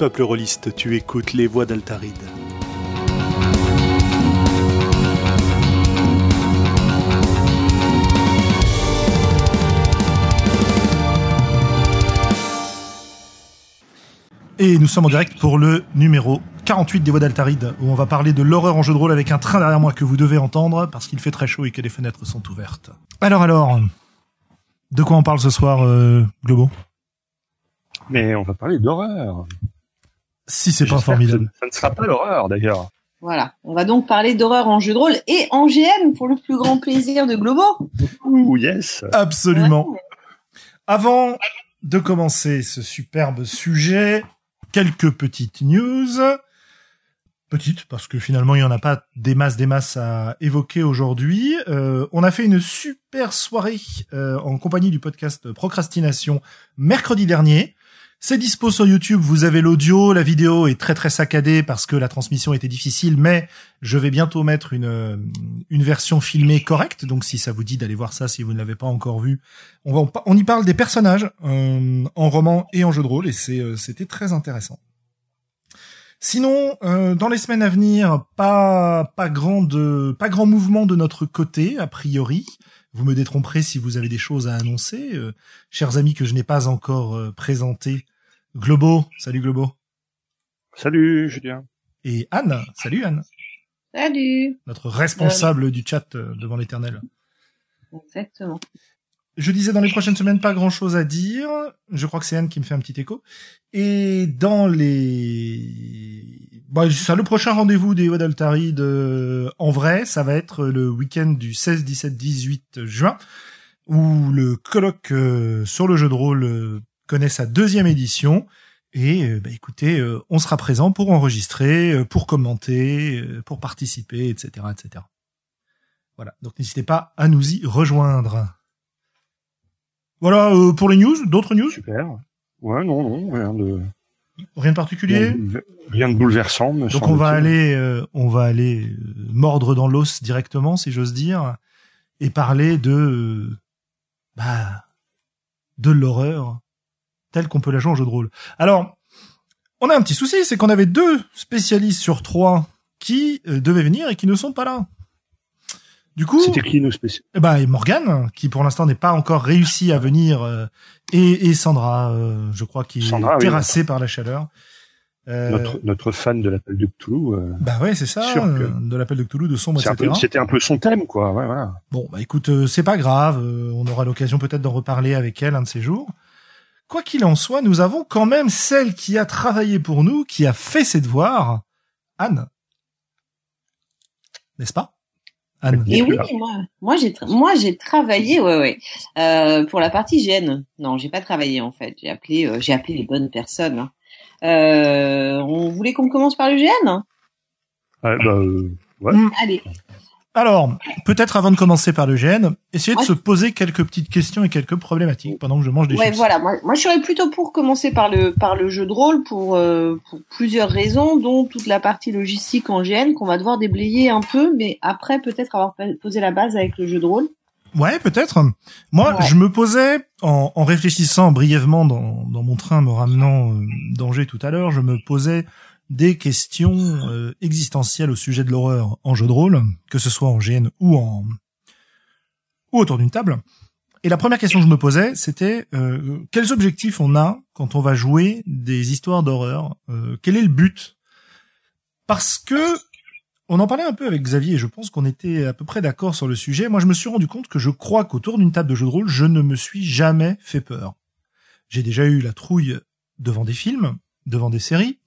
peuple rôliste, tu écoutes les voix d'Altaride. Et nous sommes en direct pour le numéro 48 des voix d'Altaride, où on va parler de l'horreur en jeu de rôle avec un train derrière moi que vous devez entendre, parce qu'il fait très chaud et que les fenêtres sont ouvertes. Alors alors, de quoi on parle ce soir, euh, Globo? Mais on va parler d'horreur. Si c'est pas formidable. Ça ne sera pas l'horreur d'ailleurs. Voilà, on va donc parler d'horreur en jeu de rôle et en GN pour le plus grand plaisir de Globo. Ouh yes. Absolument. Ouais. Avant de commencer ce superbe sujet, quelques petites news. Petites, parce que finalement, il n'y en a pas des masses, des masses à évoquer aujourd'hui. Euh, on a fait une super soirée euh, en compagnie du podcast Procrastination mercredi dernier. C'est dispo sur YouTube, vous avez l'audio, la vidéo est très très saccadée parce que la transmission était difficile, mais je vais bientôt mettre une, euh, une version filmée correcte, donc si ça vous dit d'aller voir ça, si vous ne l'avez pas encore vu, on, va, on y parle des personnages euh, en roman et en jeu de rôle, et euh, c'était très intéressant. Sinon, euh, dans les semaines à venir, pas pas grand de, pas grand mouvement de notre côté a priori. Vous me détromperez si vous avez des choses à annoncer, euh, chers amis que je n'ai pas encore euh, présentés. Globo, salut Globo, Salut Julien. et Anne, salut Anne, Salut. notre responsable du chat euh, devant l'éternel. Exactement. Je disais dans les prochaines semaines pas grand chose à dire. Je crois que c'est Anne qui me fait un petit écho. Et dans les, bah, ça, le prochain rendez-vous des Voix d'Altaride, euh, en vrai, ça va être le week-end du 16, 17, 18 juin, où le colloque euh, sur le jeu de rôle euh, connaît sa deuxième édition. Et euh, bah, écoutez, euh, on sera présent pour enregistrer, euh, pour commenter, pour participer, etc., etc. Voilà. Donc n'hésitez pas à nous y rejoindre. Voilà pour les news. D'autres news? Super. Ouais, non, non, rien de, Rien de particulier? Rien de, bouleversant. me Donc on va aller, euh, on va aller euh, mordre dans l'os directement, si j'ose dire, et parler de, euh, bah, de l'horreur telle qu'on peut la jouer en jeu de rôle. Alors, on a un petit souci, c'est qu'on avait deux spécialistes sur trois qui euh, devaient venir et qui ne sont pas là. Du coup, C'était qui nos spécialistes? Eh ben, et Morgane, qui pour l'instant n'est pas encore réussi à venir, euh, et, et Sandra, euh, je crois, qui Sandra, est oui. terrassée par la chaleur. Euh, notre, notre fan de l'appel de Cthulhu. euh, Bah ouais, c'est ça, Sûr que- euh, de l'appel de Cthulhu, de sombre, etc. C'était un peu son thème, quoi. Ouais, voilà. Bon, bah écoute, euh, c'est pas grave, euh, on aura l'occasion peut-être d'en reparler avec elle un de ces jours. Quoi qu'il en soit, nous avons quand même celle qui a travaillé pour nous, qui a fait ses devoirs, Anne. N'est-ce pas? Anne. Est Et oui, moi, moi j'ai, tra- moi j'ai travaillé, ouais, ouais, euh, pour la partie GN. Non, j'ai pas travaillé en fait. J'ai appelé, euh, j'ai appelé les bonnes personnes. hein. Euh, on voulait qu'on commence par le hein Ouais, bah, euh, ouais. Allez. Alors, peut-être avant de commencer par le GN, essayez de Ouais. se poser quelques petites questions et quelques problématiques pendant que je mange des Ouais, chips. voilà. Moi, moi, je serais plutôt pour commencer par le par le jeu de rôle pour euh, pour plusieurs raisons, dont toute la partie logistique en GN qu'on va devoir déblayer un peu, mais après peut-être avoir posé la base avec le jeu de rôle. Ouais, peut-être. Moi, Ouais. je me posais, en, en réfléchissant brièvement dans, dans mon train me ramenant euh, d'Angers tout à l'heure, je me posais des questions euh, existentielles au sujet de l'horreur en jeu de rôle, que ce soit en GN ou en ou autour d'une table. Et la première question que je me posais, c'était euh, quels objectifs on a quand on va jouer des histoires d'horreur Euh, Quel est le but? Parce que on en parlait un peu avec Xavier et je pense qu'on était à peu près d'accord sur le sujet. Moi, je me suis rendu compte que je crois qu'autour d'une table de jeu de rôle, je ne me suis jamais fait peur. J'ai déjà eu la trouille devant des films, devant des séries,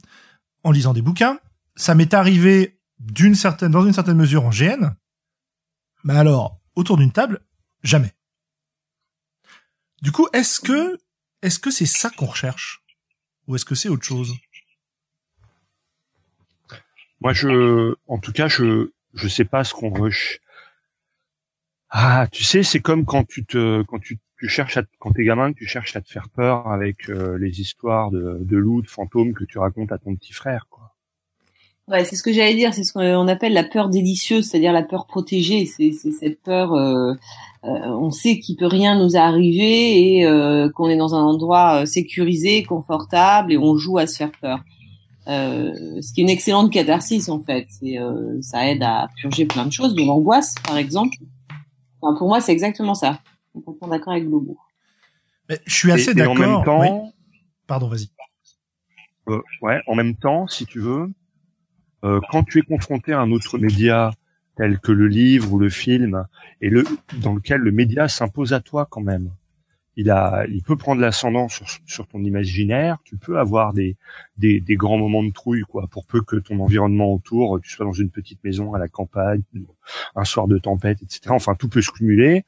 en lisant des bouquins. Ça m'est arrivé d'une certaine, dans une certaine mesure en GN. Mais alors, autour d'une table, jamais. Du coup, est-ce que, est-ce que c'est ça qu'on recherche? Ou est-ce que c'est autre chose? Moi, je, en tout cas, je, je sais pas ce qu'on rush. Ah, tu sais, c'est comme quand tu te, quand tu, tu cherches à, quand t'es gamin, tu cherches à te faire peur avec euh, les histoires de, de loups, de fantômes que tu racontes à ton petit frère, quoi. Ouais, c'est ce que j'allais dire. C'est ce qu'on appelle la peur délicieuse, c'est-à-dire la peur protégée. C'est cette peur. euh, euh, on sait qu'il peut rien nous arriver et euh, qu'on est dans un endroit euh, sécurisé, confortable et on joue à se faire peur. Euh, ce qui est une excellente catharsis en fait. C'est, euh, ça aide à purger plein de choses, de l'angoisse par exemple. Enfin, pour moi, c'est exactement ça. On est d'accord avec Globo. Je suis assez d'accord. En même temps, oui. pardon, vas-y. Euh, ouais, en même temps, si tu veux, euh, quand tu es confronté à un autre média tel que le livre ou le film, et le dans lequel le média s'impose à toi quand même, il a, il peut prendre l'ascendant sur, sur, ton imaginaire. Tu peux avoir des, des, des, grands moments de trouille, quoi, pour peu que ton environnement autour, tu sois dans une petite maison à la campagne, un soir de tempête, etc. Enfin, tout peut se cumuler.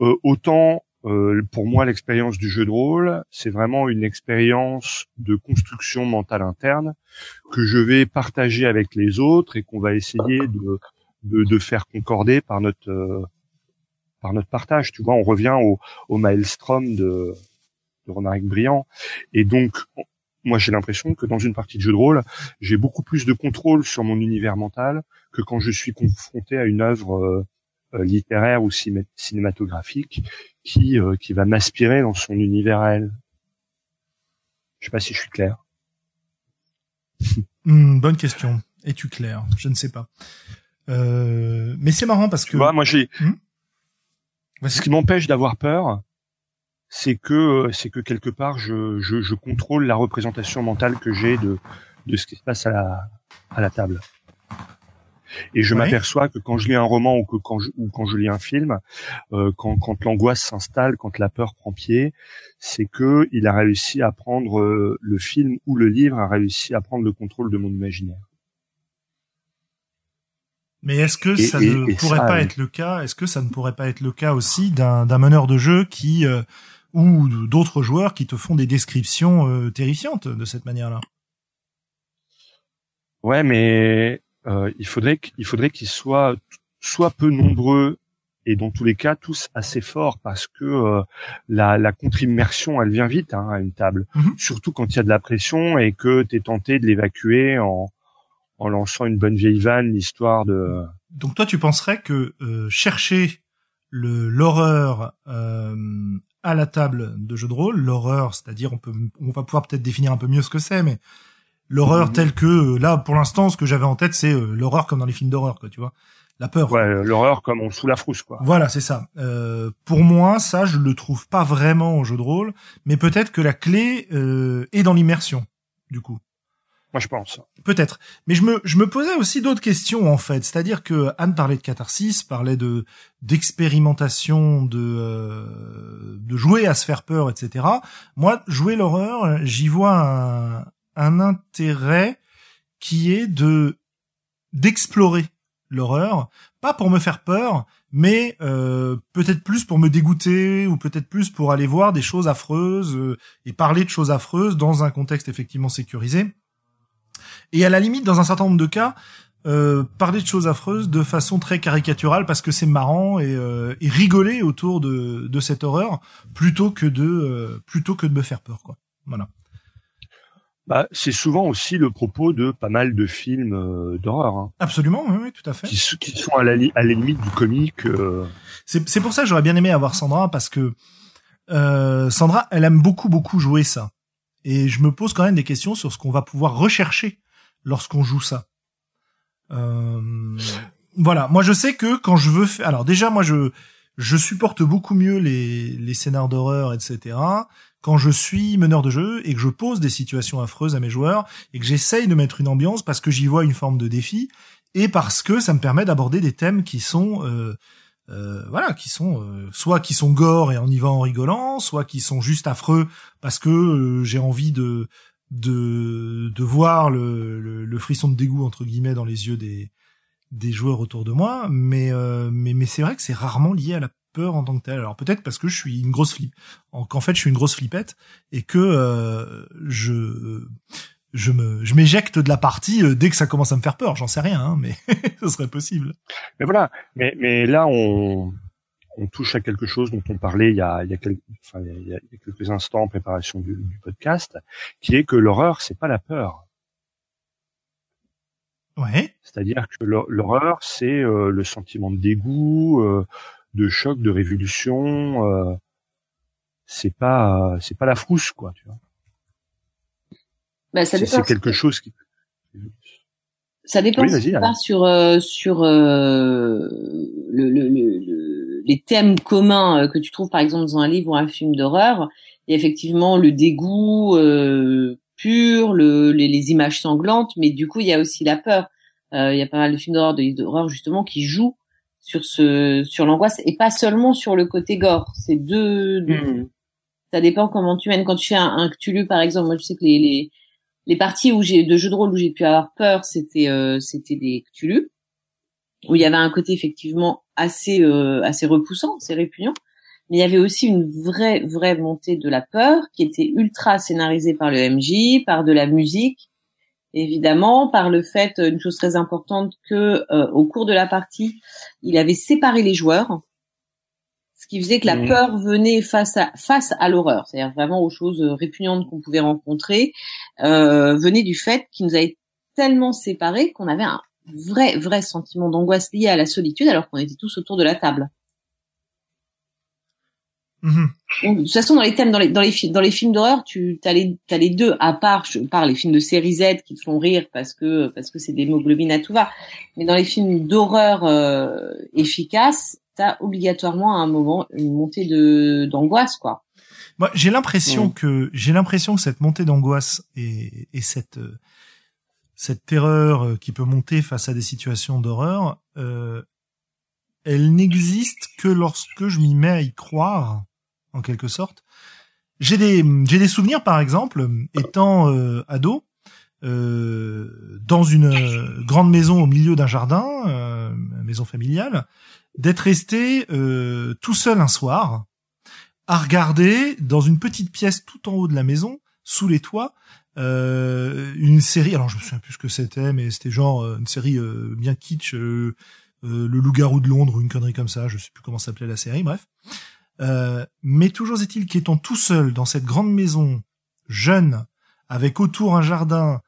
Euh, autant euh, pour moi, l'expérience du jeu de rôle, c'est vraiment une expérience de construction mentale interne que je vais partager avec les autres et qu'on va essayer de, de, de, faire concorder par notre euh, par notre partage. Tu vois, on revient au, au maelstrom de, de Romaric Briand. Et donc, moi, j'ai l'impression que dans une partie de jeu de rôle, j'ai beaucoup plus de contrôle sur mon univers mental que quand je suis confronté à une œuvre euh, euh, littéraire ou cinématographique qui euh, qui va m'aspirer dans son univers à elle. Je sais pas si je suis clair. Hmm, bonne question. Es-tu clair? Je ne sais pas. Euh, mais c'est marrant parce que. moi j'ai. Hmm? Ce qui m'empêche d'avoir peur, c'est que c'est que quelque part je, je, je, contrôle la représentation mentale que j'ai de de ce qui se passe à la à la table. Et je m'aperçois que quand je lis un roman ou que quand je, ou quand je lis un film, euh, quand, quand l'angoisse s'installe, quand la peur prend pied, c'est que il a réussi à prendre euh, le film ou le livre a réussi à prendre le contrôle de mon imaginaire. Mais est-ce que ça ne pourrait pas être le cas Est-ce que ça ne pourrait pas être le cas aussi d'un meneur de jeu qui euh, ou d'autres joueurs qui te font des descriptions terrifiantes de cette manière-là? Ouais, mais euh, il faudrait qu'il faudrait qu'ils soient soit peu nombreux et dans tous les cas tous assez forts parce que euh, la, la contre-immersion elle vient vite hein, à une table, mhm. surtout quand il y a de la pression et que tu es tenté de l'évacuer en, en lançant une bonne vieille vanne, l'histoire de. Donc toi tu penserais que euh, chercher le l'horreur euh, à la table de jeu de rôle, l'horreur, c'est-à-dire on peut on va pouvoir peut-être définir un peu mieux ce que c'est, mais l'horreur mhm. telle que euh, là pour l'instant ce que j'avais en tête c'est euh, l'horreur comme dans les films d'horreur quoi tu vois la peur ouais l'horreur comme on sous la frousse quoi voilà c'est ça euh, pour moi ça je le trouve pas vraiment au jeu de rôle mais peut-être que la clé euh, est dans l'immersion du coup moi je pense. Peut-être. Mais je me je me posais aussi d'autres questions en fait. C'est-à-dire que Anne parlait de catharsis parlait de d'expérimentation de euh, de jouer à se faire peur etc moi jouer l'horreur j'y vois un, un intérêt qui est de d'explorer l'horreur, pas pour me faire peur, mais euh, peut-être plus pour me dégoûter ou peut-être plus pour aller voir des choses affreuses euh, et parler de choses affreuses dans un contexte effectivement sécurisé. Et à la limite, dans un certain nombre de cas, euh, parler de choses affreuses de façon très caricaturale parce que c'est marrant et, et, rigoler autour de, de cette horreur plutôt que de plutôt que de me faire peur quoi. Voilà bah, c'est souvent aussi le propos de pas mal de films euh, d'horreur. Hein. Absolument, oui, tout à fait. Qui, sont à la, à la limite du comique. Euh... C'est pour ça que j'aurais bien aimé avoir Sandra parce que euh, Sandra, elle aime beaucoup beaucoup jouer ça. Et je me pose quand même des questions sur ce qu'on va pouvoir rechercher lorsqu'on joue ça. Euh, voilà, moi je sais que quand je veux faire, alors déjà moi je je supporte beaucoup mieux les les scénars d'horreur, etc quand je suis meneur de jeu et que je pose des situations affreuses à mes joueurs et que j'essaye de mettre une ambiance parce que j'y vois une forme de défi et parce que ça me permet d'aborder des thèmes qui sont euh, euh, voilà qui sont euh, soit qui sont gore et on y va en rigolant soit qui sont juste affreux parce que euh, j'ai envie de de de voir le, le, le, frisson de dégoût entre guillemets dans les yeux des des joueurs autour de moi mais euh, mais mais c'est vrai que c'est rarement lié à la peur en tant que tel. Alors peut-être parce que je suis une grosse flip, qu'en fait je suis une grosse flippette et que euh, je je me je m'éjecte de la partie euh, dès que ça commence à me faire peur. J'en sais rien, hein, mais ce serait possible. Mais voilà. Mais mais là on on touche à quelque chose dont on parlait il y a il y a, quelques, enfin, il y a quelques instants en préparation du, du podcast, qui est que l'horreur c'est pas la peur. Ouais. C'est-à-dire que l'horreur, c'est euh, le sentiment de dégoût, euh, de choc, de révolution. Euh, c'est pas, c'est pas la frousse, quoi. Tu vois. Bah, c'est quelque chose qui. Ça dépend Oui, si vas-y, tu Anne. pars sur euh, sur euh, le, le, le- le- les thèmes communs euh, que tu trouves par exemple dans un livre ou un film d'horreur. Il y a effectivement le dégoût euh, pur, le, les, les images sanglantes, mais du coup il y a aussi la peur. Euh, il y a pas mal de films d'horreur, de livres d'horreur justement qui jouent sur ce sur l'angoisse et pas seulement sur le côté gore. C'est deux, deux- Mhm. ça dépend comment tu mènes. Quand tu fais un, un Cthulhu, par exemple, moi je sais que les, les, les parties où j'ai de jeux de rôle où j'ai pu avoir peur, c'était euh, c'était des Cthulhu, où il y avait un côté effectivement assez euh, assez repoussant, assez répugnant. Mais il y avait aussi une vraie vraie montée de la peur qui était ultra scénarisée par le MJ, par de la musique, évidemment, par le fait une chose très importante que euh, au cours de la partie, il avait séparé les joueurs ce qui faisait que la Mhm. peur venait face à face à l'horreur, c'est-à-dire vraiment aux choses euh, répugnantes qu'on pouvait rencontrer, euh, venait du fait qu'il nous avait tellement séparés qu'on avait un vrai vrai sentiment d'angoisse lié à la solitude alors qu'on était tous autour de la table. Mhm. Donc, de toute façon, dans les thèmes, dans les, dans les, dans les films d'horreur, tu as les, t'as les deux, à part, je parle les films de série Z qui te font rire parce que, parce que c'est des hémoglobines à tout va. Mais dans les films d'horreur euh, efficaces, t'as obligatoirement à un moment une montée de d'angoisse, quoi. Moi, j'ai l'impression Mhm. que j'ai l'impression que cette montée d'angoisse et, et cette euh, cette terreur euh, qui peut monter face à des situations d'horreur, euh, elle n'existe que lorsque je m'y mets à y croire, en quelque sorte. J'ai des souvenirs, par exemple, étant euh, ado, euh, dans une euh, grande maison au milieu d'un jardin, euh, maison familiale, d'être resté tout seul un soir à regarder dans une petite pièce tout en haut de la maison, sous les toits, une série. Alors je me souviens plus ce que c'était, mais c'était genre euh, une série euh, bien kitsch, euh, euh, le loup-garou de Londres ou une connerie comme ça. Je sais plus comment s'appelait la série. Bref. Euh, mais toujours est-il qu'étant tout seul dans cette grande maison, jeune, avec autour un jardin,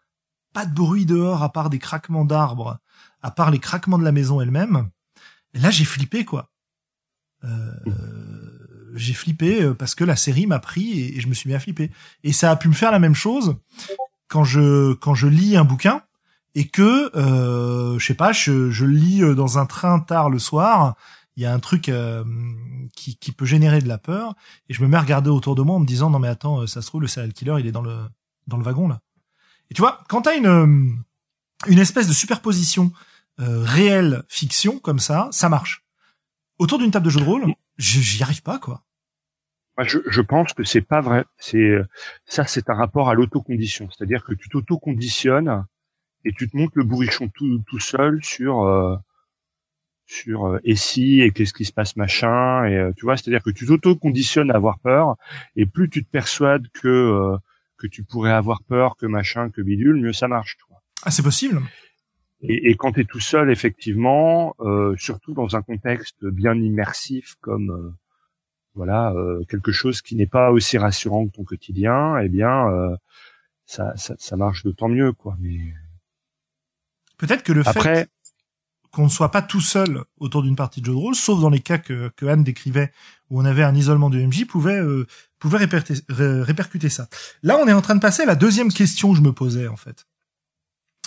pas de bruit dehors à part des craquements d'arbres, à part les craquements de la maison elle-même. Là, j'ai flippé quoi. Euh, j'ai flippé euh, parce que la série m'a pris et, et je me suis mis à flipper. Et ça a pu me faire la même chose quand je quand je lis un bouquin et que euh, je sais pas, je, je lis euh, dans un train tard le soir. Il y a un truc euh, qui, qui peut générer de la peur et je me mets à regarder autour de moi en me disant non mais attends euh, ça se trouve le serial killer il est dans le dans le wagon là. Et tu vois quand t'as une une espèce de superposition euh, réelle fiction comme ça, ça marche. Autour d'une table de jeu de rôle, j'y arrive pas quoi. Moi, je, je pense que c'est pas vrai. C'est ça, c'est un rapport à l'autocondition, c'est-à-dire que tu t'autoconditionnes et tu te montes le bourrichon tout, tout seul sur euh, sur euh, et si et qu'est-ce qui se passe machin et euh, tu vois, c'est-à-dire que tu t'autoconditionnes à avoir peur et plus tu te persuades que euh, que tu pourrais avoir peur, que machin, que bidule, mieux ça marche. Tu vois. Ah c'est possible. Et, et quand tu es tout seul, effectivement, euh, surtout dans un contexte bien immersif comme euh, voilà euh, quelque chose qui n'est pas aussi rassurant que ton quotidien, eh bien euh, ça, ça, ça marche d'autant mieux quoi. Mais Peut-être que le fait qu'on ne soit pas tout seul autour d'une partie de jeu de rôle, sauf dans les cas que, que Anne décrivait où on avait un isolement du MJ, pouvait euh, pouvait répercuter, ré- répercuter ça. Là, on est en train de passer à la deuxième question que je me posais en fait.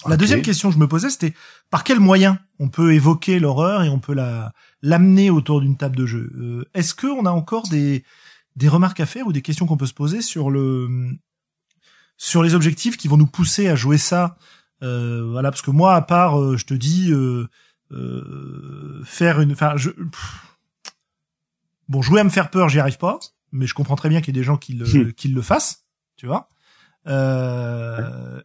La deuxième question que je me posais, c'était par quel moyen on peut évoquer l'horreur et on peut la l'amener autour d'une table de jeu? Euh, Est-ce que on a encore des des remarques à faire ou des questions qu'on peut se poser sur le sur les objectifs qui vont nous pousser à jouer ça? Euh, Voilà, parce que moi, à part, euh, je te dis, euh, euh, faire une, enfin, je, pff. bon, jouer à me faire peur, j'y arrive pas, mais je comprends très bien qu'il y ait des gens qui le, Hmm. qui le fassent, tu vois? Euh,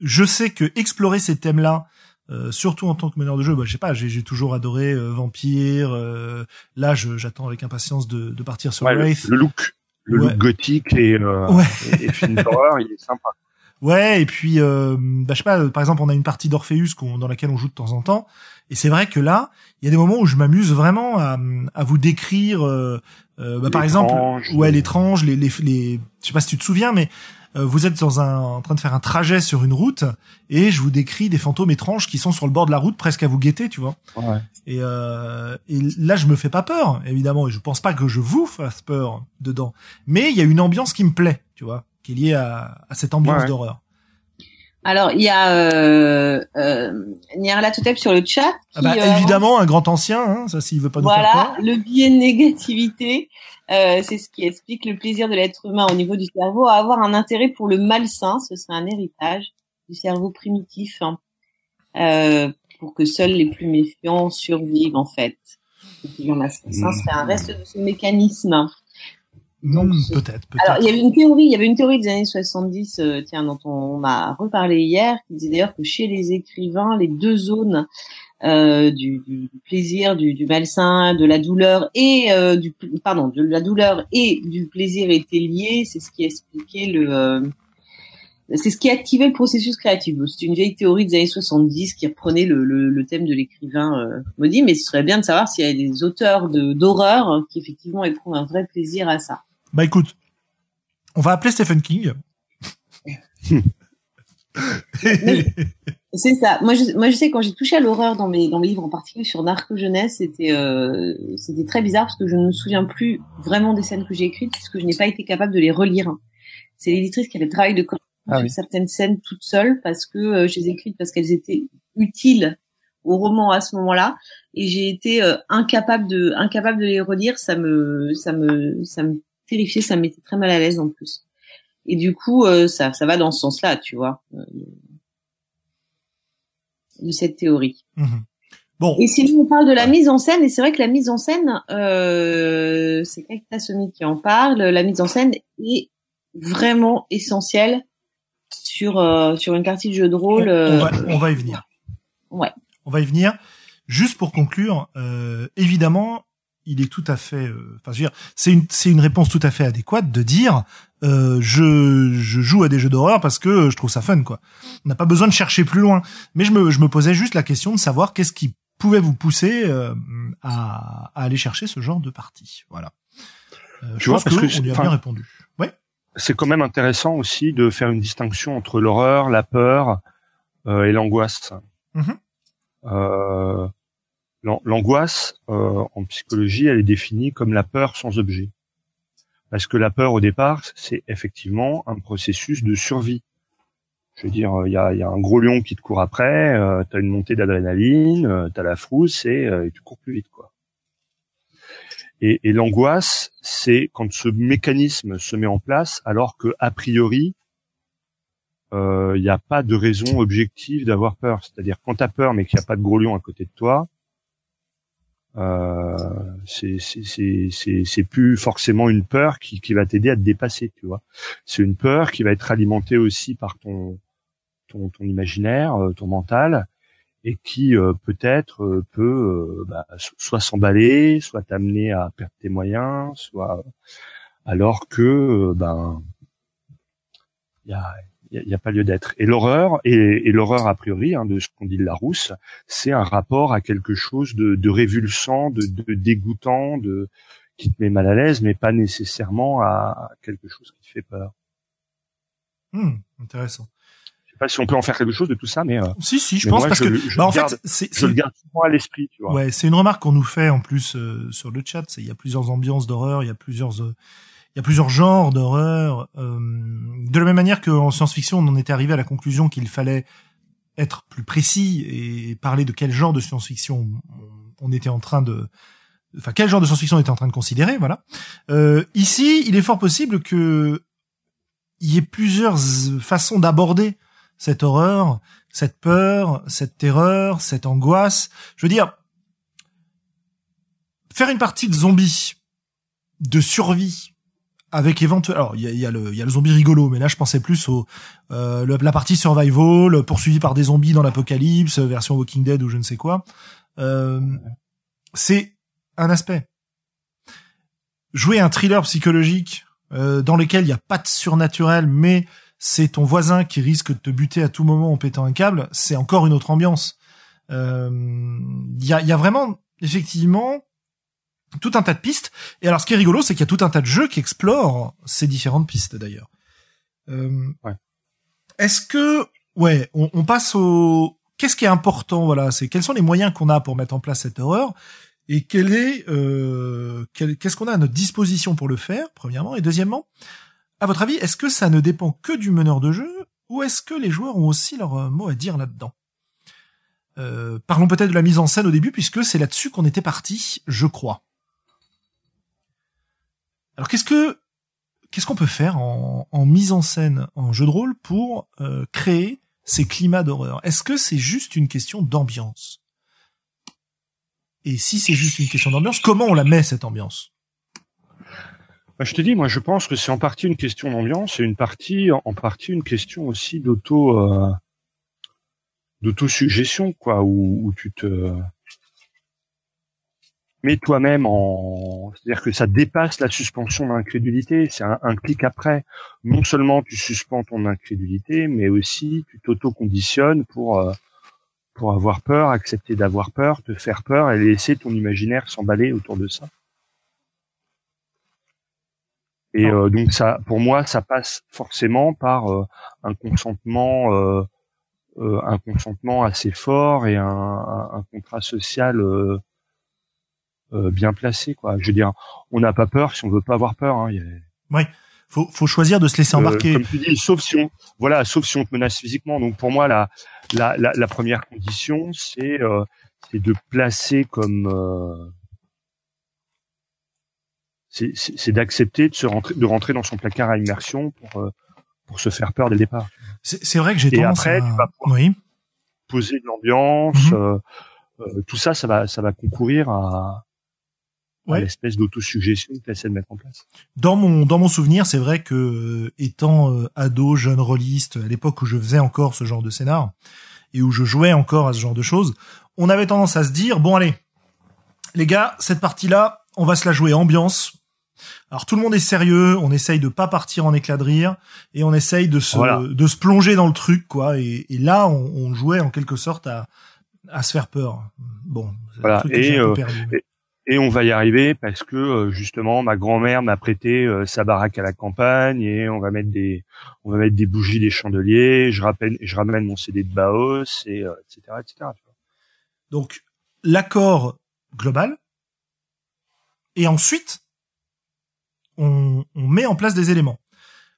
je sais que explorer ces thèmes-là, euh, surtout en tant que meneur de jeu, bah, je sais pas, j'ai toujours adoré euh, Vampire. euh, là, j'attends avec impatience de, de partir sur ouais, le, Wraith. le look, le Ouais. look gothique et, euh, Ouais. et, et film d'horreur, il est sympa. Ouais, et puis, euh, bah, je sais pas, par exemple, on a une partie d'Orpheus dans laquelle on joue de temps en temps, et c'est vrai que là, il y a des moments où je m'amuse vraiment à, à vous décrire, euh, bah, par exemple, ouais, l'étrange, les, les, les, je sais pas si tu te souviens, mais vous êtes dans un, en train de faire un trajet sur une route, et je vous décris des fantômes étranges qui sont sur le bord de la route, presque à vous guetter, tu vois. Ouais. Et, euh, et là, je me fais pas peur, évidemment, et je pense pas que je vous fasse peur dedans. Mais il y a une ambiance qui me plaît, tu vois, qui est liée à, à cette ambiance Ouais. d'horreur. Alors, il y a euh, euh, Totep sur le chat. ah bah, euh, évidemment, un grand ancien, hein, ça s'il veut pas nous voilà, faire Voilà, le biais de négativité, euh, c'est ce qui explique le plaisir de l'être humain au niveau du cerveau à avoir un intérêt pour le malsain. Ce serait un héritage du cerveau primitif hein, euh, pour que seuls les plus méfiants survivent en fait. Ça serait un reste de ce mécanisme. Donc, hmm, peut-être. Peut alors, il y avait une théorie, il y avait une théorie des années 70, euh, tiens, dont on, m'a reparlé hier, qui disait d'ailleurs que chez les écrivains, les deux zones euh, du, du, plaisir, du, du, malsain, de la douleur et euh, du pardon, de la douleur et du plaisir étaient liées. C'est ce qui expliquait le, euh, c'est ce qui activait le processus créatif. C'est une vieille théorie des années 70 qui reprenait le, le, le thème de l'écrivain euh, maudit, mais ce serait bien de savoir s'il y a des auteurs d'horreur qui effectivement éprouvent un vrai plaisir à ça. Bah écoute, on va appeler Stephen King. c'est ça. Moi je, moi, je sais quand j'ai touché à l'horreur dans mes, dans mes livres, en particulier sur Narco Jeunesse, c'était, euh, c'était très bizarre parce que je ne me souviens plus vraiment des scènes que j'ai écrites puisque je n'ai pas été capable de les relire. C'est l'éditrice qui avait le travail de ah sur certaines scènes toutes seules parce que euh, je les ai écrites parce qu'elles étaient utiles au roman à ce moment-là et j'ai été euh, incapable de incapable de les relire ça me ça me ça me terrifiait, ça me mettait très mal à l'aise en plus. Et du coup, euh, ça, ça va dans ce sens-là, tu vois, euh, de cette théorie. Mhm. Bon. Et sinon, on parle de la mise en scène, et c'est vrai que la mise en scène, euh, c'est Kakta Somi qui en parle, la mise en scène est vraiment essentielle sur euh, sur une partie de jeu de rôle. On, va, on va y venir. Ouais. On va y venir. Juste pour conclure, évidemment, il est tout à fait, euh, enfin, je veux dire, c'est une, c'est une réponse tout à fait adéquate de dire, euh, je, je joue à des jeux d'horreur parce que je trouve ça fun, quoi. On n'a pas besoin de chercher plus loin. Mais je me, je me posais juste la question de savoir qu'est-ce qui pouvait vous pousser euh, à, à, aller chercher ce genre de partie. Voilà. Euh, je pense parce que, on lui a bien répondu. Ouais. C'est quand même intéressant aussi de faire une distinction entre l'horreur, la peur euh, et l'angoisse. Mm-hmm. Euh, L'angoisse, euh, en psychologie, elle est définie comme la peur sans objet. Parce que la peur, au départ, c'est effectivement un processus de survie. Je veux dire, il y a, un gros lion qui te court après, euh, tu as une montée d'adrénaline, euh, tu as la frousse et, tu cours plus vite. quoi. Et, et l'angoisse, c'est quand ce mécanisme se met en place alors que a priori, il n'y a pas de raison objective d'avoir peur. C'est-à-dire quand tu as peur mais qu'il n'y a pas de gros lion à côté de toi, euh, c'est plus forcément une peur qui, qui va t'aider à te dépasser, tu vois. C'est une peur qui va être alimentée aussi par ton ton, ton imaginaire, euh, ton mental, et qui euh, peut-être euh, peut bah, soit s'emballer, soit t'amener à perdre tes moyens, soit alors que ben il y a il n'y a, pas lieu d'être. Et l'horreur, et, l'horreur a priori, hein, de ce qu'on dit de Larousse, c'est un rapport à quelque chose de, de révulsant, de, de, dégoûtant, de qui te met mal à l'aise, mais pas nécessairement à quelque chose qui te fait peur. Hmm, intéressant. Je sais pas si on peut en faire quelque chose de tout ça, mais euh, si, si, je pense parce que bah, en fait, c'est, je le garde souvent à l'esprit, tu vois. Ouais, c'est une remarque qu'on nous fait en plus euh, sur le chat. Il y a plusieurs ambiances d'horreur, il y a plusieurs euh, il y a plusieurs genres d'horreur. Euh, de la même manière qu'en science-fiction, on en était arrivé à la conclusion qu'il fallait être plus précis et parler de quel genre de science-fiction on était en train de, enfin quel genre de science-fiction on était en train de considérer, voilà. Euh, ici, il est fort possible que il y ait plusieurs façons d'aborder cette horreur, cette peur, cette terreur, cette angoisse. Je veux dire, faire une partie de zombies, de survie, avec éventuellement alors il y a, y a, le y a le zombie rigolo mais là je pensais plus au euh, la partie survival poursuivi par des zombies dans l'apocalypse version Walking Dead ou je ne sais quoi. Euh, c'est un aspect. Jouer un thriller psychologique euh, dans lequel il n'y a pas de surnaturel mais c'est ton voisin qui risque de te buter à tout moment en pétant un câble c'est encore une autre ambiance. Euh, il y a, y a vraiment effectivement tout un tas de pistes. Et alors, ce qui est rigolo, c'est qu'il y a tout un tas de jeux qui explorent ces différentes pistes, d'ailleurs. Euh, ouais. Est-ce que, ouais, on, on passe au, qu'est-ce qui est important, voilà, c'est quels sont les moyens qu'on a pour mettre en place cette horreur? Et quel est, euh, qu'est-ce qu'on a à notre disposition pour le faire, premièrement, et deuxièmement, à votre avis, est-ce que ça ne dépend que du meneur de jeu ou est-ce que les joueurs ont aussi leur euh, mot à dire là-dedans? Euh, Parlons peut-être de la mise en scène au début, puisque c'est là-dessus qu'on était parti, je crois. Alors qu'est-ce que qu'est-ce qu'on peut faire en, mise en scène en jeu de rôle pour euh, créer ces climats d'horreur? Est-ce que c'est juste une question d'ambiance? Et si c'est juste une question d'ambiance, comment on la met cette ambiance? Bah, je te dis, moi, je pense que c'est en partie une question d'ambiance et une partie, en partie, une question aussi d'auto, euh, d'auto-suggestion, quoi, où, où, tu te mets toi-même en, c'est-à-dire que ça dépasse la suspension d'incrédulité. C'est un, un, clic après. Non seulement tu suspends ton incrédulité, mais aussi tu t'auto-conditionnes pour euh, pour avoir peur, accepter d'avoir peur, te faire peur et laisser ton imaginaire s'emballer autour de ça. Et euh, donc ça, pour moi, ça passe forcément par euh, un consentement, euh, euh, un consentement assez fort et un, un, contrat social euh, bien placé, quoi. Je veux dire, on n'a pas peur si on veut pas avoir peur. Hein. Oui, faut, faut choisir de se laisser embarquer. comme tu dis, sauf si on, voilà, sauf si on te menace physiquement. Donc pour moi, la, la, la, la première condition, c'est c'est de placer comme c'est d'accepter de se rentrer, de rentrer dans son placard à immersion pour euh, pour se faire peur dès le départ. C'est vrai que j'ai tendance après, à... tu vas oui. poser de l'ambiance, Mhm. euh, euh, tout ça, ça va ça va concourir à, Ouais. l'espèce d'autosuggestion que tu essaies de mettre en place. Dans mon dans mon souvenir, c'est vrai que euh, étant euh, ado, jeune rôliste, à l'époque où je faisais encore ce genre de scénar et où je jouais encore à ce genre de choses, on avait tendance à se dire bon allez, les gars, cette partie-là, on va se la jouer ambiance. Alors tout le monde est sérieux, on essaye de pas partir en éclat de rire et on essaye de se Voilà. de se plonger dans le truc quoi. Et, et là, on, on jouait en quelque sorte à à se faire peur. Bon, Voilà. Et, euh, perdu. Et on va y arriver parce que euh, justement ma grand-mère m'a prêté euh, sa baraque à la campagne et on va mettre des on va mettre des bougies, des chandeliers. Je rappelle, je ramène mon CD de Baos et euh, etc etc. tu vois. Donc l'accord global. Et ensuite, on, on met en place des éléments.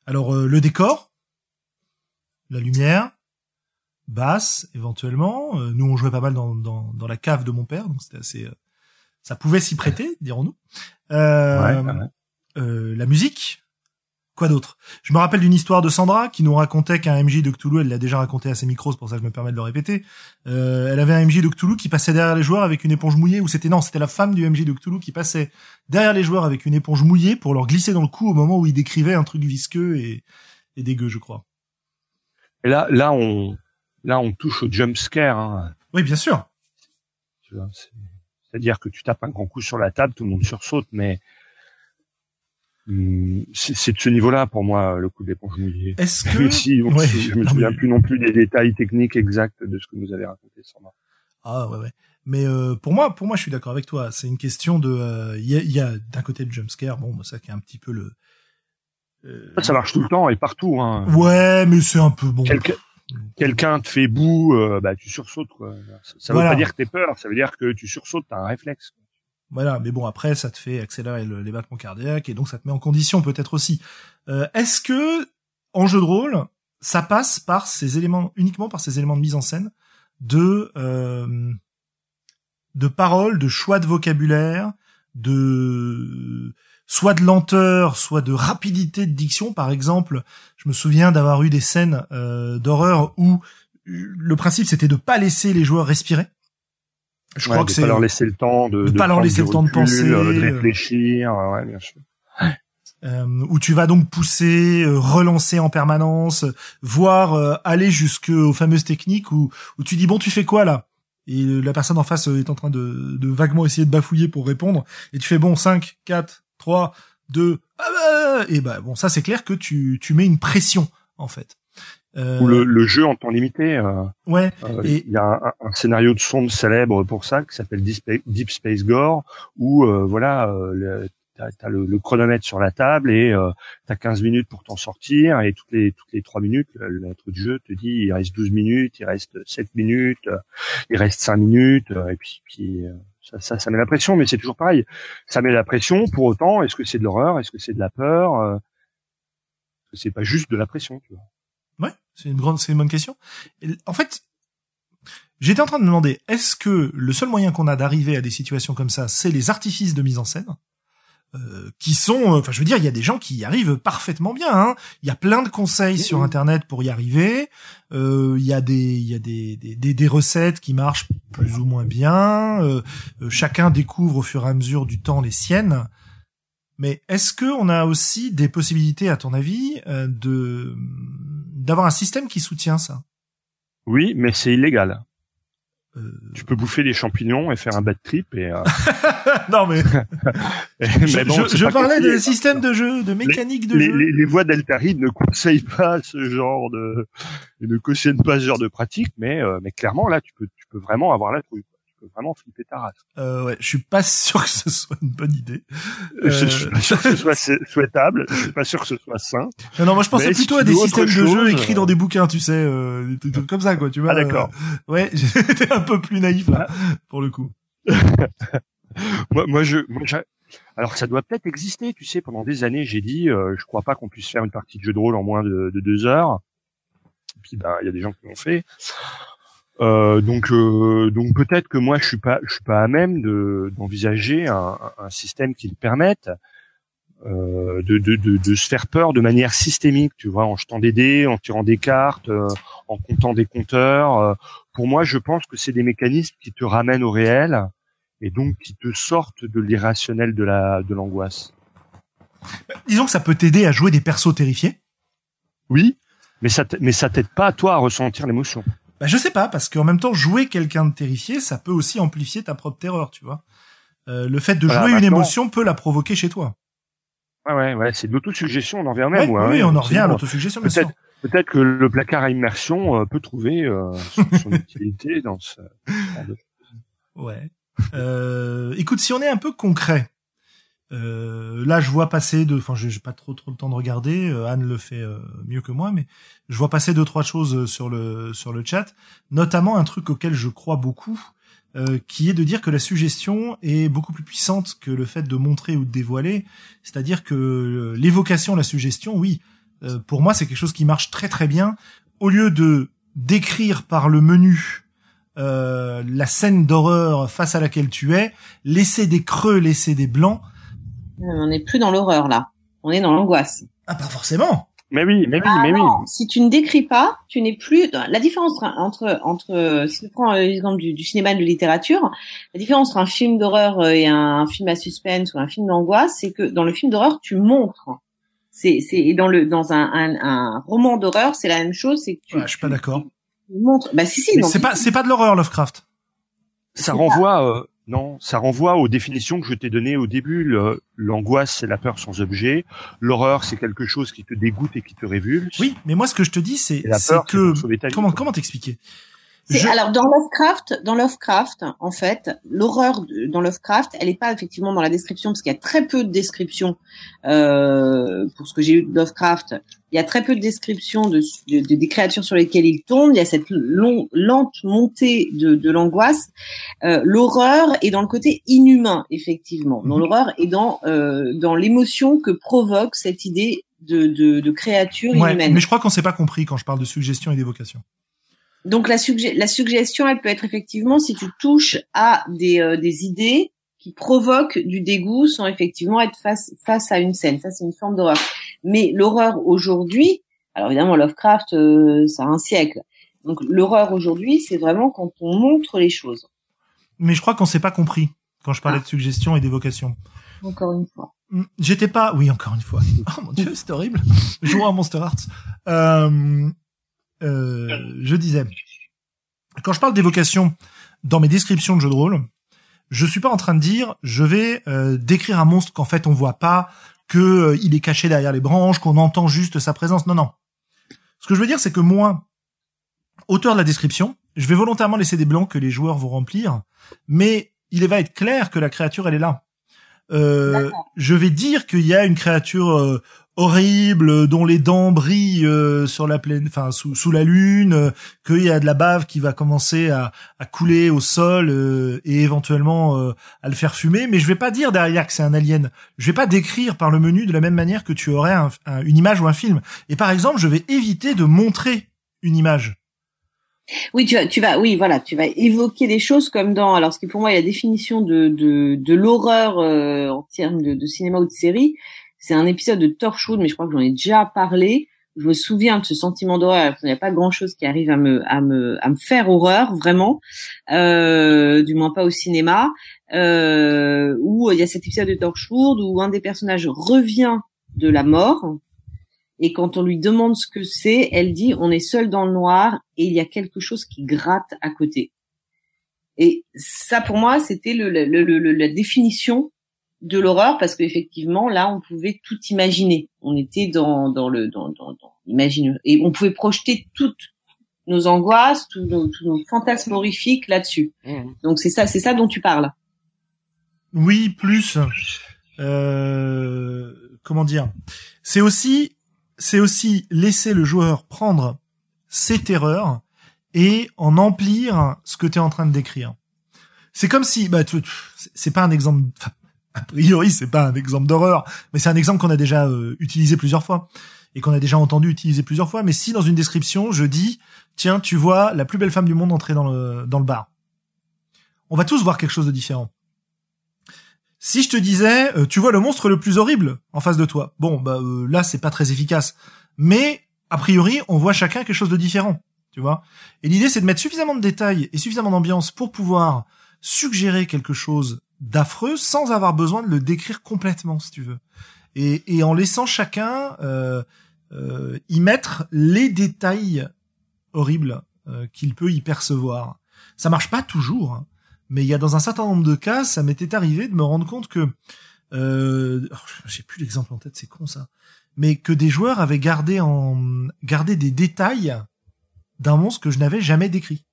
Alors euh, le décor, la lumière, basse éventuellement. Euh, nous on jouait pas mal dans, dans, dans la cave de mon père, donc c'était assez. euh, ça pouvait s'y prêter, dirons-nous. Euh, Ouais, ouais. euh, la musique. Quoi d'autre? Je me rappelle d'une histoire de Sandra qui nous racontait qu'un MJ de Cthulhu, elle l'a déjà raconté à ses micros, c'est pour ça que je me permets de le répéter. Euh, elle avait un MJ de Cthulhu qui passait derrière les joueurs avec une éponge mouillée, ou c'était non, c'était la femme du MJ de Cthulhu qui passait derrière les joueurs avec une éponge mouillée pour leur glisser dans le cou au moment où il décrivait un truc visqueux et, et dégueu, je crois. Et là là on là on touche au jump scare. Hein, Oui, bien sûr. tu vois, c'est- C'est-à-dire que tu tapes un grand coup sur la table, tout le monde sursaute, mais hum, c'est de ce niveau-là pour moi le coup de l'éponge mouillée. Est-ce que si on- Ouais. je me Non, souviens mais- plus non plus des détails techniques exacts de ce que nous avait raconté Sandra. Ah ouais ouais. Mais euh, pour moi, pour moi, je suis d'accord avec toi. C'est une question de, euh, il y a, a d'un côté le jumpscare, bon, bah, ça qui est un petit peu le. euh, Ça, marche tout le temps et partout. Hein. Ouais, mais c'est un peu bon. Quelqu'un quelqu'un te fait boue, euh, bah tu sursautes quoi. Ça, ça veut Voilà. pas dire que t'es peur, ça veut dire que tu sursautes, t'as un réflexe. Voilà, mais bon, après, ça te fait accélérer le- les battements cardiaques et donc ça te met en condition peut-être aussi. Euh, Est-ce que en jeu de rôle, ça passe par ces éléments uniquement par ces éléments de mise en scène de euh, de paroles, de choix de vocabulaire, de soit de lenteur, soit de rapidité de diction. Par exemple, je me souviens d'avoir eu des scènes euh, d'horreur où euh, le principe c'était de pas laisser les joueurs respirer. Je Ouais, crois que de c'est pas leur laisser le temps de, de pas leur laisser le temps de penser, euh, de euh. réfléchir, ouais, bien sûr. euh, où tu vas donc pousser, relancer en permanence, voire euh, aller jusqu'aux fameuses techniques où, où tu dis bon tu fais quoi là? Et la personne en face est en train de, de vaguement essayer de bafouiller pour répondre et tu fais bon 5, 4, 3, 2, ah bah, et bah bon ça c'est clair que tu, tu mets une pression en fait. Euh, Ou le, le jeu en temps limité. euh, ouais, euh, Et- Il y a un, un scénario de sonde célèbre pour ça qui s'appelle Deep Spa- Deep Space Gore, où voilà, le, t'as, t'as le, le chronomètre sur la table et t'as 15 minutes pour t'en sortir et toutes les toutes les trois minutes, le, maître du jeu te dit il reste 12 minutes, il reste 7 minutes, il reste 5 minutes et puis puis ça, ça ça met la pression, mais c'est toujours pareil. Ça met la pression. Pour autant, est-ce que c'est de l'horreur, est-ce que c'est de la peur? Euh, Est-ce que c'est pas juste de la pression tu vois? C'est une grande, c'est une bonne question. En fait, j'étais en train de me demander, est-ce que le seul moyen qu'on a d'arriver à des situations comme ça, c'est les artifices de mise en scène? Euh, qui sont, enfin, je veux dire, il y a des gens qui y arrivent parfaitement bien. Hein. Il y a plein de conseils sur Internet pour y arriver. Euh, il y a des, il y a des, des, des, recettes qui marchent plus ou moins bien. Euh, chacun découvre au fur et à mesure du temps les siennes. Mais est-ce que on a aussi des possibilités, à ton avis, de d'avoir un système qui soutient ça? Oui, mais c'est illégal. Tu peux bouffer des champignons et faire un bad trip et. Euh... non mais. je, bon, je, parlais de système de jeu, de mécanique de jeu. Les, les voix d'Altari ne conseillent pas ce genre de, ne cautionnent pas ce genre de pratique, mais euh, mais clairement là tu peux tu peux vraiment avoir la trouille vraiment flipper ta race. Euh, ouais, je suis pas sûr que ce soit une bonne idée. Euh... Je, suis pas sûr que ce soit souhaitable. Je suis pas sûr que ce soit sain. Non, non moi je pensais plutôt à des systèmes de jeu écrits dans des bouquins, tu sais, euh, des trucs comme ça, quoi. Tu vois. Ah d'accord. Euh, ouais, j'étais un peu plus naïf là, pour le coup. moi, moi, je, moi, alors ça doit peut-être exister, tu sais. Pendant des années, j'ai dit, euh, je crois pas qu'on puisse faire une partie de jeu de rôle en moins de, de deux heures. Et puis, ben, il y a des gens qui l'ont fait. Euh, donc, euh, donc peut-être que moi je suis pas, je suis pas à même de d'envisager un, un, système qui me permette euh, de, de, de, de, se faire peur de manière systémique, tu vois, en jetant des dés, en tirant des cartes, euh, en comptant des compteurs. Euh. pour moi, je pense que c'est des mécanismes qui te ramènent au réel et donc qui te sortent de l'irrationnel de la de l'angoisse. Disons que ça peut t'aider à jouer des persos terrifiés. Oui, mais ça mais ça t'aide pas à toi à ressentir l'émotion. Bah, je sais pas, parce qu'en même temps, jouer quelqu'un de terrifié, ça peut aussi amplifier ta propre terreur, tu vois. Euh, le fait de jouer une émotion peut la provoquer chez toi. Ouais, ouais, ouais, c'est de l'autosuggestion, on en revient même. oui, on en revient à l'autosuggestion, peut-être, peut-être que le placard à immersion euh, peut trouver euh, son, utilité dans ce. Ouais. Euh, écoute, si on est un peu concret, euh, là, je vois passer de, enfin, j'ai pas trop trop le temps de regarder. Euh, Anne le fait euh, mieux que moi, mais je vois passer deux trois choses sur le sur le chat, notamment un truc auquel je crois beaucoup, qui est de dire que la suggestion est beaucoup plus puissante que le fait de montrer ou de dévoiler. C'est-à-dire que l'évocation, la suggestion, oui, pour moi, c'est quelque chose qui marche très très bien. Au lieu de décrire par le menu la scène d'horreur face à laquelle tu es, laisser des creux, laisser des blancs on n'est plus dans l'horreur là. On est dans l'angoisse. Ah, pas forcément. Mais oui, mais oui, mais oui. Ah si tu ne décris pas, tu n'es plus. La différence entre entre si tu prends l'exemple du, du, cinéma et de la littérature, la différence entre un film d'horreur et un, film à suspense ou un film d'angoisse, c'est que dans le film d'horreur, tu montres. C'est c'est dans le dans un un, roman d'horreur, c'est la même chose. C'est que tu. Ouais, je suis pas d'accord. Montres. Bah si si. C'est pas c'est pas de l'horreur Lovecraft. Ça renvoie. Euh, non, ça renvoie aux définitions que je t'ai données au début. L'angoisse, c'est la peur sans objet. L'horreur, c'est quelque chose qui te dégoûte et qui te révulse. Oui, mais moi, ce que je te dis, c'est que comment comment t'expliquer? Alors dans Lovecraft, dans Lovecraft, en fait, l'horreur dans Lovecraft, elle n'est pas effectivement dans la description parce qu'il y a très peu de descriptions euh, pour ce que j'ai eu de Lovecraft. Il y a très peu de descriptions de, des créatures sur lesquelles il tombe. Il y a cette long, lente montée de, de l'angoisse. Euh, l'horreur est dans le côté inhumain, effectivement. Dans mhm. l'horreur est dans euh, dans l'émotion que provoque cette idée de, de, de créature ouais, Mais je crois qu'on s'est pas compris quand je parle de suggestion et d'évocation. Donc la, la, suggestion, elle peut être effectivement si tu touches à des, euh, des idées qui provoquent du dégoût sans effectivement être face, face à une scène. Ça, c'est une forme d'horreur. Mais l'horreur aujourd'hui, alors évidemment, Lovecraft, euh, ça a un siècle. Donc l'horreur aujourd'hui, c'est vraiment quand on montre les choses. Mais je crois qu'on s'est pas compris quand je parlais ah. de suggestion et d'évocation. Encore une fois. Hmm, j'étais pas, oui, encore une fois. Oh mon dieu, c'est horrible. Jouons à Monster Hearts. Euh, je disais, quand je parle d'évocation dans mes descriptions de jeux de rôle, je suis pas en train de dire je vais euh, décrire un monstre qu'en fait on voit pas, que euh, il est caché derrière les branches, qu'on entend juste sa présence. Non, non. Ce que je veux dire, c'est que moi, auteur de la description, je vais volontairement laisser des blancs que les joueurs vont remplir, mais il va être clair que la créature elle est là. Euh, je vais dire qu'il y a une créature horrible dont les dents brillent euh, sur la plaine, enfin sous, sous la lune, euh, qu'il y a de la bave qui va commencer à, à couler au sol euh, et éventuellement à le faire fumer. Mais je vais pas dire derrière que c'est un alien. Je vais pas décrire par le menu de la même manière que tu aurais une image ou un film. Et par exemple, je vais éviter de montrer une image. Oui, tu vas, tu vas, oui, voilà, tu vas évoquer des choses comme dans, alors ce qui pour moi est la définition de de, de l'horreur euh, en termes de, de, cinéma ou de série, c'est un épisode de Torchwood, mais je crois que j'en ai déjà parlé. Je me souviens de ce sentiment d'horreur. Il n'y a pas grand chose qui arrive à me à me à me faire horreur vraiment, euh, du moins pas au cinéma. Euh, où il y a cet épisode de Torchwood où un des personnages revient de la mort et quand on lui demande ce que c'est, elle dit on est seul dans le noir et il y a quelque chose qui gratte à côté. Et ça, pour moi, c'était le, la définition de l'horreur parce qu'effectivement, là, on pouvait tout imaginer. On était dans, dans le dans, dans, dans imagine et on pouvait projeter toutes nos angoisses, tous nos, nos fantasmes horrifiques là-dessus. Mmh. Donc c'est ça, c'est ça dont tu parles. Oui, plus. Euh, comment dire C'est aussi c'est aussi laisser le joueur prendre ses terreurs et en emplir ce que tu es en train de décrire. C'est comme si, bah, c'est pas un exemple, a priori, c'est pas un exemple d'horreur, mais c'est un exemple qu'on a déjà euh, utilisé plusieurs fois et qu'on a déjà entendu utiliser plusieurs fois. Mais si dans une description, je dis, tiens, tu vois la plus belle femme du monde entrer dans le, dans le bar. On va tous voir quelque chose de différent. Si je te disais, euh, tu vois le monstre le plus horrible en face de toi, bon, bah euh, là c'est pas très efficace. Mais a priori, on voit chacun quelque chose de différent, tu vois. Et l'idée c'est de mettre suffisamment de détails et suffisamment d'ambiance pour pouvoir suggérer quelque chose d'affreux sans avoir besoin de le décrire complètement, si tu veux. Et, en laissant chacun euh, euh y mettre les détails horribles qu'il peut y percevoir. Ça marche pas toujours. Hein mais il y a dans un certain nombre de cas, ça m'était arrivé de me rendre compte que euh, j'ai plus l'exemple en tête, c'est con ça, mais que des joueurs avaient gardé en gardé des détails d'un monstre que je n'avais jamais décrit.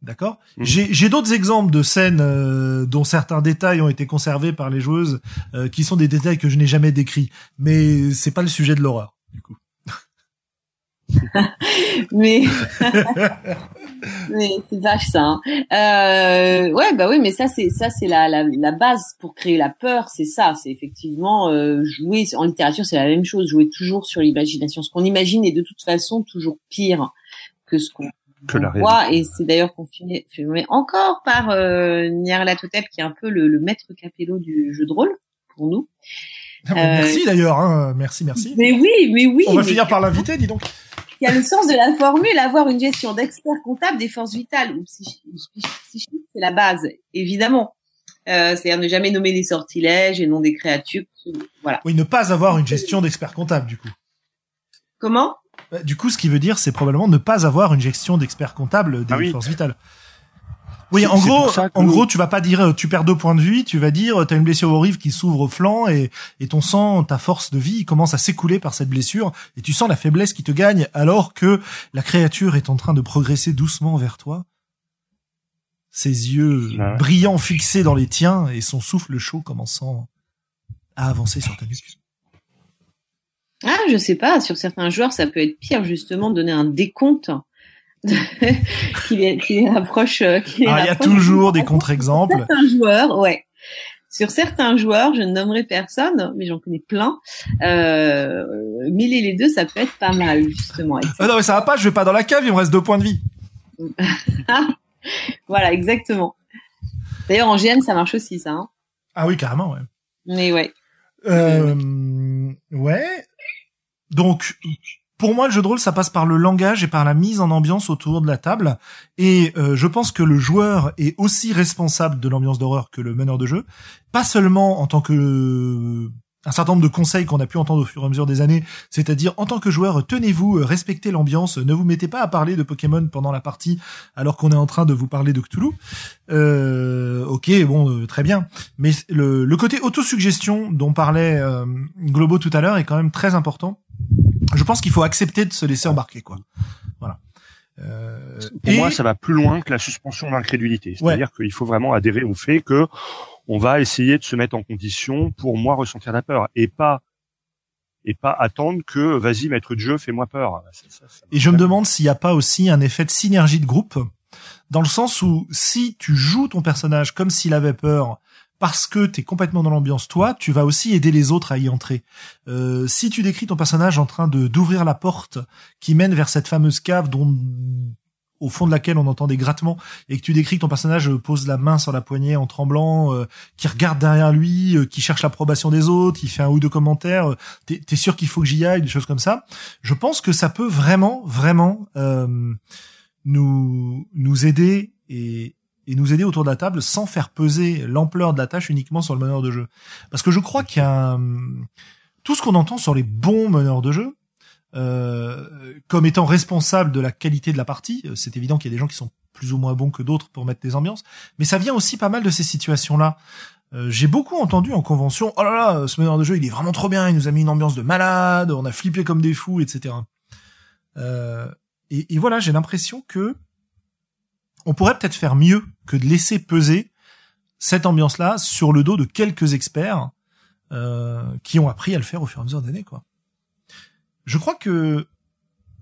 D'accord. Mmh. J'ai d'autres exemples de scènes euh, dont certains détails ont été conservés par les joueuses, euh, qui sont des détails que je n'ai jamais décrits, mais c'est pas le sujet de l'horreur du coup. mais mais c'est vache ça. Hein. Euh, ouais, bah oui, mais ça c'est ça c'est la, la, la base pour créer la peur, c'est ça, c'est effectivement euh, jouer en littérature, c'est la même chose, jouer toujours sur l'imagination. Ce qu'on imagine est de toute façon toujours pire que ce qu'on voit, et c'est d'ailleurs confirmé, encore par euh, Latotep qui est un peu le, le maître capello du jeu de rôle pour nous. Ah, merci d'ailleurs, hein. merci, merci. Mais oui, mais oui. On va finir par l'inviter, dis donc. Il y a le sens de la formule, avoir une gestion d'expert comptable des forces vitales ou psychiques, c'est la base, évidemment. Euh, c'est-à-dire ne jamais nommer des sortilèges et non des créatures. Voilà. Oui, ne pas avoir une gestion d'expert comptable, du coup. Comment? bah, Du coup, ce qui veut dire, c'est probablement ne pas avoir une gestion d'expert comptable des ah forces vitales. Oui, en gros, en gros, tu vas pas dire euh, tu perds deux points de vie, tu vas dire tu as une blessure au rive qui s'ouvre au flanc et, et ton sang, ta force de vie commence à s'écouler par cette blessure et tu sens la faiblesse qui te gagne alors que la créature est en train de progresser doucement vers toi. Ses yeux brillants fixés dans les tiens et son souffle chaud commençant à avancer sur ta nuque. Ah, je sais pas, sur certains joueurs, ça peut être pire justement de donner un décompte qui les, qui approche. Euh, ah, il y a toujours des contre-exemples. Certains joueurs, ouais. Sur certains joueurs, je ne nommerai personne, mais j'en connais plein. Euh, mêler les deux, ça peut être pas mal, justement. Ah non, mais ça va pas, je vais pas dans la cave, il me reste deux points de vie. voilà, exactement. D'ailleurs, en GN, ça marche aussi, ça. Hein. ah oui, carrément, ouais. Mais ouais. Euh, ouais. Donc, pour moi, le jeu de rôle, ça passe par le langage et par la mise en ambiance autour de la table. Et euh, je pense que le joueur est aussi responsable de l'ambiance d'horreur que le meneur de jeu, pas seulement en tant que un certain nombre de conseils qu'on a pu entendre au fur et à mesure des années, c'est-à-dire en tant que joueur, tenez-vous, respectez l'ambiance, ne vous mettez pas à parler de Pokémon pendant la partie alors qu'on est en train de vous parler de Cthulhu. Euh, ok, bon, euh, très bien. Mais le, le côté autosuggestion dont parlait euh, Globo tout à l'heure est quand même très important je pense qu'il faut accepter de se laisser embarquer, quoi. Voilà. Euh, pour moi, ça va plus loin que la suspension d'incrédulité. C'est-à-dire qu'il faut vraiment adhérer au fait que on va essayer de se mettre en condition pour moi ressentir la peur et pas et pas attendre que vas-y maître de jeu fais-moi peur. et je me demande s'il n'y a pas aussi un effet de synergie de groupe dans le sens où si tu joues ton personnage comme s'il avait peur parce que t'es complètement dans l'ambiance toi, tu vas aussi aider les autres à y entrer. Euh, si tu décris ton personnage en train de d'ouvrir la porte qui mène vers cette fameuse cave dont au fond de laquelle on entend des grattements et que tu décris que ton personnage pose la main sur la poignée en tremblant, euh, qui regarde derrière lui, euh, qui cherche l'approbation des autres, il fait un ou deux commentaires, euh, t'es es sûr qu'il faut que j'y aille, des choses comme ça. Je pense que ça peut vraiment, vraiment nous nous aider et, et nous aider autour de la table sans faire peser l'ampleur de la tâche uniquement sur le meneur de jeu. Parce que je crois qu'il y a un... tout ce qu'on entend sur les bons meneurs de jeu, euh, comme étant responsable de la qualité de la partie. Euh, c'est évident qu'il y a des gens qui sont plus ou moins bons que d'autres pour mettre des ambiances, mais ça vient aussi pas mal de ces situations-là. Euh, j'ai beaucoup entendu en convention, oh là là, ce meneur de jeu, il est vraiment trop bien, il nous a mis une ambiance de malade, on a flippé comme des fous, etc. Et, voilà, j'ai l'impression que on pourrait peut-être faire mieux que de laisser peser cette ambiance-là sur le dos de quelques experts qui ont appris à le faire au fur et à mesure des années, quoi. Je crois que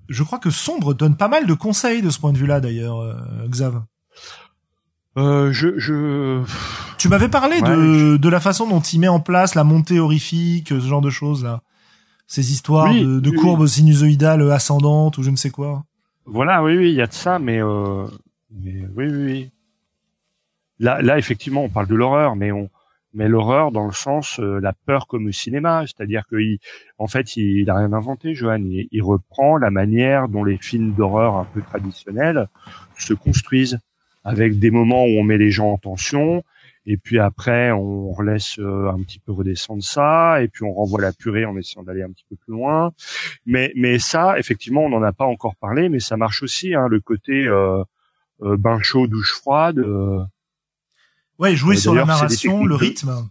je crois que Sombre donne pas mal de conseils de ce point de vue-là d'ailleurs, euh, Xav. Euh, je, je... Tu m'avais parlé de, de la façon dont il met en place la montée horrifique, ce genre de choses là. Ces histoires de, de courbes sinusoïdales ascendantes ou je ne sais quoi. Voilà, oui, oui, il y a de ça, mais, euh, mais oui, oui, oui. Là, là, effectivement, on parle de l'horreur, mais on, mais l'horreur dans le sens euh, la peur comme le cinéma, c'est-à-dire qu'il, en fait, il, a rien inventé, Johan. Il, reprend la manière dont les films d'horreur un peu traditionnels se construisent, avec des moments où on met les gens en tension, et puis après on laisse euh, un petit peu redescendre ça, et puis on renvoie la purée en essayant d'aller un petit peu plus loin. Mais, mais ça, effectivement, on n'en a pas encore parlé, mais ça marche aussi, hein, le côté euh, euh bain chaud, douche froide. Ouais, jouer sur la narration, le rythme.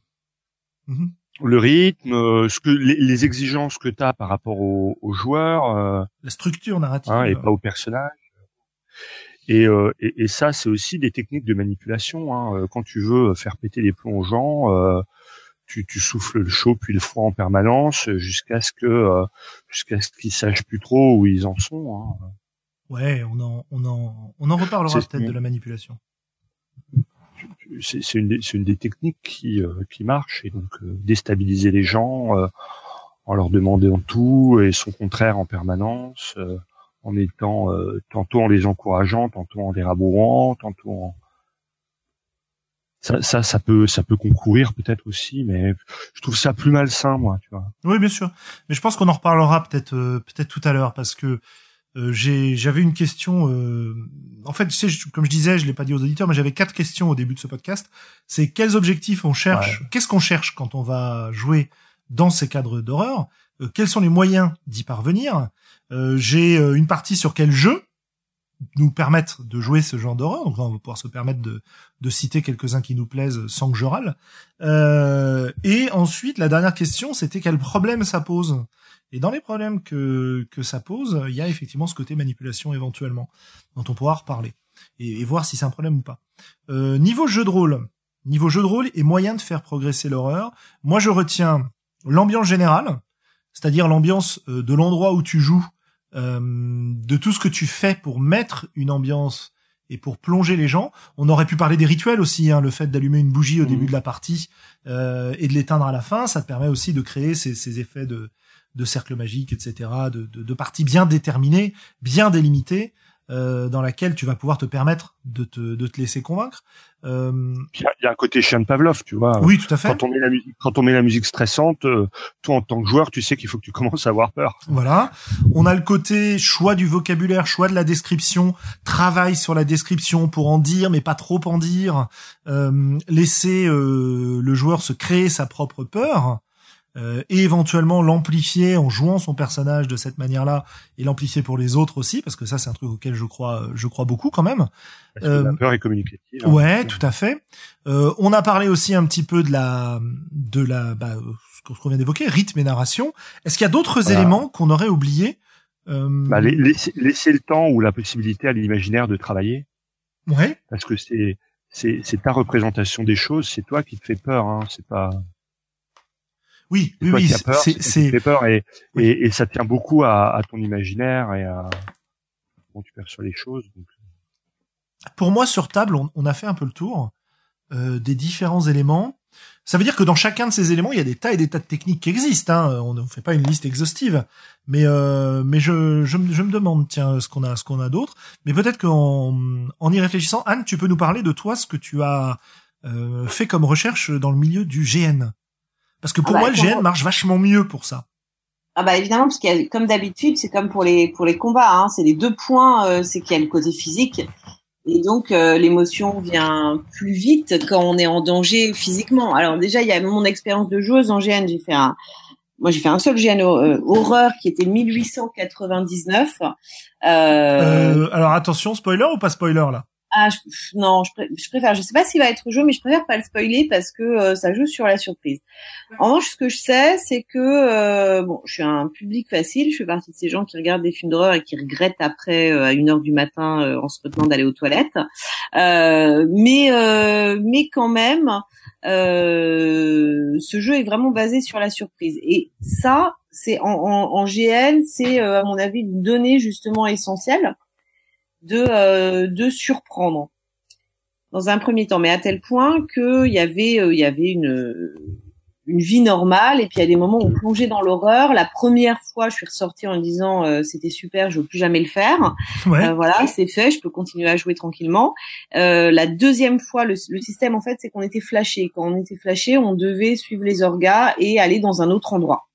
Mhm. Le rythme, euh, ce que les, exigences que tu as par rapport aux, joueurs, euh, la structure narrative, hein, et pas au personnage. Et, euh, et, et, ça, c'est aussi des techniques de manipulation. Hein. Quand tu veux faire péter les plombs aux gens, tu, tu, souffles le chaud puis le froid en permanence jusqu'à ce que jusqu'à ce qu'ils sachent plus trop où ils en sont. Hein. Ouais, on en on en on en reparlera peut-être de la manipulation c'est une, une, des techniques qui, euh, qui marche et donc euh, déstabiliser les gens euh, en leur demandant tout et son contraire en permanence, en étant tantôt en les encourageant, tantôt en les rabourant, tantôt en ça, ça, ça peut, ça peut concourir peut-être aussi, mais je trouve ça plus malsain, moi, tu vois. Oui, bien sûr. Mais je pense qu'on en reparlera peut-être, peut-être tout à l'heure, parce que euh, j'avais une question. Euh, en fait, tu sais, comme je disais, je l'ai pas dit aux auditeurs, mais j'avais quatre questions au début de ce podcast. C'est quels objectifs on cherche Qu'est-ce qu'on cherche quand on va jouer dans ces cadres d'horreur euh, Quels sont les moyens d'y parvenir J'ai une partie sur quel jeu nous permettre de jouer ce genre d'horreur. Donc là, on va pouvoir se permettre de, de citer quelques-uns qui nous plaisent sans que je râle. et ensuite, la dernière question, c'était quel problème ça pose et dans les problèmes que, que ça pose, il y a effectivement ce côté manipulation éventuellement, dont on pourra reparler et, voir si c'est un problème ou pas. Euh, niveau jeu de rôle, niveau jeu de rôle et moyen de faire progresser l'horreur, moi je retiens l'ambiance générale, c'est-à-dire l'ambiance euh, de l'endroit où tu joues, euh, de tout ce que tu fais pour mettre une ambiance et pour plonger les gens. On aurait pu parler des rituels aussi, hein, le fait d'allumer une bougie au mmh. début de la partie euh, et de l'éteindre à la fin, ça te permet aussi de créer ces, ces effets de, de cercles magiques, etc., de, de, de parties bien déterminées, bien délimitées, euh, dans laquelle tu vas pouvoir te permettre de te, de te laisser convaincre. Euh... Il, y a, un côté chien de Pavlov, tu vois. Oui, tout à fait. Quand on met la musique, quand on met la musique stressante, euh, toi en tant que joueur, tu sais qu'il faut que tu commences à avoir peur. Voilà. On a le côté choix du vocabulaire, choix de la description, travail sur la description pour en dire mais pas trop en dire, euh, laisser euh, le joueur se créer sa propre peur. Euh, et éventuellement l'amplifier en jouant son personnage de cette manière-là et l'amplifier pour les autres aussi parce que ça c'est un truc auquel je crois je crois beaucoup quand même. Parce euh, la peur est communicative hein. ouais tout à fait. Euh, on a parlé aussi un petit peu de la de la bah, ce qu'on vient d'évoquer rythme et narration. Est-ce qu'il y a d'autres éléments qu'on aurait oubliés euh... bah, laisser, laisser le temps ou la possibilité à l'imaginaire de travailler. Ouais. Parce que c'est c'est c'est ta représentation des choses c'est toi qui te fais peur hein c'est pas oui, oui, oui, c'est c'est peur et, et, et ça tient beaucoup à, à, ton imaginaire et à comment tu perçois les choses. Donc... Pour moi, sur table, on, on, a fait un peu le tour euh, des différents éléments. Ça veut dire que dans chacun de ces éléments, il y a des tas et des tas de techniques qui existent. Hein. On ne fait pas une liste exhaustive, mais euh, mais je, je, me demande tiens ce qu'on a ce qu'on a d'autre. Mais peut-être qu'en en y réfléchissant, Anne, tu peux nous parler de toi, ce que tu as euh, fait comme recherche dans le milieu du GN. Parce que pour ah bah, moi, le GN marche vachement mieux pour ça. Ah bah évidemment parce qu'il y a, comme d'habitude, c'est comme pour les pour les combats, hein, c'est les deux points, euh, c'est qu'il y a le côté physique et donc euh, l'émotion vient plus vite quand on est en danger physiquement. Alors déjà il y a mon expérience de joueuse en GN, j'ai fait un moi j'ai fait un seul GN euh, horreur qui était 1899. alors attention spoiler ou pas spoiler là? Ah, non, je, préfère. Je sais pas s'il va être joué, mais je préfère pas le spoiler parce que euh, ça joue sur la surprise. En revanche, ce que je sais, c'est que euh, bon, je suis un public facile. Je fais partie de ces gens qui regardent des films d'horreur et qui regrettent après euh, à une heure du matin en se retenant d'aller aux toilettes. mais mais quand même, ce jeu est vraiment basé sur la surprise. Et ça, c'est en, en, en GN, c'est à mon avis une donnée justement essentielle de euh, de surprendre dans un premier temps, mais à tel point qu'il y avait euh, il y avait une une vie normale et puis il y a des moments où on plongeait dans l'horreur. La première fois, je suis ressortie en disant euh, c'était super, je veux plus jamais le faire. voilà, c'est fait, je peux continuer à jouer tranquillement. la deuxième fois, le, le système en fait, c'est qu'on était flashé. Quand on était flashé, on devait suivre les orgas et aller dans un autre endroit.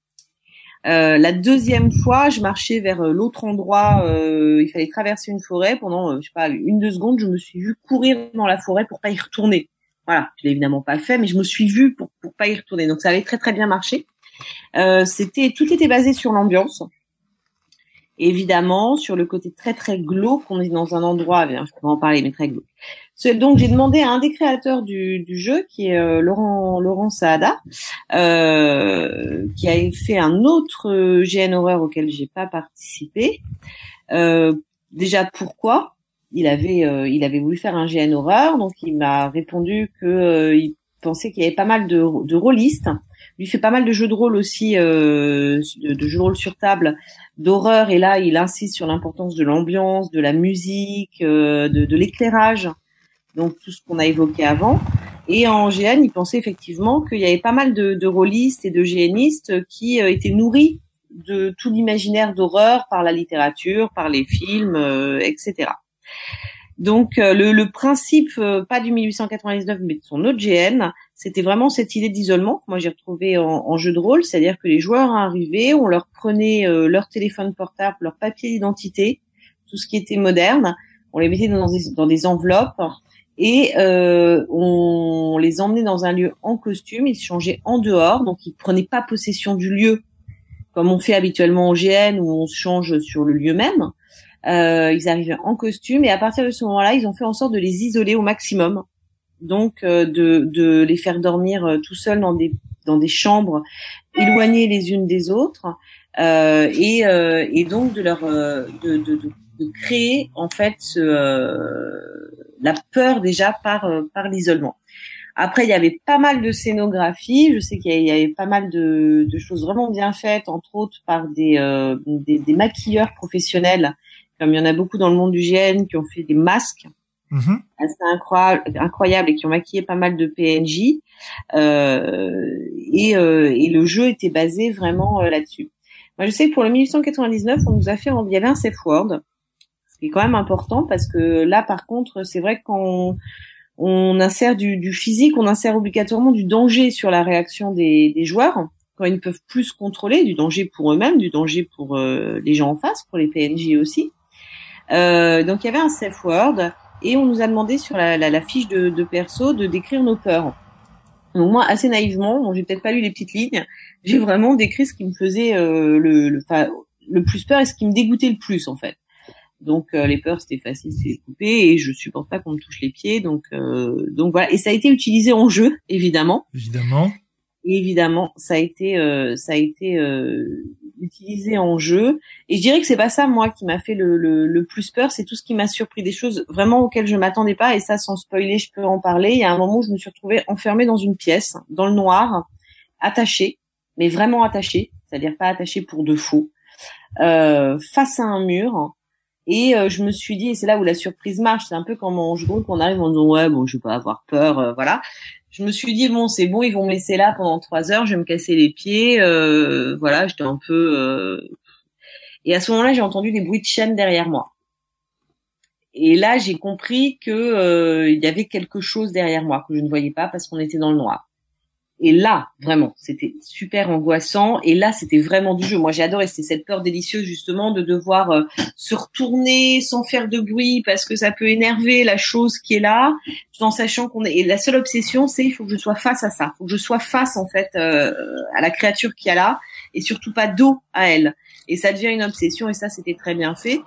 Euh, la deuxième fois, je marchais vers euh, l'autre endroit. Euh, il fallait traverser une forêt. Pendant, je sais pas, une deux secondes, je me suis vue courir dans la forêt pour pas y retourner. Voilà, je l'ai évidemment pas fait, mais je me suis vue pour pour pas y retourner. Donc ça avait très très bien marché. C'était tout était basé sur l'ambiance. Évidemment, sur le côté très très glauque, on est dans un endroit, je peux en parler, mais très glauque. Donc j'ai demandé à un des créateurs du, du jeu, qui est euh, Laurent Laurent Saada, euh, qui a fait un autre euh, GN horreur auquel j'ai pas participé. Euh, déjà pourquoi? Il avait euh, il avait voulu faire un GN horreur, donc il m'a répondu que il pensait qu'il y avait pas mal de, de rôlistes. Il fait pas mal de jeux de rôle aussi, de, de jeux de rôle sur table d'horreur et là il insiste sur l'importance de l'ambiance, de la musique, de, de l'éclairage donc tout ce qu'on a évoqué avant. Et en GN, il pensait effectivement qu'il y avait pas mal de, de rôlistes et de GNistes qui euh, étaient nourris de tout l'imaginaire d'horreur par la littérature, par les films, euh, etc. Donc euh, le, principe, pas du 1899, mais de son autre GN, c'était vraiment cette idée d'isolement. Moi, j'ai retrouvé en, jeu de rôle, c'est-à-dire que les joueurs arrivaient, on leur prenait leur téléphone portable, leur papier d'identité, tout ce qui était moderne, on les mettait dans des enveloppes et euh, on les emmenait dans un lieu en costume, ils se changeaient en dehors, donc ils prenaient pas possession du lieu comme on fait habituellement au GN où on se change sur le lieu même. Euh, ils arrivaient en costume. Et à partir de ce moment-là, ils ont fait en sorte de les isoler au maximum, donc euh, de, de les faire dormir euh, tout seuls dans des dans des chambres éloignées les unes des autres. Euh, et, euh, et donc de leur de, de, de créer en fait ce la peur déjà par euh, par l'isolement. Après, il y avait pas mal de scénographie. Je sais qu'il y avait pas mal de, de, choses vraiment bien faites, entre autres par des, euh, des, des, maquilleurs professionnels, comme il y en a beaucoup dans le monde du GN, qui ont fait des masques mm-hmm. assez incroyables et qui ont maquillé pas mal de PNJ. Euh, et, euh, et, le jeu était basé vraiment euh, là-dessus. Moi, je sais que pour le 1899, on nous a fait, il y avait un safe word qui est quand même important parce que là, par contre, c'est vrai qu'on on insère du, du, physique, on insère obligatoirement du danger sur la réaction des, des joueurs quand ils ne peuvent plus se contrôler, du danger pour eux-mêmes, du danger pour euh, les gens en face, pour les PNJ aussi. Euh, donc il y avait un safe word et on nous a demandé sur la, la, la fiche de, de, perso de décrire nos peurs. Donc moi, assez naïvement, bon, j'ai peut-être pas lu les petites lignes, j'ai vraiment décrit ce qui me faisait euh, le, le, le plus peur et ce qui me dégoûtait le plus en fait. Donc euh, les peurs c'était facile, c'est couper et je supporte pas qu'on me touche les pieds. Donc euh, donc voilà et ça a été utilisé en jeu évidemment. Évidemment. évidemment ça a été euh, ça a été utilisé en jeu et je dirais que c'est pas ça moi qui m'a fait le, le, le, plus peur, c'est tout ce qui m'a surpris, des choses vraiment auxquelles je m'attendais pas et ça sans spoiler je peux en parler. Il y a un moment où je me suis retrouvée enfermée dans une pièce dans le noir, attachée mais vraiment attachée, c'est-à-dire pas attachée pour de faux, face à un mur et euh, je me suis dit, et c'est là où la surprise marche, c'est un peu comme en jeu qu'on arrive en disant ouais bon je vais pas avoir peur, euh, voilà. je me suis dit bon c'est bon ils vont me laisser là pendant trois heures je vais me casser les pieds euh, voilà j'étais un peu et à ce moment-là j'ai entendu des bruits de chaîne derrière moi. Et là j'ai compris que il y avait quelque chose derrière moi que je ne voyais pas parce qu'on était dans le noir et là, vraiment, c'était super angoissant. Et là, c'était vraiment du jeu. Moi, j'ai adoré. C'est cette peur délicieuse, justement, de devoir euh, se retourner sans faire de bruit parce que ça peut énerver la chose qui est là, tout en sachant qu'on est. Et la seule obsession, c'est il faut que je sois face à ça. Il faut que je sois face, en fait, euh, à la créature qui est là et surtout pas dos à elle et ça devient une obsession et ça c'était très bien fait.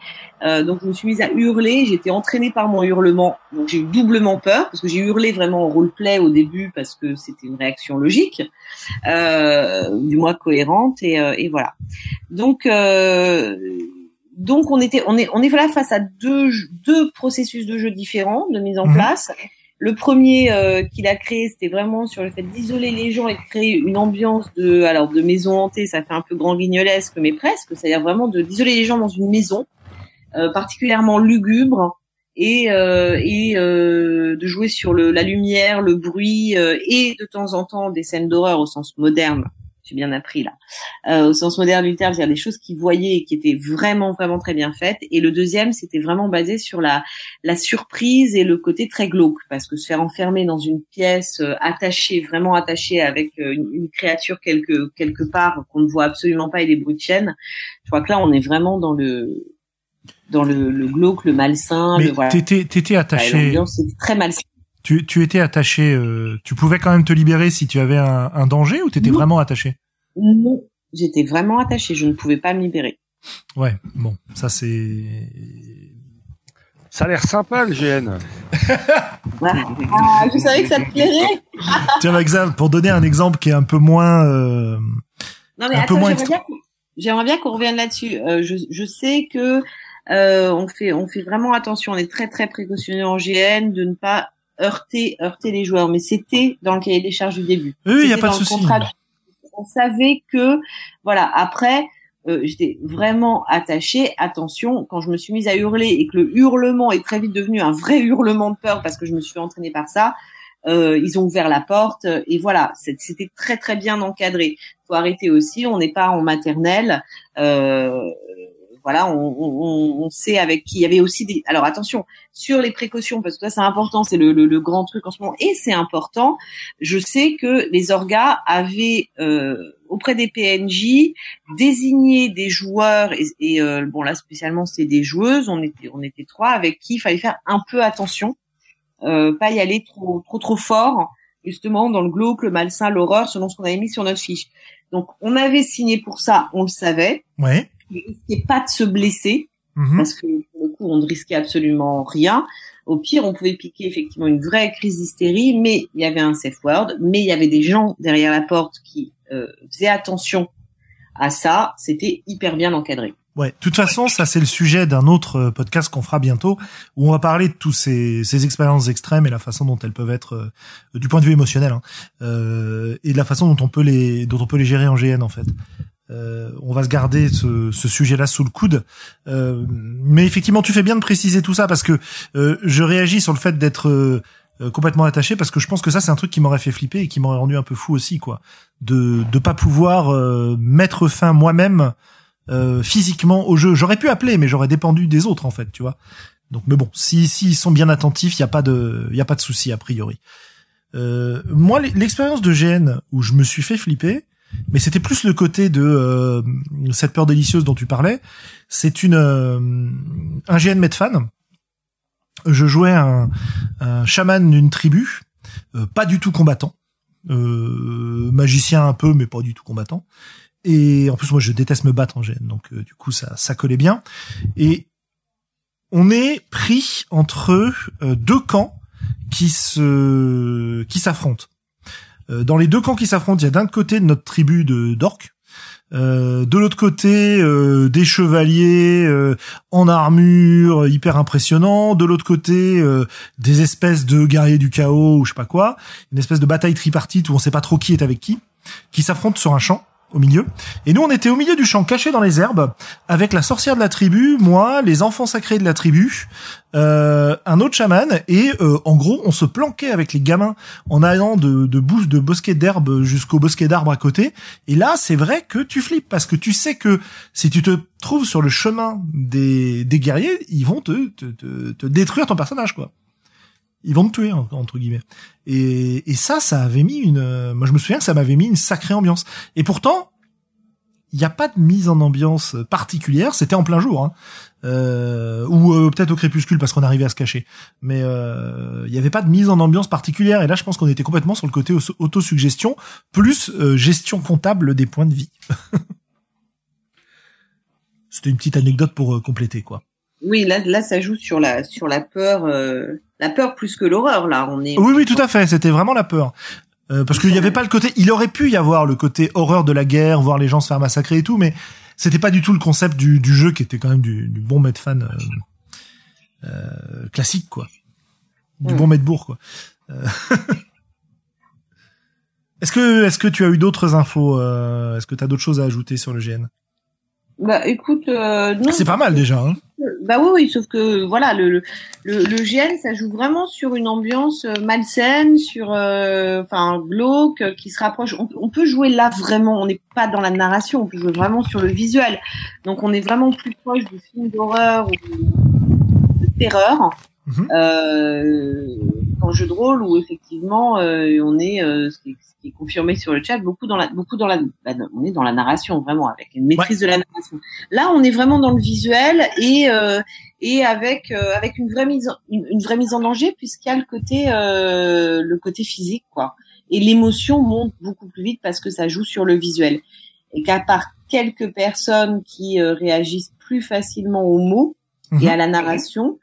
Euh, donc je me suis mise à hurler, j'étais entraînée par mon hurlement, donc j'ai eu doublement peur parce que j'ai hurlé vraiment en roleplay au début parce que c'était une réaction logique, euh, du moins cohérente et, euh, et voilà. Donc euh, donc on était on est on est là face à deux deux processus de jeu différents de mise en mhm. place le premier euh, qu'il a créé, c'était vraiment sur le fait d'isoler les gens et de créer une ambiance de, alors de maison hantée, ça fait un peu grand guignolesque, mais presque, c'est-à-dire vraiment d'isoler les gens dans une maison euh, particulièrement lugubre et euh, et de jouer sur le, la lumière, le bruit et de temps en temps des scènes d'horreur au sens moderne j'ai bien appris là, euh, au sens moderne du terme, c'est-à-dire des choses qu'ils voyaient et qui étaient vraiment vraiment très bien faites. Et le deuxième, c'était vraiment basé sur la la surprise et le côté très glauque, parce que se faire enfermer dans une pièce euh, attachée, vraiment attachée avec euh, une, créature quelque quelque part qu'on ne voit absolument pas et des bruits de chaîne, je crois que là on est vraiment dans le dans le, le glauque, le malsain. Mais le, voilà. t'étais t'étais attaché. c'était très malsain. Tu, tu étais attaché, euh, tu pouvais quand même te libérer si tu avais un, un danger ou t'étais vraiment attaché? Non, j'étais vraiment attaché, je ne pouvais pas me libérer. Ouais, bon, ça c'est... Ça a l'air sympa le GN. ah, je savais que ça te plairait. Tiens, exemple, pour donner un exemple qui est un peu moins... Euh, non mais attends, j'aimerais bien, qu'on revienne là-dessus. Euh, je, je sais que euh, on fait on fait vraiment attention, on est très très précautionneux en GN de ne pas heurter, heurter les joueurs, mais c'était dans le cahier des charges du début. Oui, il n'y a pas de souci. On savait que, voilà, après, euh, j'étais vraiment attachée. Attention, quand je me suis mise à hurler et que le hurlement est très vite devenu un vrai hurlement de peur parce que je me suis entraînée par ça, euh, ils ont ouvert la porte et voilà, c'était très très bien encadré. Faut arrêter aussi, on n'est pas en maternelle. Euh, voilà, on, on, on, sait avec qui. Il y avait aussi des. Alors attention sur les précautions parce que ça c'est important, c'est le, le, grand truc en ce moment et c'est important. Je sais que les orgas avaient euh, auprès des PNJ désigné des joueurs et, et euh, bon là spécialement c'est des joueuses. On était on était trois avec qui il fallait faire un peu attention, euh, pas y aller trop trop trop fort justement dans le glauque, le malsain, l'horreur selon ce qu'on avait mis sur notre fiche. Donc on avait signé pour ça, on le savait. Ouais ne risquait pas de se blesser mhm. parce que pour le coup on ne risquait absolument rien. Au pire, on pouvait piquer effectivement une vraie crise d'hystérie, mais il y avait un safe word, mais il y avait des gens derrière la porte qui euh, faisaient attention à ça. C'était hyper bien encadré. Ouais, de toute façon, ça c'est le sujet d'un autre euh, podcast qu'on fera bientôt, où on va parler de tous ces, ces expériences extrêmes et la façon dont elles peuvent être, euh, du point de vue émotionnel, hein, euh, et de la façon dont on peut les, dont on peut les gérer en GN en fait. Euh, on va se garder ce, sujet-là sous le coude. Euh, mais effectivement, tu fais bien de préciser tout ça parce que euh, je réagis sur le fait d'être complètement attaché parce que je pense que ça c'est un truc qui m'aurait fait flipper et qui m'aurait rendu un peu fou aussi quoi. De de pas pouvoir mettre fin moi-même physiquement au jeu. J'aurais pu appeler mais j'aurais dépendu des autres en fait, tu vois. Donc mais bon, si s'ils sont bien attentifs, il y a pas de y a pas de souci a priori. moi l'expérience de GN où je me suis fait flipper, mais c'était plus le côté de euh, cette peur délicieuse dont tu parlais. C'est une euh, un GN Medfan. Je jouais un, chaman d'une tribu, euh, pas du tout combattant, magicien un peu, mais pas du tout combattant. Et en plus, moi, je déteste me battre en GN, donc du coup, ça ça collait bien. Et on est pris entre deux camps qui se qui s'affrontent. Euh, dans les deux camps qui s'affrontent, il y a d'un côté notre tribu de d'orques, euh, de l'autre côté, euh, des chevaliers en armure, hyper impressionnants. De l'autre côté, des espèces de guerriers du chaos ou je sais pas quoi. Une espèce de bataille tripartite où on sait pas trop qui est avec qui, qui s'affrontent sur un champ au milieu. Et nous, on était au milieu du champ, cachés dans les herbes, avec la sorcière de la tribu, moi, les enfants sacrés de la tribu, euh, un autre chaman, et euh, en gros, on se planquait avec les gamins en allant de, de, de bosquet d'herbe jusqu'au bosquet d'arbres à côté. Et là, c'est vrai que tu flippes, parce que tu sais que si tu te trouves sur le chemin des, des guerriers, ils vont te, te, te, te détruire ton personnage, quoi ils vont te tuer entre guillemets. Et, et ça, ça avait mis une. Moi, je me souviens que ça m'avait mis une sacrée ambiance. Et pourtant, il n'y a pas de mise en ambiance particulière. C'était en plein jour, hein. euh, ou euh, peut-être au crépuscule parce qu'on arrivait à se cacher. Mais euh, il n'y avait pas de mise en ambiance particulière. Et là, je pense qu'on était complètement sur le côté autosuggestion plus euh, gestion comptable des points de vie. C'était une petite anecdote pour compléter, quoi. Oui, là, là, ça joue sur la sur la peur la peur plus que l'horreur là. On est. Oui, oui, tout à fait. C'était vraiment la peur. Euh, parce qu'il n'y avait pas le côté. Il aurait pu y avoir le côté horreur de la guerre, voir les gens se faire massacrer et tout, mais c'était pas du tout le concept du, du jeu qui était quand même du, du bon maître fan euh, euh, classique quoi, du bon maître bourg quoi. Euh, est-ce que est-ce que tu as eu d'autres infos Est-ce que tu as d'autres choses à ajouter sur le GN Bah écoute, non. C'est pas mal déjà. Hein bah oui, oui, sauf que voilà, le, le, le, GN, ça joue vraiment sur une ambiance euh, malsaine, sur euh, enfin glauque, euh, qui se rapproche. On, peut jouer là vraiment, on n'est pas dans la narration, on peut jouer vraiment sur le visuel. Donc on est vraiment plus proche du film d'horreur ou de terreur. Mhm. Euh, en jeu de rôle où effectivement on est ce qui, est confirmé sur le chat beaucoup dans la beaucoup dans la on est dans la narration vraiment avec une maîtrise de la narration. Là on est vraiment dans le visuel et euh, et avec euh, avec une vraie mise en, une, vraie mise en danger puisqu'il y a le côté euh, le côté physique quoi. Et l'émotion monte beaucoup plus vite parce que ça joue sur le visuel. Et qu'à part quelques personnes qui réagissent plus facilement aux mots et à mhm. la narration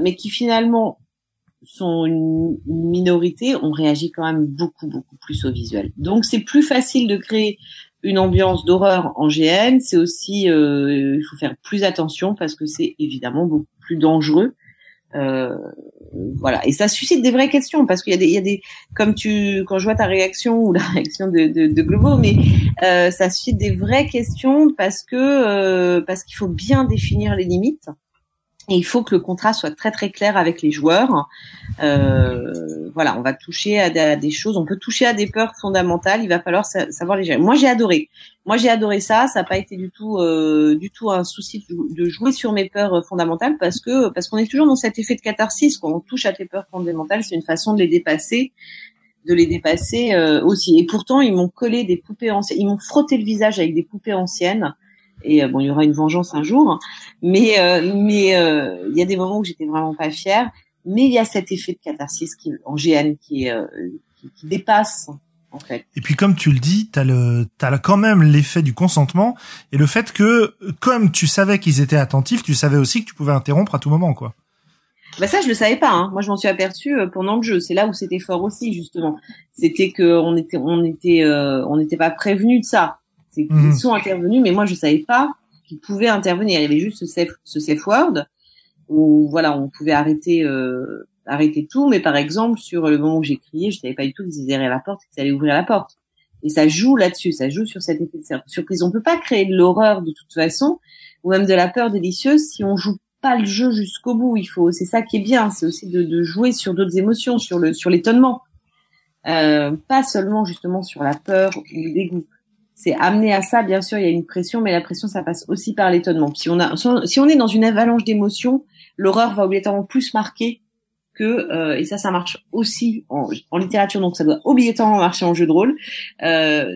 mais qui finalement sont une, minorité, on réagit quand même beaucoup, beaucoup plus au visuel. Donc c'est plus facile de créer une ambiance d'horreur en GN. C'est aussi, euh, il faut faire plus attention parce que c'est évidemment beaucoup plus dangereux. Euh, voilà, et ça suscite des vraies questions parce qu'il y a des, il y a des, comme tu, quand je vois ta réaction ou la réaction de, de, de Globo, mais euh, ça suscite des vraies questions parce que euh, parce qu'il faut bien définir les limites. Et il faut que le contrat soit très très clair avec les joueurs. Euh, voilà, on va toucher à, des choses, on peut toucher à des peurs fondamentales. Il va falloir savoir les gérer. Moi, j'ai adoré. Moi, j'ai adoré ça. Ça n'a pas été du tout, euh, du tout un souci de jouer sur mes peurs fondamentales parce que parce qu'on est toujours dans cet effet de catharsis. Quand on touche à tes peurs fondamentales, c'est une façon de les dépasser de les dépasser euh, aussi. Et pourtant, ils m'ont collé des poupées anciennes, ils m'ont frotté le visage avec des poupées anciennes et euh, bon, il y aura une vengeance un jour, mais euh, mais euh, il y a des moments où j'étais vraiment pas fière. Mais il y a cet effet de catharsis qui, en GN qui, qui, qui dépasse en fait. Et puis comme tu le dis, t'as le t'as quand même l'effet du consentement et le fait que comme tu savais qu'ils étaient attentifs, tu savais aussi que tu pouvais interrompre à tout moment quoi. Bah ça je le savais pas. Hein. Moi je m'en suis aperçu pendant le jeu. C'est là où c'était fort aussi justement. C'était que on était on était on n'était pas prévenu de ça. C'est qu'ils mhm. sont intervenus, mais moi je savais pas qu'ils pouvaient intervenir. Il y avait juste ce safe, ce safe word où voilà, on pouvait arrêter euh, arrêter tout, mais par exemple sur le moment où j'ai crié, je savais pas du tout qu'ils allaient à la porte, qu'ils allaient ouvrir la porte. Et ça joue là-dessus, ça joue sur cet effet de surprise. On peut pas créer de l'horreur de toute façon, ou même de la peur délicieuse si on joue pas le jeu jusqu'au bout. Il faut, c'est ça qui est bien, c'est aussi de, de, jouer sur d'autres émotions, sur le, sur l'étonnement, euh, pas seulement justement sur la peur ou le dégoût c'est amené à ça. Bien sûr, il y a une pression, mais la pression, ça passe aussi par l'étonnement. Si on a, si on est dans une avalanche d'émotions, l'horreur va obligatoirement plus marquer que, euh, et ça, ça marche aussi en, en, littérature, donc ça doit obligatoirement marcher en jeu de rôle. Euh,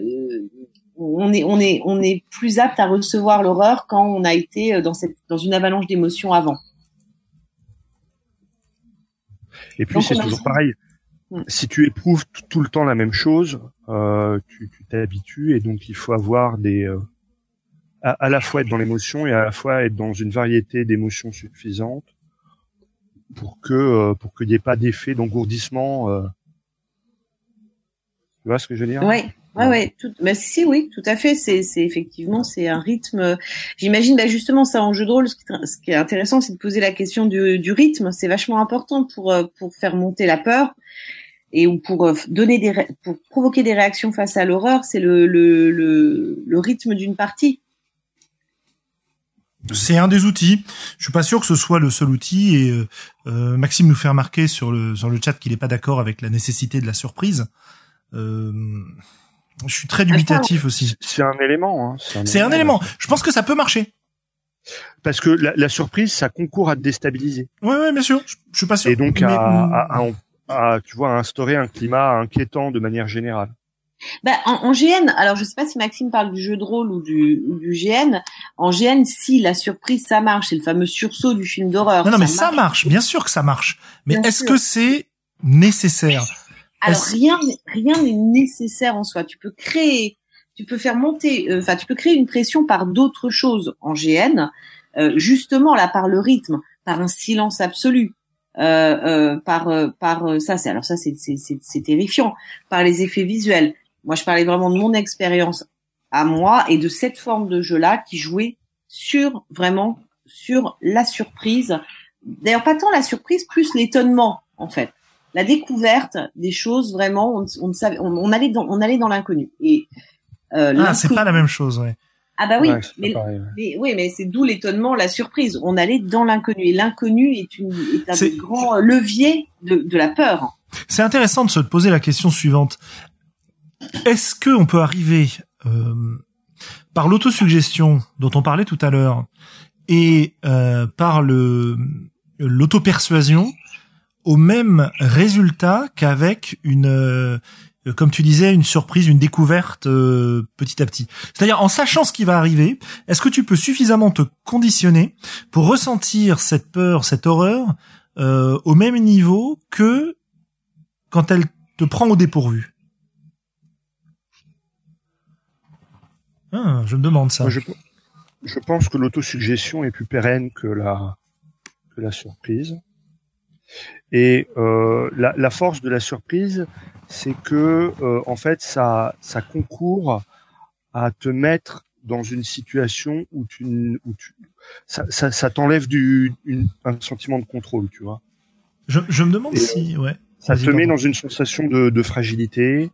on est, on est, on est plus apte à recevoir l'horreur quand on a été dans cette, dans une avalanche d'émotions avant. Et puis c'est toujours pareil. Si tu éprouves tout le temps la même chose, euh, tu t'habitues et donc il faut avoir des euh, à, la fois être dans l'émotion et à la fois être dans une variété d'émotions suffisantes pour que euh, pour qu'il n'y ait pas d'effet d'engourdissement. Euh. Tu vois ce que je veux dire? Oui. Ouais, ouais, tout, mais si, oui, tout à fait. C'est, c'est effectivement, c'est un rythme. J'imagine, bah, justement, ça en jeu de rôle, ce qui, est intéressant, c'est de poser la question du, du rythme. C'est vachement important pour pour faire monter la peur et pour euh, donner des pour provoquer des réactions face à l'horreur, c'est le, le, le, le rythme d'une partie. C'est un des outils. Je suis pas sûr que ce soit le seul outil. Et euh, euh Maxime nous fait remarquer sur le sur le chat qu'il est pas d'accord avec la nécessité de la surprise. Euh, je suis très dubitatif aussi. C'est un élément. Hein. C'est un, élément. Je pense que ça peut marcher. Parce que la, la surprise, ça concourt à te déstabiliser. Ouais, ouais, bien sûr. Je, je suis pas sûr. Et donc à, à, à, tu vois, à instaurer un climat inquiétant de manière générale. Bah, en, en, GN, alors je sais pas si Maxime parle du jeu de rôle ou du, ou du GN. En GN, si la surprise ça marche, c'est le fameux sursaut du film d'horreur. Non, non, mais ça marche, bien sûr que ça marche. Mais est-ce que c'est nécessaire? Alors rien, rien n'est nécessaire en soi. Tu peux créer, tu peux faire monter, euh, enfin, tu peux créer une pression par d'autres choses en GN, euh, justement là par le rythme, par un silence absolu. Euh, euh par par ça c'est alors ça c'est c'est terrifiant par les effets visuels moi, je parlais vraiment de mon expérience à moi et de cette forme de jeu-là qui jouait sur vraiment sur la surprise. D'ailleurs, pas tant la surprise, plus l'étonnement en fait, la découverte des choses vraiment. On, on savait, on, allait dans, on allait dans l'inconnu. Et euh, ah, c'est pas la même chose, ouais. Ah bah oui, mais, oui, mais c'est d'où l'étonnement, la surprise. On allait dans l'inconnu et l'inconnu est, une, est un grand levier de, de la peur. C'est intéressant de se poser la question suivante. Est-ce que on peut arriver euh, par l'autosuggestion dont on parlait tout à l'heure et euh, par le l'autopersuasion au même résultat qu'avec une euh, comme tu disais une surprise une découverte euh, petit à petit c'est-à-dire en sachant ce qui va arriver est-ce que tu peux suffisamment te conditionner pour ressentir cette peur cette horreur euh, au même niveau que quand elle te prend au dépourvu? Ah, je me demande ça. je, je, pense que l'autosuggestion est plus pérenne que la, que la surprise. Et euh, la, la, force de la surprise, c'est que euh, en fait, ça, ça concourt à te mettre dans une situation où tu, où tu ça, ça, ça t'enlève du une, un sentiment de contrôle, tu vois. Je, je me demande si, ouais. Ça te met dans une sensation de, de fragilité.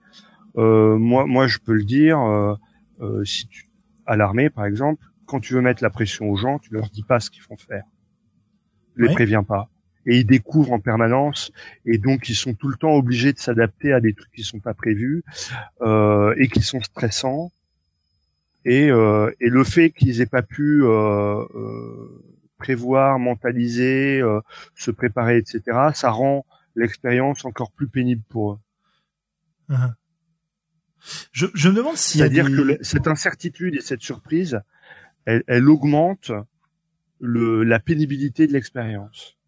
Euh, moi, moi, je peux le dire. Euh, euh, si tu, à l'armée, par exemple, quand tu veux mettre la pression aux gens, tu leur dis pas ce qu'ils font faire. Tu les préviens pas. Et ils découvrent en permanence, et donc ils sont tout le temps obligés de s'adapter à des trucs qui sont pas prévus euh, et qui sont stressants. Et, euh, et le fait qu'ils aient pas pu euh, euh prévoir, mentaliser, euh, se préparer, etc., ça rend l'expérience encore plus pénible pour eux. Uh-huh. Je, je me demande si c'est-à-dire que cette incertitude et cette surprise, elle, elle augmente le, la pénibilité de l'expérience.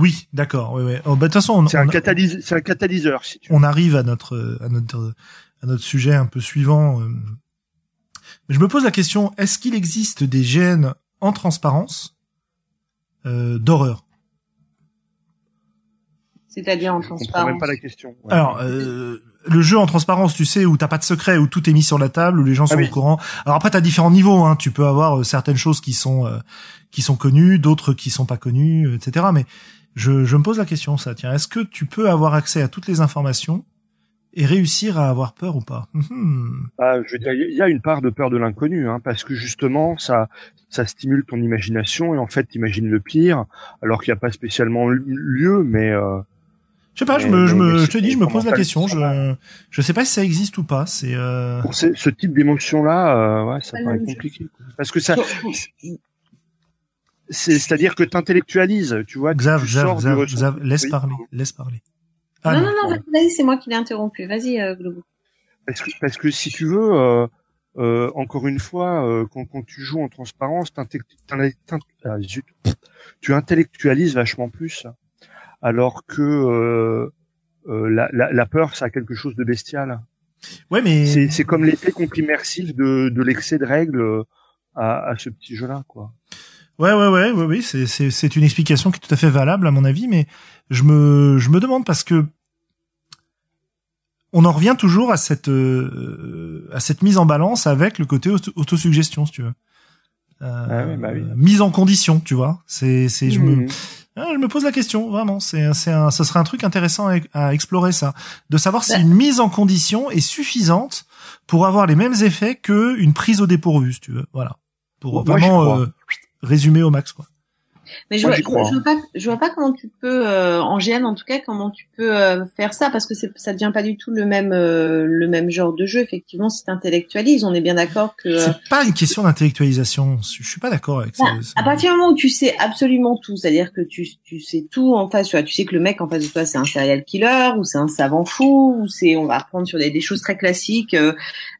Oui, d'accord. Oui, oui. Oh, bah, de toute façon, c'est un, catalyseur, c'est un catalyseur. Si tu on arrive à notre à notre à notre sujet un peu suivant. Euh. Mais je me pose la question est-ce qu'il existe des gènes en transparence euh, d'horreur? C'est-à-dire en transparence. Je comprends même pas la question. Alors, euh, le jeu en transparence, tu sais, où t'as pas de secret, où tout est mis sur la table, où les gens ah sont au courant. Alors après, t'as différents niveaux. Hein. Tu peux avoir euh, certaines choses qui sont euh, qui sont connues, d'autres qui sont pas connues, etc. Mais je, je me pose la question, ça. Tiens, est-ce que tu peux avoir accès à toutes les informations et réussir à avoir peur ou pas? Hmm. ah, Je veux dire, il y a une part de peur de l'inconnu, hein, parce que justement, ça ça stimule ton imagination et en fait, t'imagines le pire, alors qu'il n'y a pas spécialement lieu, mais je sais pas, je me, je me, je te dis, je me pose la question. Je, je sais pas si ça existe ou pas. C'est euh... pour ce, type d'émotion là, euh, ouais, ça paraît compliqué parce que ça, c'est-à-dire que t'intellectualises, tu vois. Xav, Xav, Xav, Xav, laisse parler, laisse parler. Ah, non, non, non, vas-y, c'est moi qui l'ai interrompu. Vas-y, euh, Globo. Parce que, parce que si tu veux, euh, euh, encore une fois, euh, quand, quand tu joues en transparence, ah, tu intellectualises vachement plus alors que euh, euh, la, la, la, peur, ça a quelque chose de bestial. Ouais, mais c'est comme l'effet immersif de, de l'excès de règles à, à ce petit jeu-là, quoi. Ouais, ouais, ouais, ouais, oui, c'est c'est une explication qui est tout à fait valable à mon avis, mais je me je me demande parce que on en revient toujours à cette euh, à cette mise en balance avec le côté autosuggestion, si tu veux. Euh, ah oui, bah oui. Mise en condition, tu vois. C'est c'est je me mmh. Ah, je me pose la question, vraiment. C'est, c'est un, ce serait un truc intéressant à, à explorer ça, de savoir si Bah. une mise en condition est suffisante pour avoir les mêmes effets que une prise au dépourvu, si tu veux. Voilà, pour Moi, vraiment euh, résumer au max, quoi. Mais je Moi, vois, je, vois- crois. je vois pas, je vois pas comment tu peux, euh, en GN en tout cas, comment tu peux euh, faire ça parce que ça devient pas du tout le même, euh, le même genre de jeu. Effectivement, si t'intellectualises, on est bien d'accord que. euh, C'est pas une question d'intellectualisation. Je suis pas d'accord avec ça. Bah, à partir du moment où tu sais absolument tout, c'est-à-dire que tu, tu sais tout en face, tu, sais que le mec en face de toi c'est un serial killer ou c'est un savant fou ou c'est, on va reprendre sur des, des choses très classiques euh,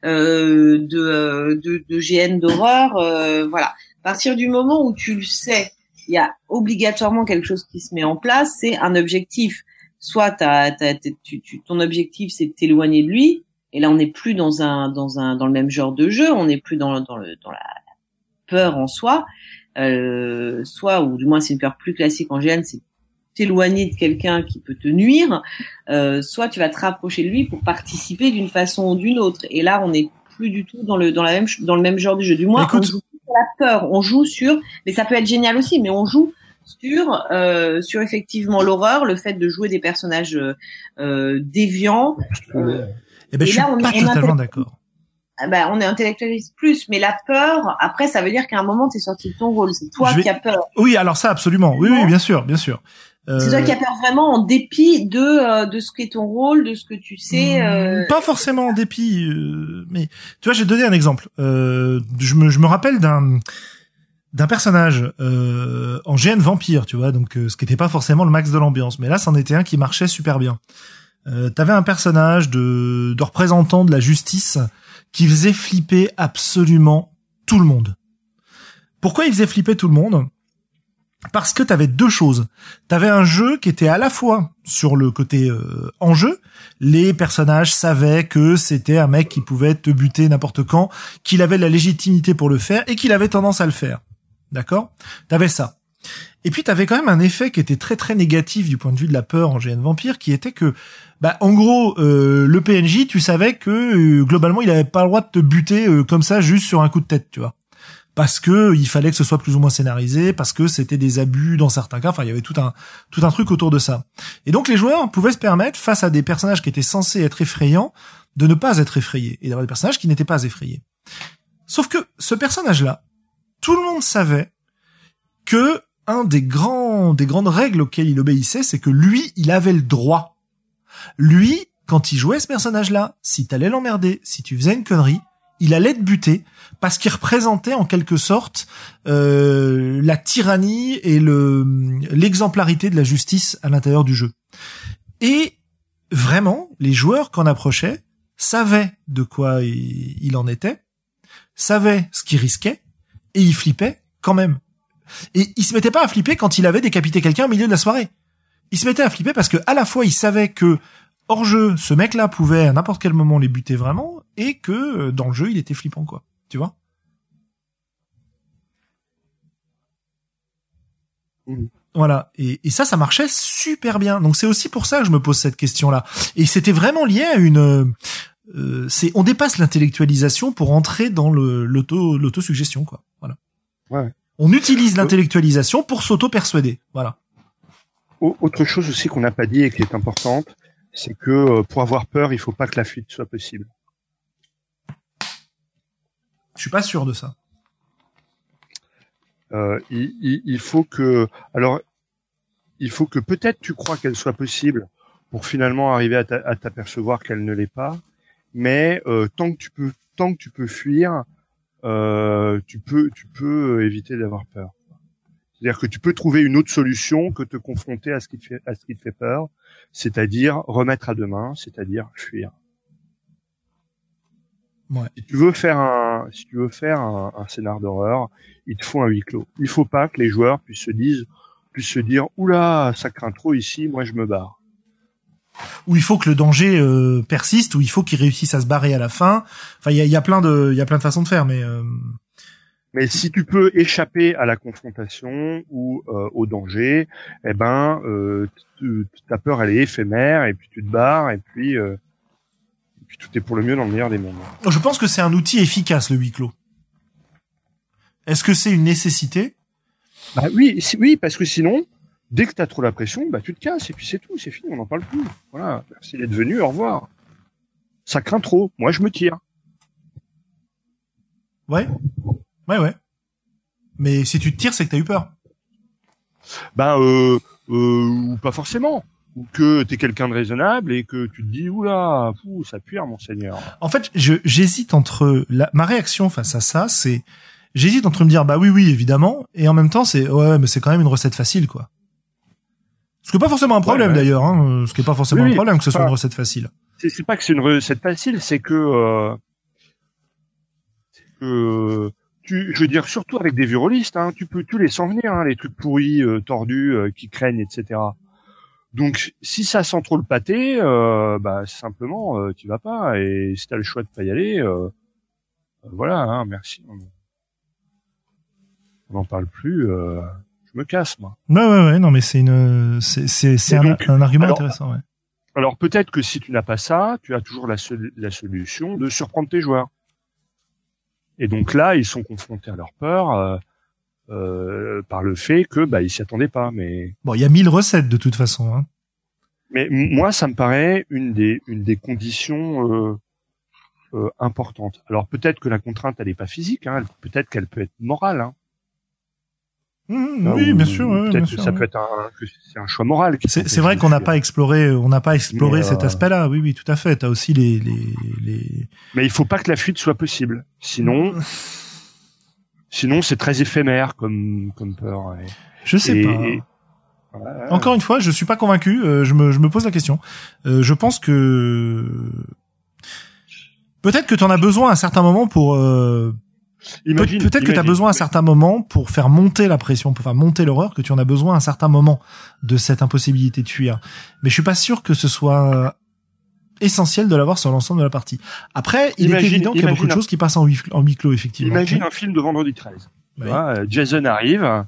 euh, de, euh, de, de GN d'horreur, euh, voilà. À partir du moment où tu le sais, il y a obligatoirement quelque chose qui se met en place, c'est un objectif. Soit t'as, t'as, t'as- tu, tu, ton objectif c'est de t'éloigner de lui, et là on n'est plus dans un, dans un, dans le même genre de jeu, on n'est plus dans, dans le, dans la peur en soi, euh, soit ou du moins c'est une peur plus classique en GN, c'est t'éloigner de quelqu'un qui peut te nuire, euh, soit tu vas te rapprocher de lui pour participer d'une façon ou d'une autre. Et là, on n'est plus du tout dans le dans la même dans le même genre de jeu. Du moins, Écoute- on joue sur la peur, on joue sur, mais ça peut être génial aussi, mais on joue sur euh, sur effectivement l'horreur, le fait de jouer des personnages euh, euh, déviants. Euh, Eh ben, Et je suis là, on est- pas on totalement d'accord. bah, on est intellectualiste plus, mais la peur, après, ça veut dire qu'à un moment, t'es sorti de ton rôle. C'est toi vais- qui as peur. Oui, alors ça, absolument. Oui, oui, bien sûr, bien sûr. Euh, C'est toi qui as peur vraiment en dépit de euh, de ce qu'est ton rôle, de ce que tu sais. euh, Hmm, Pas forcément en dépit, euh, mais tu vois, j'ai donné un exemple. Euh, je me, je me rappelle d'un d'un personnage euh, en GN vampire, tu vois, donc euh, ce qui n'était pas forcément le max de l'ambiance, mais là, c'en était un qui marchait super bien. Euh, T'avais un personnage de, de représentant de la justice qui faisait flipper absolument tout le monde. Pourquoi il faisait flipper tout le monde? Parce que t'avais deux choses. T'avais un jeu qui était à la fois sur le côté euh, enjeu, les personnages savaient que c'était un mec qui pouvait te buter n'importe quand, qu'il avait la légitimité pour le faire et qu'il avait tendance à le faire. D'accord? T'avais ça. Et puis t'avais quand même un effet qui était très très négatif du point de vue de la peur en GN Vampire, qui était que, bah en gros, euh, le PNJ, tu savais que euh, globalement il avait pas le droit de te buter euh, comme ça juste sur un coup de tête, tu vois parce que il fallait que ce soit plus ou moins scénarisé, parce que c'était des abus dans certains cas. Enfin, il y avait tout un tout un truc autour de ça. Et donc les joueurs pouvaient se permettre, face à des personnages qui étaient censés être effrayants, de ne pas être effrayés et d'avoir des personnages qui n'étaient pas effrayés. Sauf que ce personnage-là, tout le monde savait que un des grands des grandes règles auxquelles il obéissait, c'est que lui, il avait le droit. Lui, quand il jouait ce personnage-là, si t'allais l'emmerder, si tu faisais une connerie, il allait te buter parce qu'il représentait en quelque sorte euh, la tyrannie et le l'exemplarité de la justice à l'intérieur du jeu. Et vraiment, les joueurs qu'en approchaient savaient de quoi il, en était, savaient ce qu'ils risquaient et ils flippaient quand même. Et il se mettait pas à flipper quand il avait décapité quelqu'un au milieu de la soirée. Il se mettait à flipper parce que à la fois il savait que hors jeu, ce mec-là pouvait à n'importe quel moment les buter vraiment et que euh, dans le jeu il était flippant quoi. Tu vois? Mhm. Voilà. Et, et ça, ça marchait super bien. Donc c'est aussi pour ça que je me pose cette question-là. Et c'était vraiment lié à une. euh, c'est on dépasse l'intellectualisation pour entrer dans le l'auto l'autosuggestion quoi. Voilà. Ouais. On utilise l'intellectualisation pour s'auto-persuader. Voilà. Au- Autre chose aussi qu'on n'a pas dit et qui est importante, c'est que euh, pour avoir peur, il faut pas que la fuite soit possible. Je suis pas sûr de ça. Euh, il, faut que, alors, il faut que peut-être tu crois qu'elle soit possible pour finalement arriver à t'apercevoir qu'elle ne l'est pas, mais euh, tant que tu peux, tant que tu peux fuir, euh, tu peux, tu peux éviter d'avoir peur. C'est-à-dire que tu peux trouver une autre solution que te confronter à ce qui te fait, à ce qui te fait peur, c'est-à-dire remettre à demain, c'est-à-dire fuir. Ouais. Si tu veux faire un, si tu veux faire un, un scénar d'horreur, il te faut un huis clos. Il faut pas que les joueurs puissent se dire, puissent se dire, oula, ça craint trop ici, moi je me barre. Où il faut que le danger euh, persiste, où il faut qu'ils réussissent à se barrer à la fin. Enfin, il y a, y a plein de, il y a plein de façons de faire, mais euh, Mais si tu peux échapper à la confrontation ou euh, au danger, eh ben, euh, ta peur elle est éphémère et puis tu te barres et puis, euh, puis tout est pour le mieux dans le meilleur des mondes. je pense que c'est un outil efficace le huis clos. Est-ce que c'est une nécessité? Bah oui, oui, parce que sinon, Dès que tu as trop la pression, bah tu te casses et puis c'est tout, c'est fini, on n'en parle plus. Voilà, merci d'être venu, au revoir. Ça craint trop. Moi, je me tire. Ouais. Ouais, ouais. Mais si tu te tires, c'est que t'as eu peur. Ben, euh, euh, pas forcément. Ou que t'es quelqu'un de raisonnable et que tu te dis, oula, fou, ça pue, mon seigneur. En fait, j'hésite entre la, ma réaction face à ça, c'est, j'hésite entre me dire, bah oui, oui, évidemment, et en même temps, c'est, ouais, mais c'est quand même une recette facile, quoi. Ce qui est pas forcément un problème Ouais, ouais. d'ailleurs, hein, ce qui est pas forcément Oui, un problème que ce soit pas- une recette facile. C'est, pas que c'est une recette facile, c'est que, euh, que tu, je veux dire, surtout avec des virolistes, hein, tu peux, tu les sens venir, hein, les trucs pourris, euh, tordus, euh, qui craignent, etc. Donc, si ça sent trop le pâté, euh, bah simplement, euh, tu vas pas. Et si t'as le choix de pas y aller, euh, euh, voilà, hein, merci. On n'en parle plus. euh, je me casse, moi. Ouais, ouais, ouais, non, mais c'est une, c'est, c'est, c'est Et un, argument alors, intéressant, ouais. Alors peut-être que si tu n'as pas ça, tu as toujours la, sol- la solution de surprendre tes joueurs. Et donc là, ils sont confrontés à leur peur euh, euh, par le fait que bah ils s'y attendaient pas. Mais Bon, il y a mille recettes de toute façon, hein. mais moi, ça me paraît une des une des conditions euh, euh, importantes. Alors peut-être que la contrainte elle est pas physique, hein, peut-être qu'elle peut être morale. Hein, Mmh, Hein, oui, ou bien sûr, ouais, Peut-être bien que sûr. ça peut être un que c'est un choix moral. C'est, vrai qu'on n'a pas exploré, on n'a pas exploré Mais, cet euh, aspect-là. Oui, oui, tout à fait. T'as aussi les, les, les. Mais il faut pas que la fuite soit possible. Sinon, sinon c'est très éphémère comme comme peur. Et- Je sais et- pas. et- voilà. Encore une fois, je suis pas convaincu. euh, je me, je me pose la question. Euh, je pense que peut-être que tu en as besoin à un certain moment pour. euh, peut-être que tu as besoin à un certain moment pour faire monter la pression, pour faire monter l'horreur, que tu en as besoin à un certain moment de cette impossibilité de fuir. Mais je suis pas sûr que ce soit essentiel de l'avoir sur l'ensemble de la partie. Après, il est Imagine- évident qu'il y a beaucoup de choses qui passent en huis, en huis clos, effectivement. Imagine un film de vendredi 13. Tu Ouais. Jason arrive.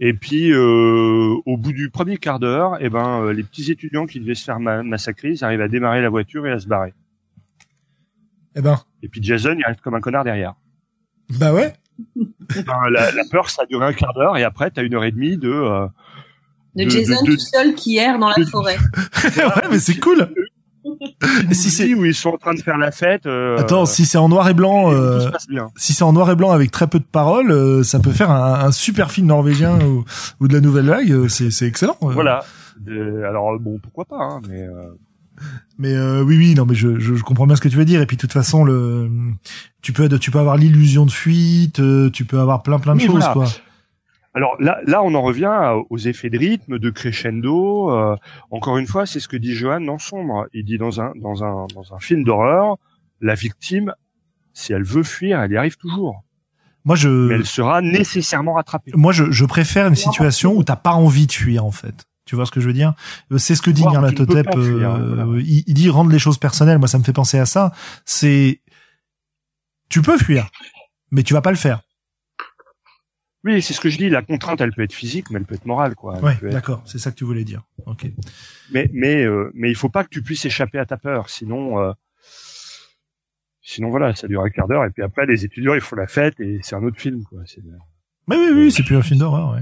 Et puis, euh, au bout du premier quart d'heure, eh ben, euh, les petits étudiants qui devaient se faire ma- massacrer, ils arrivent à démarrer la voiture et à se barrer. Eh ben, Et puis Jason, il reste comme un connard derrière. bah ouais. Enfin, la, la peur, ça a duré un quart d'heure, et après, t'as une heure et demie de. euh, De De- Jason de- de- tout seul qui erre dans la de- forêt. ouais, mais c'est cool. Si c'est où ils sont en train de faire la fête. euh, Attends, si c'est en noir et blanc, euh, si c'est en noir et blanc avec très peu de paroles, euh, ça peut faire un, un super film norvégien ou, ou de la nouvelle vague. euh, C'est, c'est excellent. euh. Voilà. Alors bon, pourquoi pas, hein, mais euh, Mais euh, oui, oui, non, mais je, je, je comprends bien ce que tu veux dire. Et puis de toute façon, le, tu peux, tu peux avoir l'illusion de fuite, tu peux avoir plein, plein de Oui, choses, voilà. quoi. Alors là, là, on en revient aux effets de rythme, de crescendo. euh, encore une fois, c'est ce que dit Johan dans Sombre. Il dit dans un dans un dans un film d'horreur, la victime, si elle veut fuir, elle y arrive toujours, Moi, je, mais elle sera nécessairement rattrapée. moi, je, je préfère une situation où t'as pas envie de fuir, en fait. Tu vois ce que je veux dire? C'est ce que dit Nyarlathotep. euh, voilà. il, il dit rendre les choses personnelles. Moi, ça me fait penser à ça. C'est, tu peux fuir, mais tu vas pas le faire. Oui, c'est ce que je dis. La contrainte, elle peut être physique, mais elle peut être morale, quoi. Elle Ouais, être- d'accord. C'est ça que tu voulais dire. Ok. Mais mais euh, mais il faut pas que tu puisses échapper à ta peur, sinon euh, sinon voilà, ça dure un quart d'heure et puis après les étudiants ils font la fête et c'est un autre film quoi. Mais oui, oui, c'est plus un film d'horreur, ouais.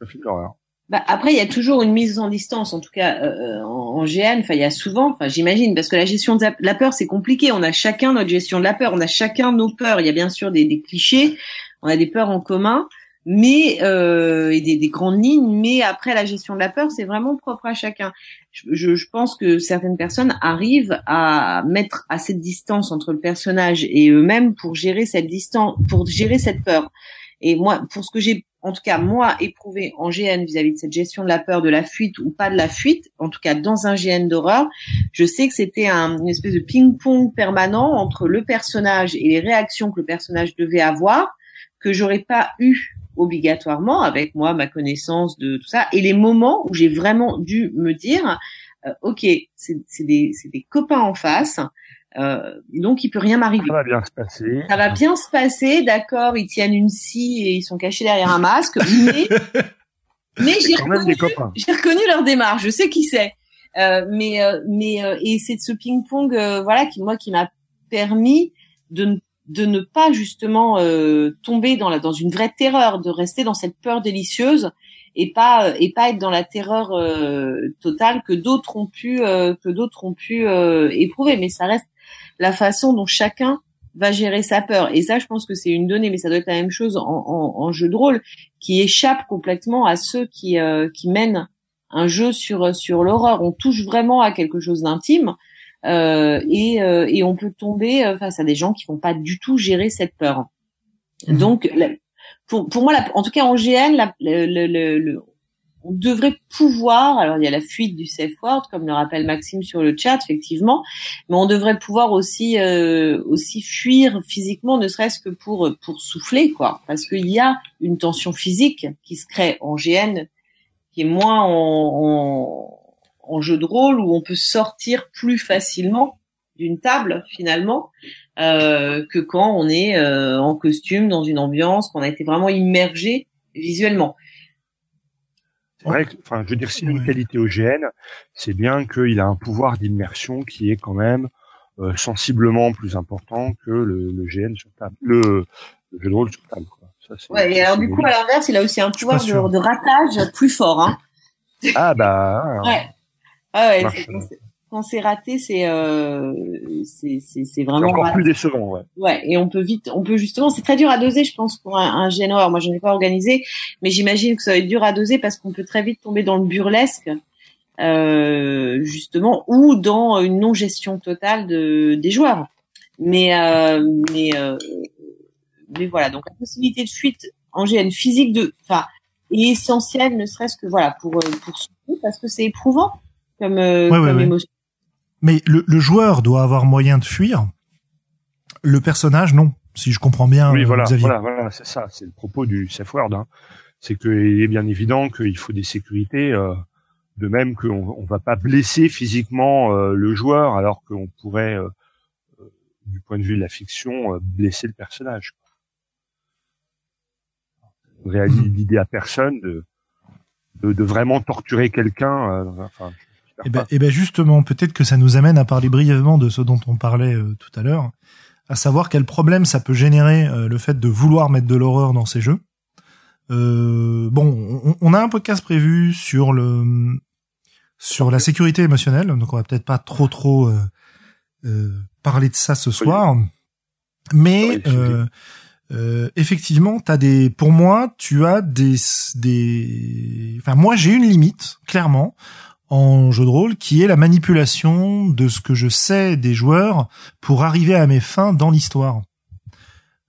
un film d'horreur. Bah, après, il y a toujours une mise en distance, en tout cas euh, en, en GN. Enfin, il y a souvent, enfin, j'imagine, parce que la gestion de la- la peur, c'est compliqué. On a chacun notre gestion de la peur. On a chacun nos peurs. Il y a bien sûr des, des clichés. On a des peurs en commun, mais euh, et des, des grandes lignes. Mais après, la gestion de la peur, c'est vraiment propre à chacun. Je, je, pense que certaines personnes arrivent à mettre assez de distance entre le personnage et eux-mêmes pour gérer cette distance, pour gérer cette peur. Et moi, pour ce que j'ai, en tout cas, moi, éprouvé en GN vis-à-vis de cette gestion de la peur, de la fuite ou pas de la fuite, en tout cas dans un GN d'horreur, je sais que c'était un, une espèce de ping-pong permanent entre le personnage et les réactions que le personnage devait avoir, que j'aurais pas eu obligatoirement avec moi, ma connaissance de tout ça, et les moments où j'ai vraiment dû me dire, euh, ok, c'est des, c'est des copains en face, euh, donc il peut rien m'arriver. Ça va bien se passer. Ça va bien se passer, d'accord, ils tiennent une scie et ils sont cachés derrière un masque, mais, mais j'ai reconnu, reconnu leur démarche, je sais qui c'est. Euh, mais euh, mais euh, et c'est de ce ping-pong euh, voilà qui moi qui m'a permis de ne- de ne pas justement euh, tomber dans la dans une vraie terreur, de rester dans cette peur délicieuse et pas et pas être dans la terreur euh, totale que d'autres ont pu euh, que d'autres ont pu éprouver. Mais ça reste la façon dont chacun va gérer sa peur. Et ça, je pense que c'est une donnée, mais ça doit être la même chose en, en, en jeu de rôle, qui échappe complètement à ceux qui qui mènent un jeu sur sur l'horreur. On touche vraiment à quelque chose d'intime. Euh, et, euh, et on peut tomber euh, face à des gens qui vont pas du tout gérer cette peur. Mhm. Donc, pour, pour moi, en tout cas en GN, la, le, le, le, on devrait pouvoir, alors il y a la fuite du safe word, comme le rappelle Maxime sur le chat, effectivement, mais on devrait pouvoir aussi euh, aussi fuir physiquement, ne serait-ce que pour pour souffler, quoi, parce qu'il y a une tension physique qui se crée en GN, qui est moins en, en en jeu de rôle où on peut sortir plus facilement d'une table finalement euh, que quand on est euh, en costume dans une ambiance qu'on a été vraiment immergé visuellement. C'est vrai que, enfin, je veux dire, si une qualité OGN, c'est bien qu'il a un pouvoir d'immersion qui est quand même euh, sensiblement plus important que le, le GN sur table, le, jeu de rôle sur table. Quoi. Ça, ouais, et alors du coup, à l'inverse, il a aussi un pouvoir de, de, ratage plus fort. Hein. Ah bah. ouais. Ah ouais, quand c'est raté, c'est euh, c'est vraiment encore plus décevant, ouais. Ouais, et on peut vite, on peut justement, c'est très dur à doser, je pense, pour un, un Moi, je n'ai pas organisé, mais j'imagine que ça va être dur à doser parce qu'on peut très vite tomber dans le burlesque, euh, justement, ou dans une non gestion totale de des joueurs. Mais euh, mais euh, mais voilà, donc la possibilité de fuite en GN physique de, enfin, est essentielle, ne serait-ce que voilà pour euh, pour parce que c'est éprouvant comme, euh, Mais le, le, joueur doit avoir moyen de fuir. Le personnage, non. Si je comprends bien. Oui, voilà, voilà, voilà, c'est ça. C'est le propos du safe word. Hein. C'est qu'il est bien évident qu'il faut des sécurités. Euh, de même qu'on on va pas blesser physiquement euh, le joueur, alors qu'on pourrait, euh, du point de vue de la fiction, blesser le personnage. Réaliser mhm. l'idée à personne de, de, de, vraiment torturer quelqu'un. enfin, et eh ben, eh ben justement, peut-être que ça nous amène à parler brièvement de ce dont on parlait euh, tout à l'heure, à savoir quel problème ça peut générer euh, le fait de vouloir mettre de l'horreur dans ces jeux. Euh, bon, on, on, a un podcast prévu sur le sur la sécurité émotionnelle, donc on va peut-être pas trop trop euh, parler de ça ce soir, mais effectivement, t'as des, pour moi, tu as des, des, enfin moi j'ai une limite clairement en jeu de rôle, qui est la manipulation de ce que je sais des joueurs pour arriver à mes fins dans l'histoire.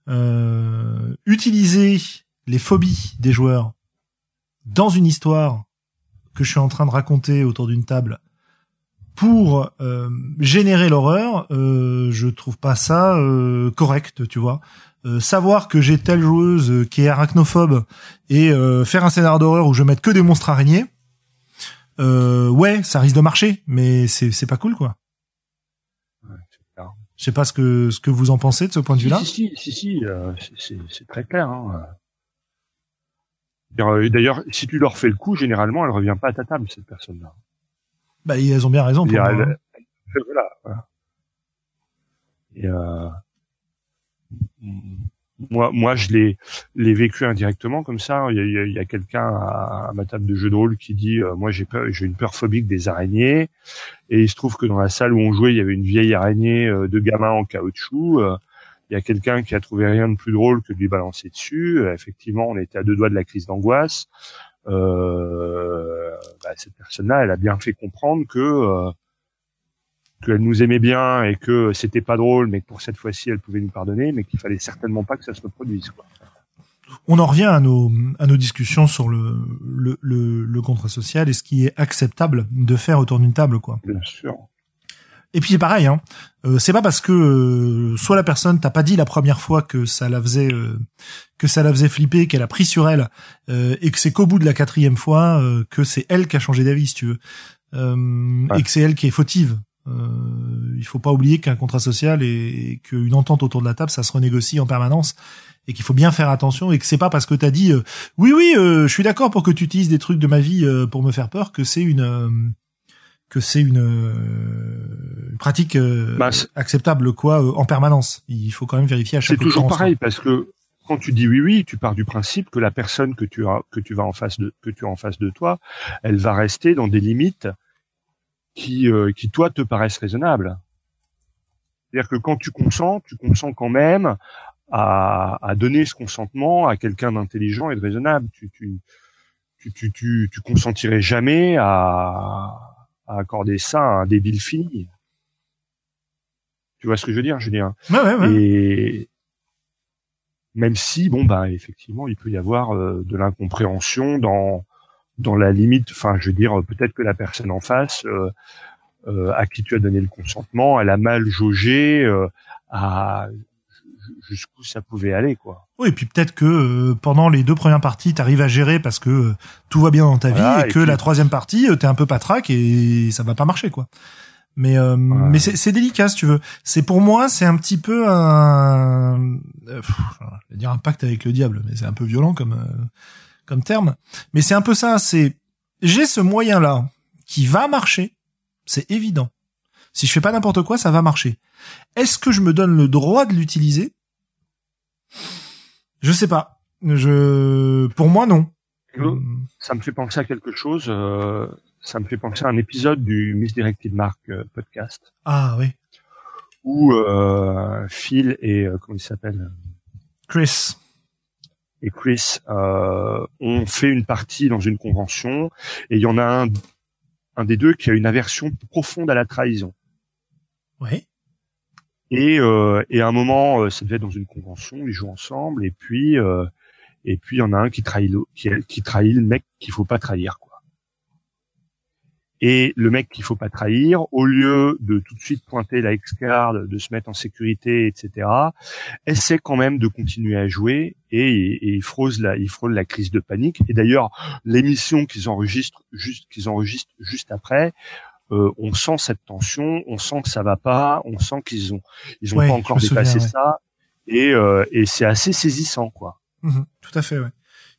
Euh, utiliser les phobies des joueurs dans une histoire que je suis en train de raconter autour d'une table pour euh, générer l'horreur, euh, je trouve pas ça euh, correct, tu vois. Savoir que j'ai telle joueuse qui est arachnophobe et faire un scénario d'horreur où je mette que des monstres araignées, euh, ouais, ça risque de marcher, mais c'est c'est pas cool quoi. Ouais, Je sais pas ce que ce que vous en pensez de ce point de vue-là. Si si si, si euh, c'est très clair. Hein. Euh, d'ailleurs, si tu leur fais le coup, généralement, elle revient pas à ta table cette personne-là. Bah, elles ont bien raison. Pour hein. voilà, voilà. Et euh, moi, moi, je l'ai, l'ai vécu indirectement comme ça. Il y a, a quelqu'un à, ma table de jeu de rôle qui dit, euh, moi, j'ai peur, j'ai une peur phobique des araignées. Et il se trouve que dans la salle où on jouait, il y avait une vieille araignée euh, de gamin en caoutchouc. Euh, il y a quelqu'un qui a trouvé rien de plus drôle que de lui balancer dessus. effectivement, on était à deux doigts de la crise d'angoisse. Bah, cette personne-là, elle a bien fait comprendre que qu'elle nous aimait bien et que c'était pas drôle, mais que pour cette fois-ci, elle pouvait nous pardonner, mais qu'il fallait certainement pas que ça se reproduise. Quoi. On en revient à nos à nos discussions sur le le, le, le contrat social et ce qui est acceptable de faire autour d'une table, quoi. Bien sûr. Et puis c'est pareil, hein. Euh, c'est pas parce que euh, soit la personne t'a pas dit la première fois que ça la faisait euh, que ça la faisait flipper, qu'elle a pris sur elle, euh, et que c'est qu'au bout de la quatrième fois que c'est elle qui a changé d'avis, si tu veux, et que c'est elle qui est fautive. Euh, il faut pas oublier qu'un contrat social et, qu'une entente autour de la table, ça se renégocie en permanence et qu'il faut bien faire attention et que c'est pas parce que tu as dit euh, oui oui euh, je suis d'accord pour que tu utilises des trucs de ma vie euh, pour me faire peur que c'est une que c'est une, euh, pratique euh, Bah, acceptable quoi euh, en permanence. Il faut quand même vérifier à chaque C'est toujours pareil parce que quand tu dis oui oui, tu pars du principe que la personne que tu as que tu vas en face de que tu as en face de toi, elle va rester dans des limites qui euh, qui toi te paraissent raisonnables. C'est-à-dire que quand tu consens, tu consens quand même à, à donner ce consentement à quelqu'un d'intelligent et de raisonnable. Tu tu tu tu tu, tu consentirais jamais à, à accorder ça à un débile fini. Tu vois ce que je veux dire, Julien? Ouais, ouais, ouais. et même si, bon, bah, effectivement, il peut y avoir euh, de l'incompréhension dans dans la limite. Enfin, je veux dire, peut-être que la personne en face, euh, euh, à qui tu as donné le consentement, elle a mal jaugé euh, à jusqu'où ça pouvait aller, quoi. Oui, et puis peut-être que euh, pendant les deux premières parties, t'arrives à gérer parce que euh, tout va bien dans ta Voilà, vie et, et que puis- la troisième partie, euh, t'es un peu patraque et ça va pas marcher, quoi. Mais euh, mais c'est délicat, si tu veux. C'est pour moi, c'est un petit peu un, euh, pff, je vais dire un pacte avec le diable, mais c'est un peu violent comme euh, comme terme. Mais c'est un peu ça. C'est j'ai ce moyen là qui va marcher, c'est évident. Si je fais pas n'importe quoi, ça va marcher. Est-ce que je me donne le droit de l'utiliser? Je sais pas. Je, pour moi, non. Ça me fait penser à quelque chose. euh, ça me fait penser à un épisode du Misdirected Mark euh, podcast Ah oui, où euh, Phil et euh, comment il s'appelle? Chris. Et Chris euh, ont fait une partie dans une convention et il y en a un, un des deux qui a une aversion profonde à la trahison. Ouais. Et, euh, et à un moment, euh, ça devait être dans une convention, ils jouent ensemble et puis euh, et puis il y en a un qui trahit le, qui, qui trahit le mec qu'il faut pas trahir. Et le mec qu'il faut pas trahir, au lieu de tout de suite pointer la X-card, de se mettre en sécurité, etc., essaie quand même de continuer à jouer et, et il frôle la, il frôle la crise de panique. Et d'ailleurs, l'émission qu'ils enregistrent juste, qu'ils enregistrent juste après, euh, on sent cette tension, on sent que ça va pas, on sent qu'ils ont, ils ont Ouais, pas encore souviens, dépassé ouais. ça. Et, euh, et c'est assez saisissant, quoi. Mhm, tout à fait, ouais.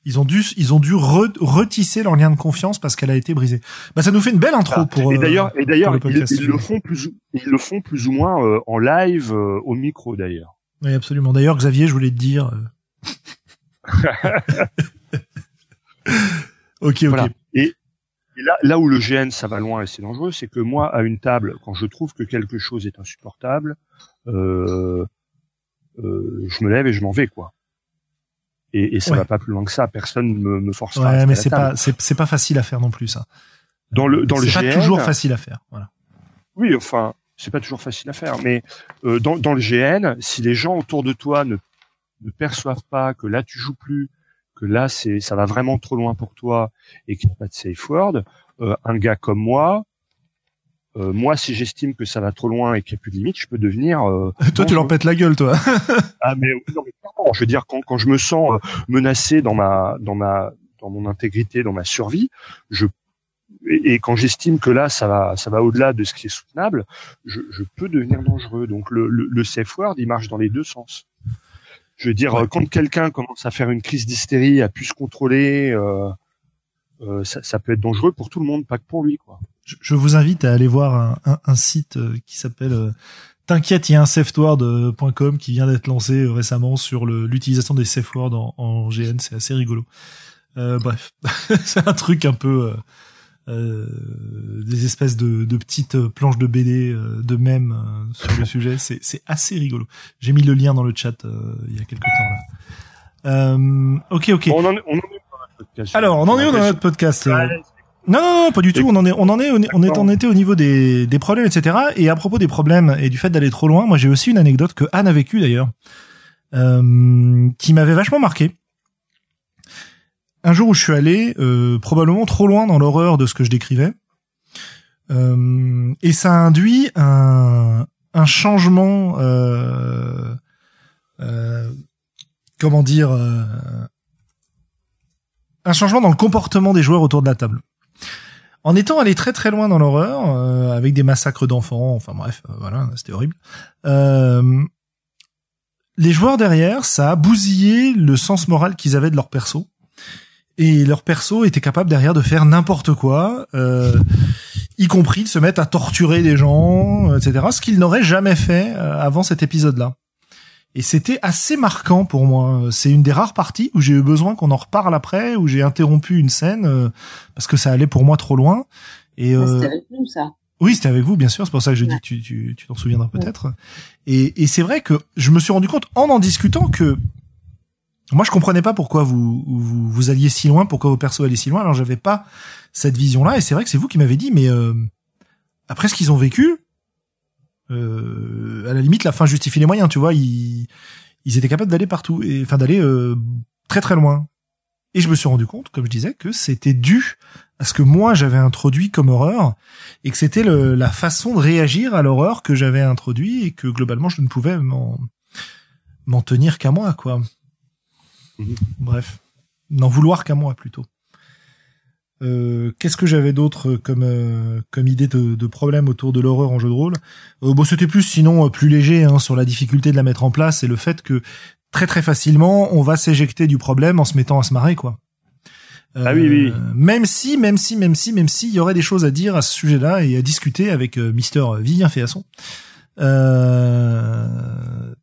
Ils ont dû, ils ont dû re- retisser leur lien de confiance parce qu'elle a été brisée. Bah, ça nous fait une belle intro Ah, pour. et euh, d'ailleurs, et d'ailleurs, ils, le font plus, ils le font plus ou moins euh, en live euh, au micro d'ailleurs. Oui, absolument. D'ailleurs, Xavier, je voulais te dire. euh, ok, ok. Voilà. Et, et là, là où le GN ça va loin et c'est dangereux, c'est que moi, à une table, quand je trouve que quelque chose est insupportable, euh, euh, je me lève et je m'en vais, quoi. Et, et ça Ouais. va pas plus loin que ça. Personne me, me forcera. à Ouais, mais à la c'est pas, c'est, c'est pas facile à faire non plus, ça. dans le dans le c'est pas GN. toujours facile à faire. Voilà. Oui, enfin, c'est pas toujours facile à faire, mais euh, dans, dans le GN, si les gens autour de toi ne, ne perçoivent pas que là tu joues plus, que là c'est ça va vraiment trop loin pour toi et qu'il n'y a pas de safe word, euh, un gars comme moi, euh, moi si j'estime que ça va trop loin et qu'il n'y a plus de limite, je peux devenir. euh, toi, tu leur pètes la gueule, toi. Ah mais, non, mais je veux dire quand, quand je me sens euh, menacé dans ma dans ma dans mon intégrité, dans ma survie, je et, quand j'estime que là ça va ça va au-delà de ce qui est soutenable, je, je peux devenir dangereux. Donc le, le, le safe word, il marche dans les deux sens. Je veux dire Ouais. euh, quand quelqu'un commence à faire une crise d'hystérie, à plus se contrôler, euh, euh, ça, ça peut être dangereux pour tout le monde, pas que pour lui quoi. je, je vous invite à aller voir un, un, un site euh, qui s'appelle euh, T'inquiète, il y a un safeword.com qui vient d'être lancé euh, récemment sur l'utilisation des safe words en, en GN. C'est assez rigolo. Euh, bref, c'est un truc un peu euh, euh, des espèces de, de petites planches de BD euh, de euh, sur le sujet. C'est assez rigolo. J'ai mis le lien dans le chat euh, il y a quelques temps là. Euh, ok, ok. On en on en. Alors, on en est où dans notre podcast non, non, non, pas du tout. On en est, on en est, on est, on était au niveau des, des problèmes, etc. Et à propos des problèmes et du fait d'aller trop loin, moi j'ai aussi une anecdote que Anne a vécue d'ailleurs, euh, qui m'avait vachement marqué. Un jour où je suis allé euh, probablement trop loin dans l'horreur de ce que je décrivais, euh, et ça induit un, un changement, euh, euh, comment dire, euh, un changement dans le comportement des joueurs autour de la table. En étant allé très très loin dans l'horreur, euh, avec des massacres d'enfants, enfin bref, euh, voilà, c'était horrible. Euh, les joueurs derrière, ça a bousillé le sens moral qu'ils avaient de leur perso. et leur perso était capable derrière de faire n'importe quoi, y compris de se mettre à torturer des gens, etc. Ce qu'ils n'auraient jamais fait avant cet épisode-là. Et c'était assez marquant pour moi. C'est une des rares parties où j'ai eu besoin qu'on en reparle après, où j'ai interrompu une scène euh, parce que ça allait pour moi trop loin. Et euh, c'était avec nous ça. Oui, c'était avec vous, bien sûr. C'est pour ça que je dis que tu tu tu t'en souviendras peut-être. Et, et c'est vrai que je me suis rendu compte en en discutant que moi je comprenais pas pourquoi vous, vous, vous alliez si loin, pourquoi vos persos allaient si loin. Alors j'avais pas cette vision-là. Et c'est vrai que c'est vous qui m'avez dit, mais euh, après ce qu'ils ont vécu, euh, à la limite la fin justifie les moyens. Tu vois, ils, ils étaient capables d'aller partout et enfin d'aller euh, très très loin. Et je me suis rendu compte, comme je disais, que c'était dû à ce que moi j'avais introduit comme horreur et que c'était la façon de réagir à l'horreur que j'avais introduit et que globalement je ne pouvais m'en m'en tenir qu'à moi quoi. Mhm. Bref, n'en vouloir qu'à moi plutôt. Euh, Qu'est-ce que j'avais d'autre comme euh, comme idée de, de, problème autour de l'horreur en jeu de rôle? Euh, Bon, c'était plus sinon euh, plus léger hein, sur la difficulté de la mettre en place et le fait que très très facilement on va s'éjecter du problème en se mettant à se marrer quoi. ah oui oui. Même si même si même si même si il y aurait des choses à dire à ce sujet-là et à discuter avec Mister Vivien Féasson. Euh,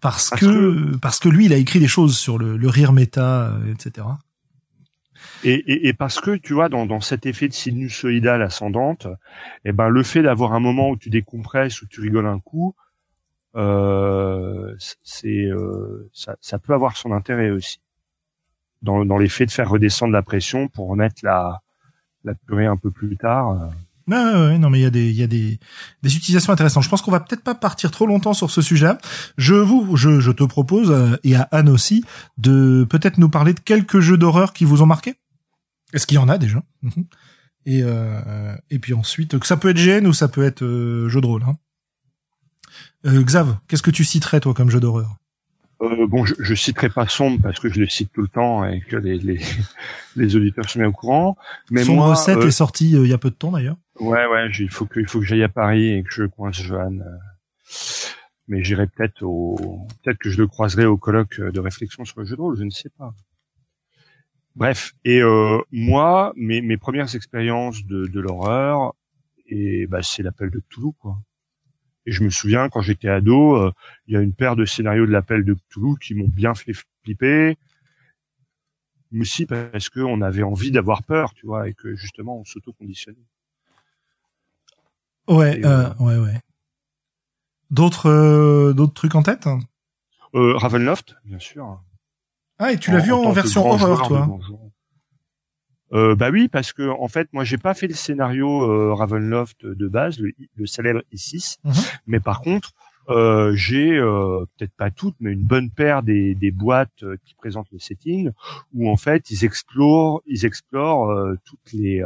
parce, que, parce que lui, il a écrit des choses sur le, le rire méta, euh, etc. Et, et, et, parce que tu vois dans, dans cet effet de sinusoïdale ascendante, eh ben le fait d'avoir un moment où tu décompresses où tu rigoles un coup, euh, c'est euh, ça, ça, peut avoir son intérêt aussi dans, dans l'effet de faire redescendre la pression pour remettre la la purée un peu plus tard. Euh. Non, non, mais il y a des, il y a des, des utilisations intéressantes. Je pense qu'on va peut-être pas partir trop longtemps sur ce sujet. Je vous, je, je te propose euh, et à Anne aussi de peut-être nous parler de quelques jeux d'horreur qui vous ont marqué. Est-ce qu'il y en a déjà? Mhm. Et euh, et puis ensuite, que ça peut être GN ou ça peut être euh, jeu de rôle. Hein. Euh, Xav, qu'est-ce que tu citerais toi comme jeu d'horreur? Euh, bon, je, je citerai pas Sombre parce que je le cite tout le temps et que les, les, les auditeurs sont bien au courant. Mais Sombre moi, 7 est sorti il y a peu de temps d'ailleurs. Ouais, ouais, il faut que, il faut que j'aille à Paris et que je coince Johan. Euh, mais j'irai peut-être au, peut-être que je le croiserai au colloque de réflexion sur le jeu de rôle, je ne sais pas. Bref, et euh, moi, mes, mes premières expériences de, de l'horreur, et bah, c'est l'appel de Toulouse, quoi. Et je me souviens quand j'étais ado, euh, il y a une paire de scénarios de l'appel de Toulouse qui m'ont bien fait flipper. Mais aussi parce qu'on avait envie d'avoir peur, tu vois, et que justement on s'auto-conditionnait. Ouais, euh, ouais, ouais. D'autres, euh, d'autres trucs en tête? Euh, Ravenloft, bien sûr. Ah, et tu l'as vu en, version horreur, toi euh, bah oui, parce que en fait, moi, j'ai pas fait le scénario euh, Ravenloft de base, le, le célèbre I6, mhm. mais par contre, euh, j'ai euh, peut-être pas toutes, mais une bonne paire des, des boîtes qui présentent le setting, où en fait, ils explorent, ils explorent toutes les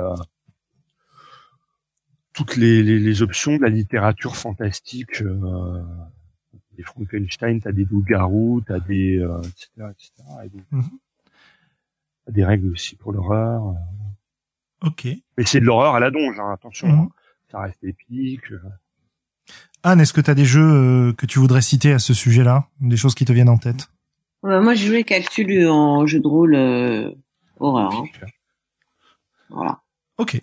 toutes les, les, les, options de la littérature fantastique. Euh, des Frankenstein, t'as des loups-garous, t'as des, euh, etc., etc. Et donc, mhm. des règles aussi pour l'horreur. Euh. Ok. Mais c'est de l'horreur à la donge, hein, attention. Mhm. Hein. Ça reste épique. Euh. Anne, est-ce que tu as des jeux que tu voudrais citer à ce sujet-là? Des choses qui te viennent en tête? Moi, j'ai joué avec en jeu de rôle horreur. Hein. Voilà. Ok.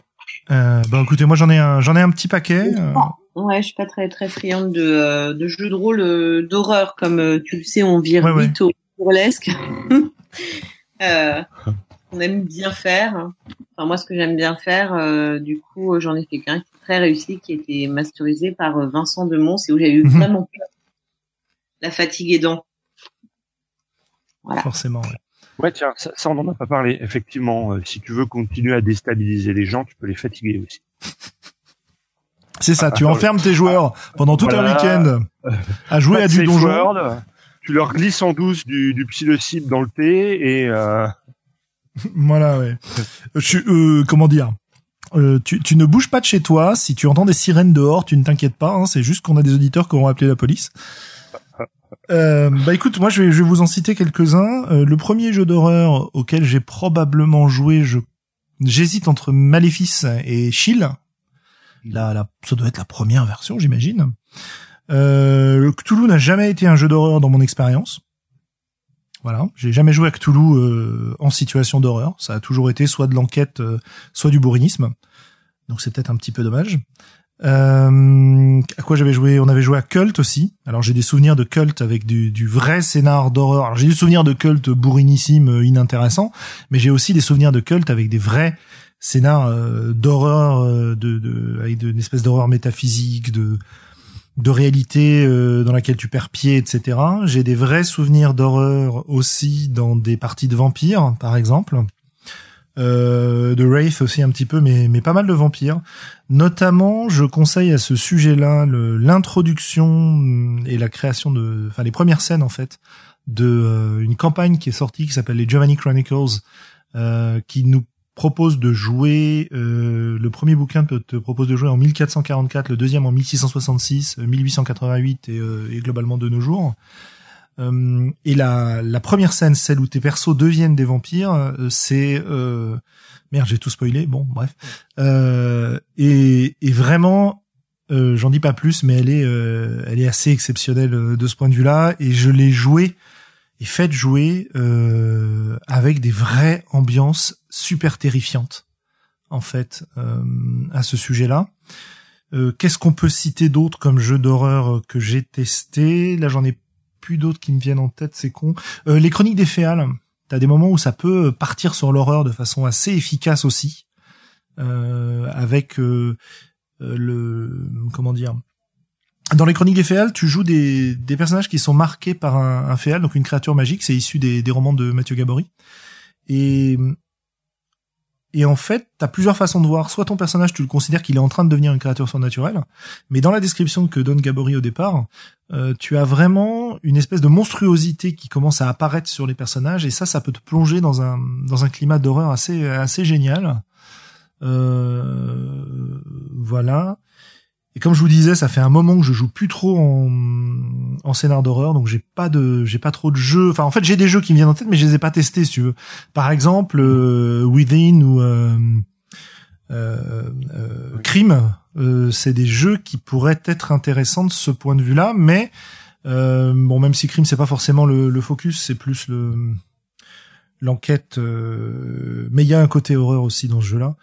Euh, bah écoutez, moi j'en ai un, j'en ai un petit paquet. Euh. Ouais, je suis pas très très friande de, euh, de jeux de rôle euh, d'horreur, comme tu le sais, on vire vite au burlesque. on aime bien faire. Enfin moi, ce que j'aime bien faire, du coup, j'en ai fait qu'un qui est très réussi, qui était masterisé par Vincent de Mons, et où j'ai eu mhm. vraiment peur. La fatigue aidant. Voilà. Forcément. Ouais. Ouais, tiens, ça, ça on n'en a pas parlé. Effectivement, euh, si tu veux continuer à déstabiliser les gens, tu peux les fatiguer aussi. C'est ça, tu enfermes tes joueurs pendant tout un week-end à jouer à du donjon. tu leur glisses en douce du, du psilocybine dans le thé et... Euh... voilà, ouais. Je, euh, comment dire euh, tu, tu, ne bouges pas de chez toi. Si tu entends des sirènes dehors, tu ne t'inquiètes pas. Hein, c'est juste qu'on a des auditeurs qui auront appelé la police. Euh, bah écoute, moi je vais, je vais vous en citer quelques-uns. Euh, le premier jeu d'horreur auquel j'ai probablement joué, je j'hésite entre Maléfice et Chill. Là, là, ça doit être la première version, j'imagine. Euh, Cthulhu n'a jamais été un jeu d'horreur dans mon expérience. Voilà, j'ai jamais joué à Cthulhu euh, en situation d'horreur. Ça a toujours été soit de l'enquête, euh, soit du bourrinisme. Donc c'est peut-être un petit peu dommage. Euh, à quoi j'avais joué? On avait joué à Cult aussi. Alors j'ai des souvenirs de Cult avec du, vrai scénar d'horreur. Alors j'ai des souvenirs de Cult bourrinissime, euh, inintéressant, mais j'ai aussi des souvenirs de Cult avec des vrais scénars euh, d'horreur, euh, de, de, avec une espèce d'horreur métaphysique, de de réalité dans laquelle tu perds pied, etc. J'ai des vrais souvenirs d'horreur aussi dans des parties de vampires, par exemple euh, de Wraith aussi un petit peu, mais, mais pas mal de vampires. Notamment, je conseille à ce sujet-là l'introduction et la création de, enfin les premières scènes en fait, de euh, une campagne qui est sortie qui s'appelle les Giovanni Chronicles, euh, qui nous propose de jouer. Euh, le premier bouquin te, propose de jouer en 1444, le deuxième en 1666, 1888 et, et globalement de nos jours. Euh, et la, la première scène, celle où tes persos deviennent des vampires, euh, c'est euh, merde, j'ai tout spoilé. Bon, bref. Euh, et, et, vraiment, euh, j'en dis pas plus, mais elle est, elle est assez exceptionnelle de ce point de vue-là. Et je l'ai joué et fait jouer avec des vraies ambiances super terrifiantes, en fait, à ce sujet-là. Qu'est-ce qu'on peut citer d'autre comme jeu d'horreur que j'ai testé? Là, j'en ai plus d'autres qui me viennent en tête, c'est con. Euh, les chroniques des Féales, t'as des moments où ça peut partir sur l'horreur de façon assez efficace aussi, euh, avec euh, le comment dire. Dans les chroniques des Féales, tu joues des, des personnages qui sont marqués par un, un féal, donc une créature magique. C'est issu des, des romans de Mathieu Gabory. Et et en fait, tu as plusieurs façons de voir. Soit ton personnage, tu le considères qu'il est en train de devenir une créature surnaturelle, mais dans la description que donne Gabory au départ, euh, tu as vraiment une espèce de monstruosité qui commence à apparaître sur les personnages, et ça, ça peut te plonger dans un dans un climat d'horreur assez assez génial. Euh, voilà. Et comme je vous disais, ça fait un moment que je joue plus trop en, en scénar d'horreur, donc j'ai pas de, j'ai pas trop de jeux. Enfin, en fait, j'ai des jeux qui me viennent en tête, mais je les ai pas testés, si tu veux. Par exemple, euh, Within ou euh, euh, euh Crime, c'est des jeux qui pourraient être intéressants de ce point de vue-là, mais bon, même si Crime c'est pas forcément le, le focus, c'est plus le l'enquête. mais il y a un côté horreur aussi dans ce jeu-là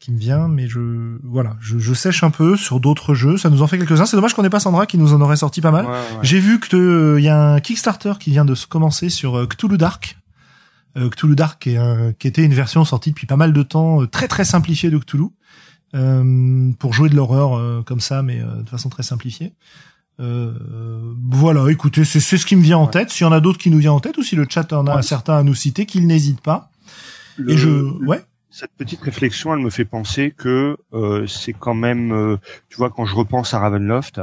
qui me vient, mais je voilà, je, je sèche un peu sur d'autres jeux. Ça nous en fait quelques-uns. C'est dommage qu'on n'ait pas Sandra qui nous en aurait sorti pas mal. J'ai vu que il euh, y a un Kickstarter qui vient de se commencer sur euh, Cthulhu Dark. Euh, Cthulhu Dark est, qui était une version sortie depuis pas mal de temps, très très simplifiée de Cthulhu, pour jouer de l'horreur comme ça, mais de façon très simplifiée. voilà, écoutez, c'est ce qui me vient en tête. S'il y en a d'autres qui nous viennent en tête, ou si le chat en a un certain à nous citer, qu'il n'hésite pas. Et je, ouais cette petite réflexion, elle me fait penser que euh, c'est quand même, euh, tu vois, quand je repense à Ravenloft,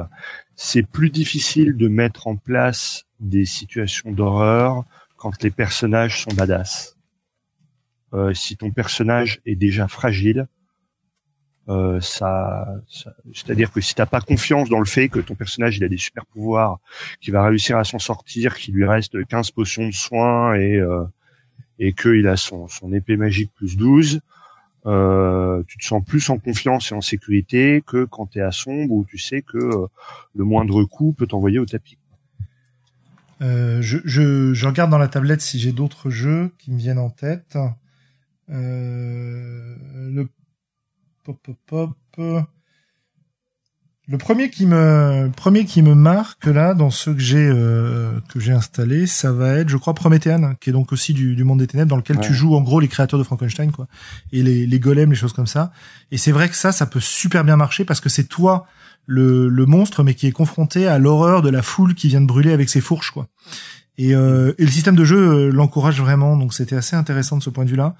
c'est plus difficile de mettre en place des situations d'horreur quand les personnages sont badass. Euh, si ton personnage est déjà fragile, ça, c'est-à-dire que si t'as pas confiance dans le fait que ton personnage il a des super pouvoirs, qu'il va réussir à s'en sortir, qu'il lui reste 15 potions de soins et et qu'il a son, épée magique plus 12, euh, tu te sens plus en confiance et en sécurité que quand tu es à sombre où tu sais que euh, le moindre coup peut t'envoyer au tapis. Euh, je, je, regarde dans la tablette si j'ai d'autres jeux qui me viennent en tête. Le pop pop pop. Le premier qui me premier qui me marque là dans ceux que j'ai euh, que j'ai installé, ça va être je crois Prométhéane, qui est donc aussi du, du monde des ténèbres dans lequel tu joues en gros les créateurs de Frankenstein quoi et les, les golems, les choses comme ça. Et c'est vrai que ça ça peut super bien marcher parce que c'est toi le, le monstre mais qui est confronté à l'horreur de la foule qui vient de brûler avec ses fourches quoi. Et, euh, et le système de jeu euh, l'encourage vraiment donc c'était assez intéressant de ce point de vue-là.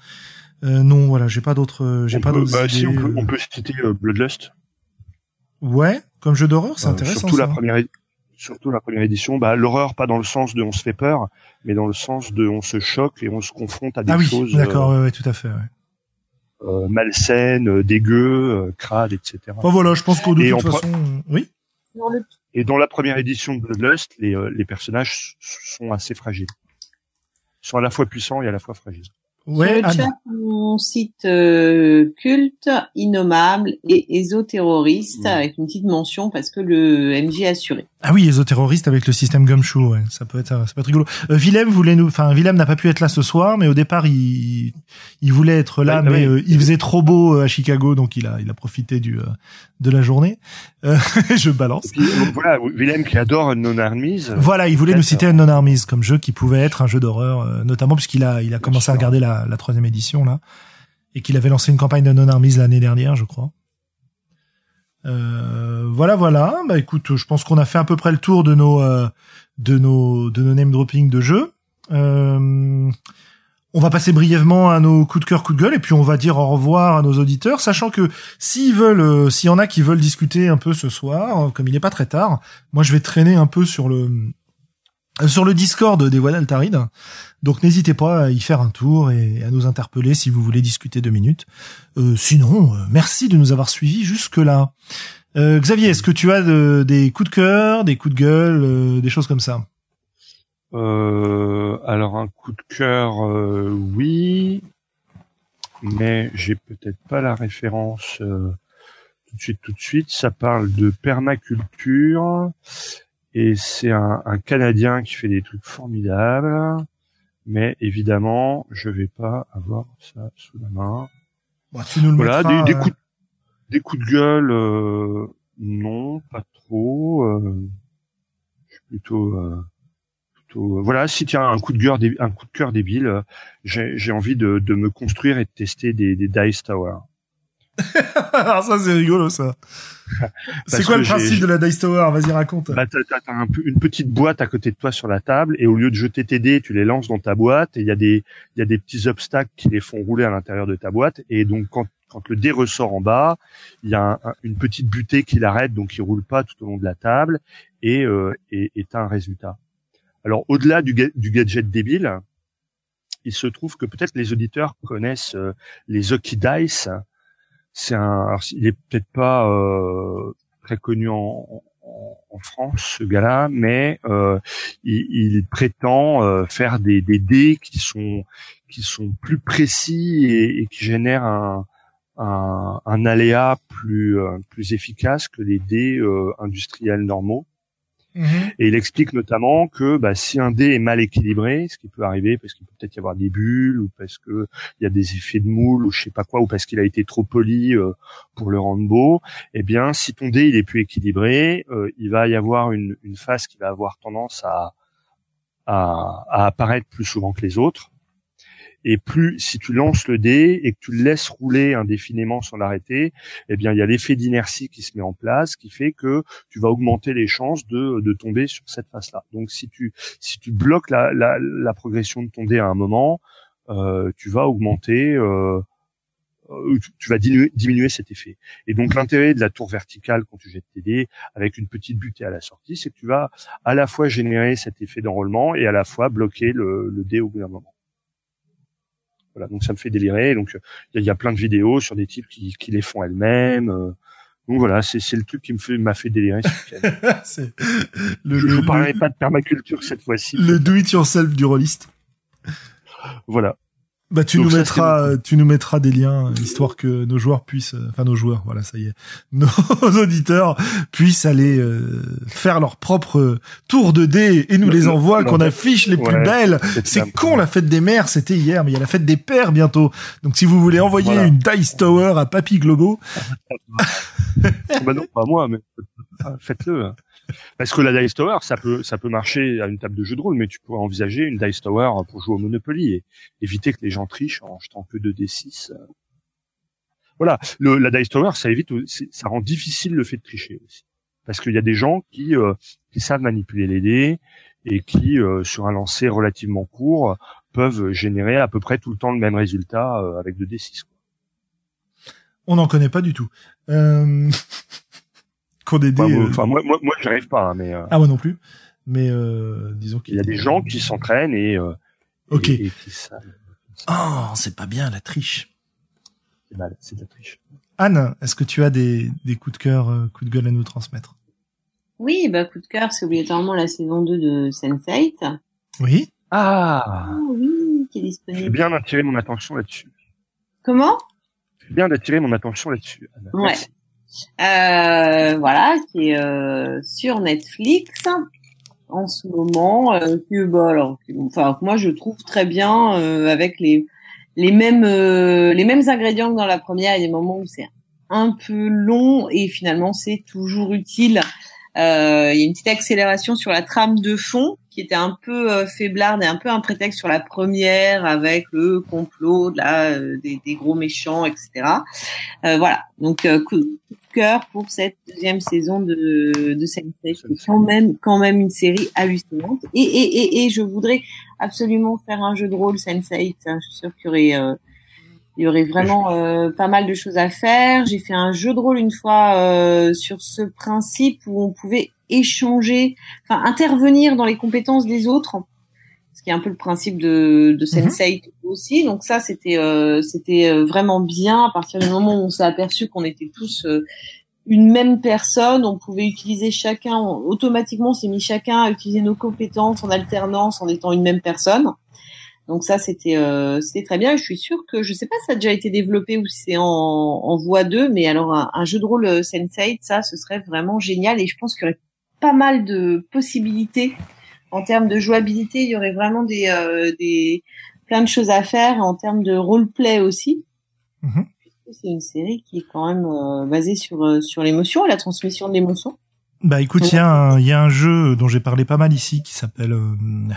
Euh, non, voilà, j'ai pas d'autres j'ai pas d'autres bah, si on peut, on peut citer Bloodlust Ouais, comme jeu d'horreur, c'est euh, intéressant. Surtout la première, surtout la première édition. Bah, l'horreur pas dans le sens de on se fait peur, mais dans le sens de on se choque et on se confronte à des ah oui, choses. D'accord, euh, ouais, tout à fait. Ouais. Euh, malsaines, euh, dégueu, crades, etc. Bon, voilà, je pense qu'au de toute façon, oui. Et dans la première édition de Bloodlust, les, les personnages sont assez fragiles. Ils sont à la fois puissants et à la fois fragiles. Ouais, Sur le Anne. chat, on cite euh, culte, innommable et ésoterroriste Mm. avec une petite mention parce que le MJ a assuré. Ah oui, ésoterroriste avec le système Gumshoe, ouais. Ça peut être, ça peut être rigolo. Euh, Willem voulait nous, enfin, Willem n'a pas pu être là ce soir, mais au départ, il, il voulait être là, Ouais, mais ouais. euh, il faisait trop beau euh, à Chicago, donc il a, il a profité du, euh, de la journée. Euh, je balance. Puis, voilà, Willem qui adore Non Armies. Voilà, il voulait nous citer Non Armies comme jeu qui pouvait être un jeu d'horreur, euh, notamment puisqu'il a, il a commencé à regarder la, la troisième édition là, et qu'il avait lancé une campagne de Non Armies l'année dernière, je crois. Euh, voilà, voilà. Bah écoute, je pense qu'on a fait à peu près le tour de nos, euh, de nos, de nos name dropping de jeux. Euh, on va passer brièvement à nos coups de cœur, coups de gueule, et puis on va dire au revoir à nos auditeurs, sachant que s'ils veulent, euh, s'il y en a qui veulent discuter un peu ce soir, comme il n'est pas très tard, moi je vais traîner un peu sur le sur le Discord des Voix d'Altaride. Donc n'hésitez pas à y faire un tour et à nous interpeller si vous voulez discuter deux minutes. Euh, sinon, euh, merci de nous avoir suivis jusque-là. Euh, Xavier, est-ce que tu as de- des coups de cœur, des coups de gueule, des choses comme ça? Alors un coup de cœur, oui, mais j'ai peut-être pas la référence tout de suite. Tout de suite, ça parle de permaculture et c'est un, un Canadien qui fait des trucs formidables. Mais évidemment, je vais pas avoir ça sous la main. Bah, Tu nous le Voilà, mettras, des, des euh, coups, de- des coups de gueule, euh, non, pas trop. euh, je suis plutôt, euh, plutôt. euh, voilà, si tiens un coup de cœur, un coup de cœur débile, j'ai j'ai envie de, de me construire et de tester des, des dice tower. Alors ça c'est rigolo ça. c'est quoi le principe de la Dice Tower? Vas-y raconte. Bah, t'as, t'as un une petite boîte à côté de toi sur la table et au lieu de jeter tes dés, tu les lances dans ta boîte et il y a des, il y a des petits obstacles qui les font rouler à l'intérieur de ta boîte et donc quand, quand le dé ressort en bas, il y a un- un- une petite butée qui l'arrête donc il roule pas tout au long de la table et, euh, et, t'as un résultat. Alors au-delà du gadget débile, il se trouve que peut-être les auditeurs connaissent euh, les Hockey Dice. C'est un, alors, il est peut-être pas euh, très connu en, en, en France, ce gars-là, mais euh, il, il prétend euh, faire des, des dés qui sont qui sont plus précis et, et qui génèrent un, un, un aléa plus euh, plus efficace que les dés euh, industriels normaux. Mhm. Et il explique notamment que bah, si un dé est mal équilibré, ce qui peut arriver parce qu'il peut peut-être y avoir des bulles ou parce que il y a des effets de moule ou je sais pas quoi ou parce qu'il a été trop poli euh, pour le rendre beau, eh bien si ton dé il est plus équilibré, euh, il va y avoir une, une face qui va avoir tendance à apparaître plus souvent que les autres. Et plus si tu lances le dé et que tu le laisses rouler indéfiniment sans l'arrêter, eh bien il y a l'effet d'inertie qui se met en place, qui fait que tu vas augmenter les chances de, de tomber sur cette face-là. Donc si tu si tu bloques la, la, la progression de ton dé à un moment, euh, tu vas augmenter, euh, euh, tu, vas diminuer, diminuer cet effet. Et donc l'intérêt de la tour verticale quand tu jettes tes dés avec une petite butée à la sortie, c'est que tu vas à la fois générer cet effet d'enrôlement et à la fois bloquer le, le dé au bout d'un moment. Voilà, donc ça me fait délirer. Donc il y, a- il y a plein de vidéos sur des types qui, qui les font elles-mêmes. euh. donc voilà, c'est le truc qui me fait m'a fait délirer. c'est le, Je le, vous parlerai le- pas de permaculture cette fois-ci. le do it yourself du rôliste. Voilà. Bah tu Donc nous mettras euh, tu nous mettras des liens euh, histoire que nos joueurs puissent euh, enfin nos joueurs voilà ça y est. Nos auditeurs puissent aller euh, faire leur propre tour de dés et nous Le- les le- envoient qu'on affiche les plus belles. C'est con la fête des mères c'était hier mais il y a la fête des pères bientôt. Donc si vous voulez envoyer Voilà. une dice tower à Papy Globo. Bah non, pas moi, mais faites-le. Parce que la Dice Tower, ça peut, ça peut marcher à une table de jeu de rôle, mais tu pourrais envisager une Dice Tower pour jouer au Monopoly et éviter que les gens trichent en jetant que 2 D6. euh. Voilà, le, la Dice Tower, ça évite, ça rend difficile le fait de tricher aussi. Parce qu'il y a des gens qui, euh, qui savent manipuler les dés et qui, euh, sur un lancer relativement court, peuvent générer à peu près tout le temps le même résultat euh, avec 2 D6. quoi. on n'en connaît pas du tout euh... qu'on des Enfin, moi, euh, moi, moi, moi, j'y arrive pas, hein, mais euh, ah moi non plus mais euh, disons qu'il il y a des gens qui s'entraînent et, euh, ok et, et qui savent. oh c'est pas bien la triche C'est mal, c'est de la triche. Anne, est-ce que tu as des, des coups de cœur, coups de gueule à nous transmettre? Oui, bah coup de cœur, c'est obligatoirement la saison 2 de Sense8. Oui. Ah Ah oui. qui est disponible. C'est bien d'attirer mon attention là-dessus. Comment? C'est bien d'attirer mon attention là-dessus. Ouais. Voilà, qui est euh, sur Netflix en ce moment. Euh, que, bah, alors, enfin, moi je trouve très bien euh, avec les les mêmes euh, les mêmes ingrédients que dans la première. Il y a des moments où c'est un peu long et finalement c'est toujours utile. Euh, il y a une petite accélération sur la trame de fond qui était un peu euh, faiblarde et un peu un prétexte sur la première avec le complot là, euh, des, des, gros méchants, etc. Euh, voilà, donc coup, coup, de cœur pour cette deuxième saison de, de Sense8. C'est quand même, quand même une série hallucinante. Et, et, et, et je voudrais absolument faire un jeu de rôle Sense8. Hein. Je suis sûre qu'il y aurait euh, il y aurait vraiment euh, pas mal de choses à faire. J'ai fait un jeu de rôle une fois euh, sur ce principe où on pouvait échanger, enfin intervenir dans les compétences des autres, ce qui est un peu le principe de, de Sensei mmh. aussi. Donc ça, c'était euh, c'était vraiment bien à partir du moment où on s'est aperçu qu'on était tous une même personne, on pouvait utiliser chacun, automatiquement on s'est mis chacun à utiliser nos compétences en alternance en étant une même personne. Donc ça, c'était euh, c'était très bien. Je suis sûre que je sais pas si ça a déjà été développé ou si c'est en, en voie 2, mais alors un, un jeu de rôle euh, Sense8, ça, ce serait vraiment génial. Et je pense qu'il y aurait pas mal de possibilités en termes de jouabilité. Il y aurait vraiment des euh, des plein de choses à faire en termes de roleplay aussi. Mm-hmm. C'est une série qui est quand même euh, basée sur euh, sur l'émotion et la transmission de l'émotion. Bah écoute, il y a un il y a un jeu dont j'ai parlé pas mal ici qui s'appelle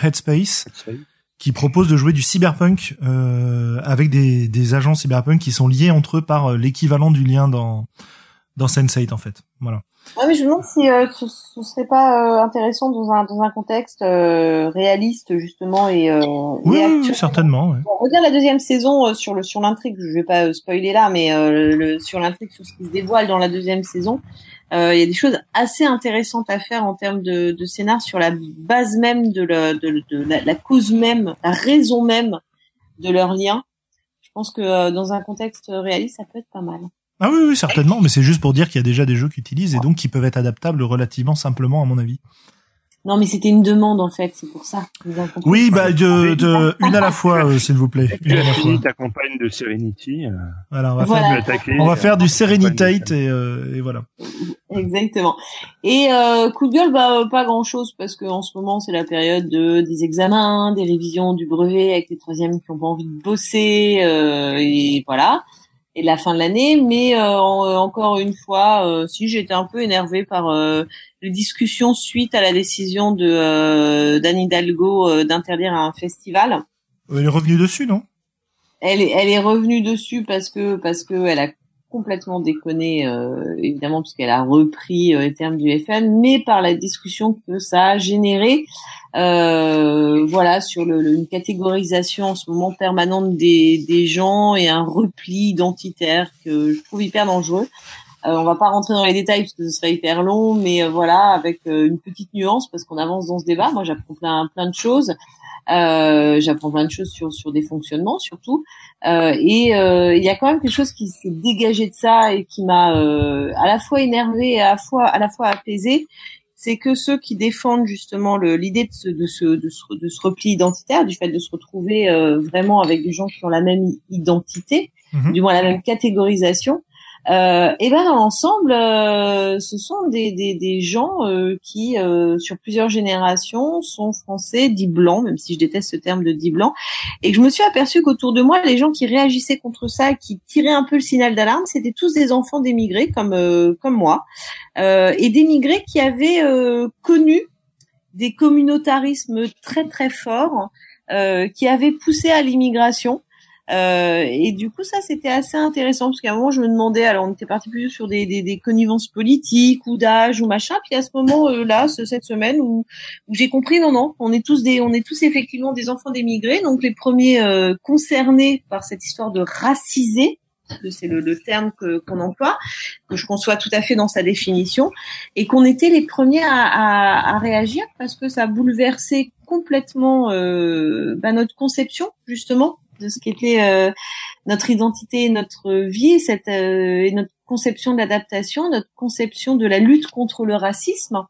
Headspace. Headspace qui propose de jouer du cyberpunk euh, avec des, des agents cyberpunk qui sont liés entre eux par euh, l'équivalent du lien dans dans Sense8 en fait. Voilà. Ah oui, je me demande si euh, ce, ce serait pas euh, intéressant dans un dans un contexte euh, réaliste justement et, oui, et oui, certainement. Ouais. On regarde la deuxième saison sur le sur l'intrigue. Je vais pas spoiler là, mais le, sur l'intrigue sur ce qui se dévoile dans la deuxième saison. Euh, il y a des choses assez intéressantes à faire en termes de, de scénar sur la base même de, la, de, de la, la, cause même, la raison même de leur lien. Je pense que euh, dans un contexte réaliste, ça peut être pas mal. Ah oui, oui, certainement, mais c'est juste pour dire qu'il y a déjà des jeux qui utilisent et donc qui peuvent être adaptables relativement simplement, à mon avis. Non, mais c'était une demande en fait, c'est pour ça. Oui, bah de, de une à la fois, euh, s'il vous plaît. Une à la fois. ta campagne de Serenity. Euh, voilà, on va faire, du, on va faire du Serenitate et, euh, et voilà. Exactement. Et euh, coup de gueule, bah pas grand chose parce que en ce moment c'est la période de des examens, des révisions du brevet avec les troisièmes qui ont pas envie de bosser et voilà et la fin de l'année. Mais euh, encore une fois, euh, si j'étais un peu énervée par euh, les discussions suite à la décision de euh, d'Anne Hidalgo d'interdire un festival. Elle est revenue dessus, non? Elle est, elle est revenue dessus parce que parce que elle a complètement déconné, euh, évidemment, puisqu'elle a repris euh, les termes du FN, mais par la discussion que ça a généré, euh, voilà, sur le, une catégorisation en ce moment permanente des, des gens et un repli identitaire que je trouve hyper dangereux. Euh, on va pas rentrer dans les détails parce que ce serait hyper long, mais euh, voilà, avec euh, une petite nuance parce qu'on avance dans ce débat. Moi, j'apprends plein plein de choses. Euh, j'apprends plein de choses sur sur des fonctionnements surtout. Euh, et il y a quand même quelque chose qui s'est dégagé de ça et qui m'a à la fois énervé et à la fois à la fois apaisé. C'est que ceux qui défendent justement l'idée de ce, de, ce, de, ce, de ce repli identitaire, du fait de se retrouver vraiment avec des gens qui ont la même identité, mmh. du moins la même catégorisation, euh, et ben ensemble, euh, ce sont des, des, des gens euh, qui, euh, sur plusieurs générations, sont français, dits blancs, même si je déteste ce terme de dits blancs, et je me suis aperçu qu'autour de moi, les gens qui réagissaient contre ça, qui tiraient un peu le signal d'alarme, c'était tous des enfants d'émigrés comme euh, comme moi, et d'émigrés qui avaient connu des communautarismes très très forts, qui avaient poussé à l'immigration euh, et du coup, ça, c'était assez intéressant parce qu'à un moment, je me demandais, alors on était parti plus sur des, des, des connivences politiques ou d'âge ou machin. Puis à ce moment-là, euh, cette semaine, où, où j'ai compris, non, non, on est tous des, on est tous effectivement des enfants d'émigrés, donc les premiers euh, concernés par cette histoire de raciser c'est le, le, terme que qu'on emploie, que je conçois tout à fait dans sa définition, et qu'on était les premiers à, à, à, réagir parce que ça bouleversait complètement euh, bah, notre conception justement de ce qu'était euh, notre identité, notre vie, cette, euh, et notre conception de l'adaptation, notre conception de la lutte contre le racisme,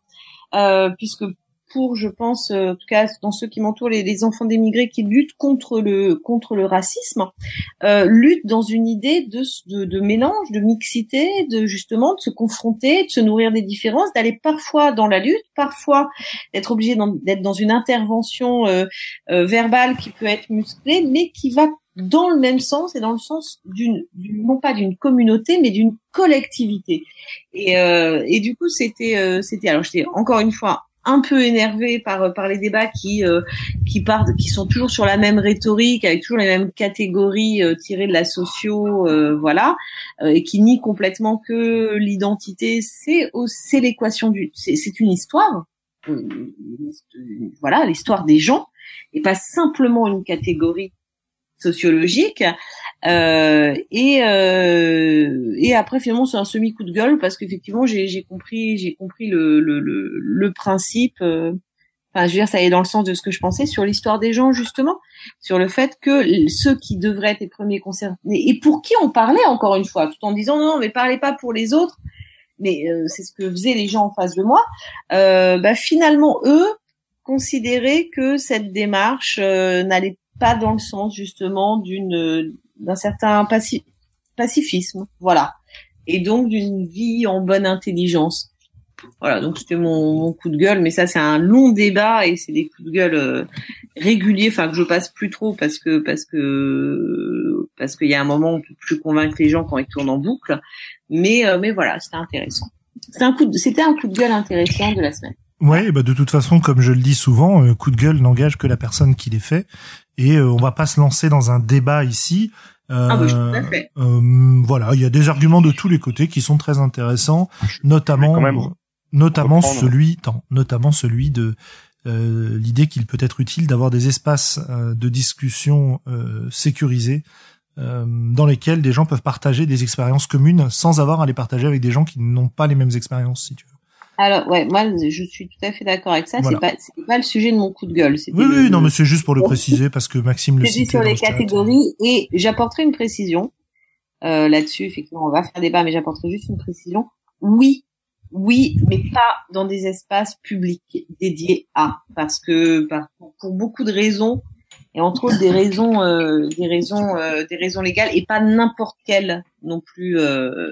euh, puisque pour, je pense, en tout cas dans ceux qui m'entourent, les, les, enfants d'émigrés qui luttent contre le contre le racisme, euh, luttent dans une idée de, de, de mélange, de mixité, de justement de se confronter, de se nourrir des différences, d'aller parfois dans la lutte, parfois d'être obligé d'être dans une intervention euh, euh, verbale qui peut être musclée, mais qui va dans le même sens et dans le sens d'une non pas d'une communauté mais d'une collectivité. Et, euh, et du coup c'était euh, c'était alors j'étais encore une fois un peu énervé par par les débats qui euh, qui partent qui sont toujours sur la même rhétorique avec toujours les mêmes catégories euh, tirées de la socio voilà et qui nient complètement que l'identité. C'est c'est l'équation du c'est c'est une histoire voilà l'histoire des gens et pas simplement une catégorie sociologique. Euh, et euh, et après finalement c'est un semi coup de gueule parce qu'effectivement j'ai compris j'ai compris le le le, le principe. Euh, enfin, je veux dire, ça est dans le sens de ce que je pensais sur l'histoire des gens justement, sur le fait que ceux qui devraient être les premiers concernés et pour qui on parlait encore une fois, tout en disant non, mais parlez pas pour les autres, mais euh, c'est ce que faisaient les gens en face de moi. Euh, bah, finalement, eux considéraient que cette démarche n'allait pas dans le sens justement d'une d'un certain pacifisme, voilà, et donc d'une vie en bonne intelligence. Voilà, donc c'était mon, coup de gueule, mais ça c'est un long débat et c'est des coups de gueule euh, réguliers, enfin que je passe plus trop parce que parce que parce qu'il y a un moment où on peut plus convaincre les gens quand ils tournent en boucle, mais euh, mais voilà, c'était intéressant. C'est un coup, c'était un coup de gueule intéressant de la semaine. Ouais, bah de toute façon, comme je le dis souvent, euh, coup de gueule n'engage que la personne qui les fait, et euh, on va pas se lancer dans un débat ici. Euh, ah euh, voilà, il y a des arguments de tous les côtés qui sont très intéressants, notamment notamment celui, notamment celui de l'idée qu'il peut être utile d'avoir des espaces de discussion sécurisés dans lesquels des gens peuvent partager des expériences communes sans avoir à les partager avec des gens qui n'ont pas les mêmes expériences, si tu veux. Alors, ouais, moi, je suis tout à fait d'accord avec ça. C'est pas, c'est pas le sujet de mon coup de gueule. Oui, oui, non, mais c'est juste pour le préciser parce que Maxime le citait. sur les catégories et j'apporterai une précision euh, là-dessus. Effectivement, on va faire débat, mais j'apporterai juste une précision. Oui, oui, mais pas dans des espaces publics dédiés à, parce que pour beaucoup de raisons et entre autres des raisons, euh, des raisons, euh, des raisons légales et pas n'importe quelle non plus euh,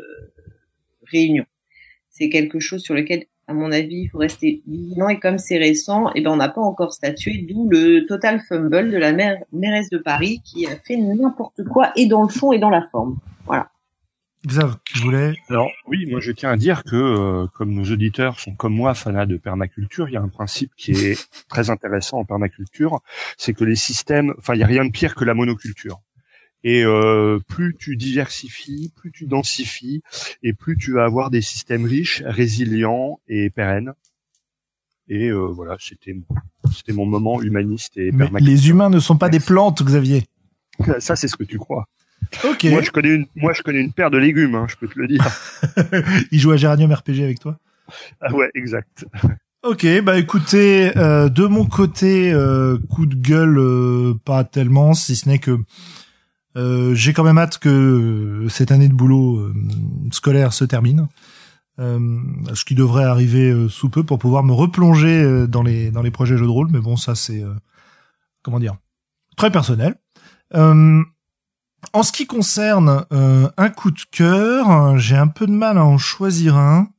réunion. C'est quelque chose sur lequel à mon avis, il faut rester vigilant. Et comme c'est récent, eh ben, on n'a pas encore statué, d'où le total fumble de la mairesse de Paris qui a fait n'importe quoi et dans le fond et dans la forme. Voilà. Xav, tu voulais Alors oui, moi je tiens à dire que euh, comme nos auditeurs sont comme moi fanats de permaculture, il y a un principe qui est très intéressant en permaculture, c'est que les systèmes, enfin il y a rien de pire que la monoculture. Et euh, plus tu diversifies, plus tu densifies, et plus tu vas avoir des systèmes riches, résilients et pérennes. Et euh, voilà, c'était c'était mon moment humaniste et Mais les humains ne sont pas des plantes, Xavier. Ça, c'est ce que tu crois. Ok. Moi, je connais une, moi, je connais une paire de légumes, hein, je peux te le dire. Il joue à Géranium RPG avec toi? Ah ouais, exact. Ok, bah écoutez, euh, de mon côté, euh, coup de gueule, euh, pas tellement, si ce n'est que euh, j'ai quand même hâte que euh, cette année de boulot euh, scolaire se termine, ce qui devrait arriver sous peu pour pouvoir me replonger dans les dans les projets jeux de rôle. Mais bon, ça c'est comment dire très personnel. en ce qui concerne un coup de cœur, j'ai un peu de mal à en choisir un.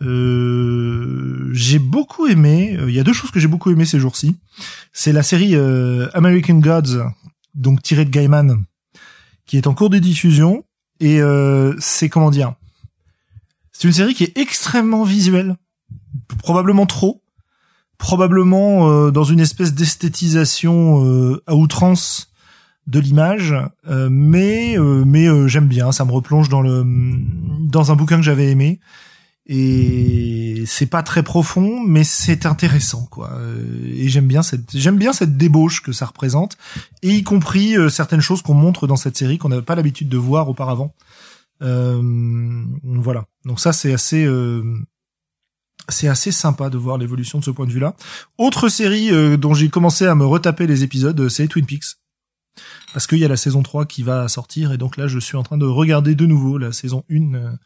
j'ai beaucoup aimé. Il y a deux choses que j'ai beaucoup aimé ces jours-ci. C'est la série American Gods, donc tirée de Gaiman, qui est en cours de diffusion et euh, c'est comment dire c'est une série qui est extrêmement visuelle. Probablement trop. Probablement euh, dans une espèce d'esthétisation euh, à outrance de l'image. Mais mais j'aime bien. Ça me replonge dans le dans un bouquin que j'avais aimé et c'est pas très profond mais c'est intéressant quoi et j'aime bien cette j'aime bien cette débauche que ça représente et y compris euh, certaines choses qu'on montre dans cette série qu'on n'avait pas l'habitude de voir auparavant euh, voilà donc ça c'est assez euh, c'est assez sympa de voir l'évolution de ce point de vue-là. Autre série dont j'ai commencé à me retaper les épisodes, c'est Twin Peaks. Parce qu'il y a la saison 3 qui va sortir, et donc là je suis en train de regarder de nouveau la saison 1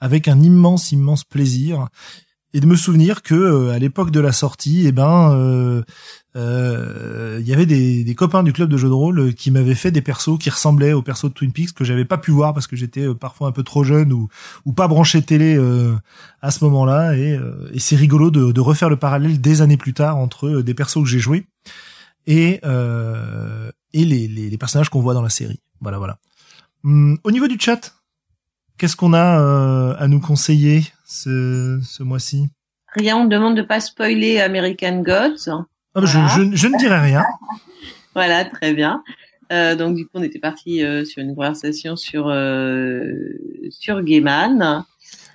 avec un immense, immense plaisir. et de me souvenir que euh, à l'époque de la sortie, eh ben, euh, euh, il y avait des, des, copains du club de jeux de rôle qui m'avaient fait des persos qui ressemblaient aux persos de Twin Peaks que j'avais pas pu voir parce que j'étais parfois un peu trop jeune ou, ou pas branché télé à ce moment-là. Et, et c'est rigolo de, de, refaire le parallèle des années plus tard entre des persos que j'ai joués et, et les, les, les personnages qu'on voit dans la série. Voilà, voilà. Hum, au niveau du chat, qu'est-ce qu'on a à nous conseiller ce, ce mois-ci? Rien, on demande de pas spoiler American Gods. Ah, je, je, ne dirai rien. voilà, très bien. Euh, donc du coup, on était parti euh, sur une conversation sur euh, sur Gaiman.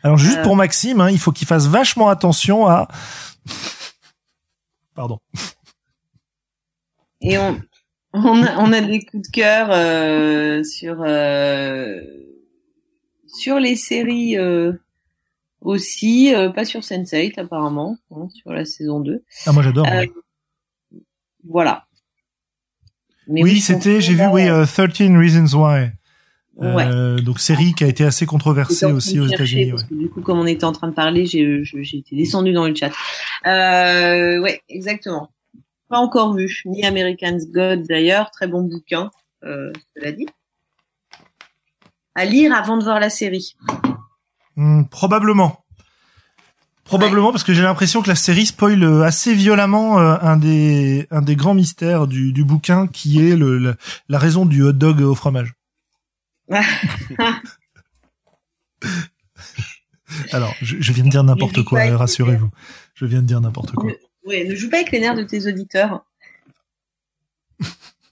Alors juste pour Maxime, hein, il faut qu'il fasse vachement attention à. Pardon. Et on on a, on a des coups de cœur sur sur les séries aussi, euh, pas sur Sense8 apparemment, hein, sur la saison 2. Ah moi j'adore. Euh, voilà. oui, c'était, j'ai vu, oui, 13 euh, Reasons Why. Ouais. donc série qui a été assez controversée aussi aux États-Unis. Ouais. Du coup, comme on était en train de parler, j'ai j'ai été descendu dans le chat. Euh, ouais, exactement. Pas encore vu, ni American's God d'ailleurs, très bon bouquin, euh, cela dit. À lire avant de voir la série. Hmm, probablement. Probablement parce que j'ai l'impression que la série spoil euh, assez violemment euh, un des un des grands mystères du, du bouquin qui est le, la, raison du hot dog au fromage. Alors, je, je, viens de dire n'importe quoi, rassurez-vous. Je viens de dire n'importe quoi. Oui, ne joue pas avec les nerfs de tes auditeurs.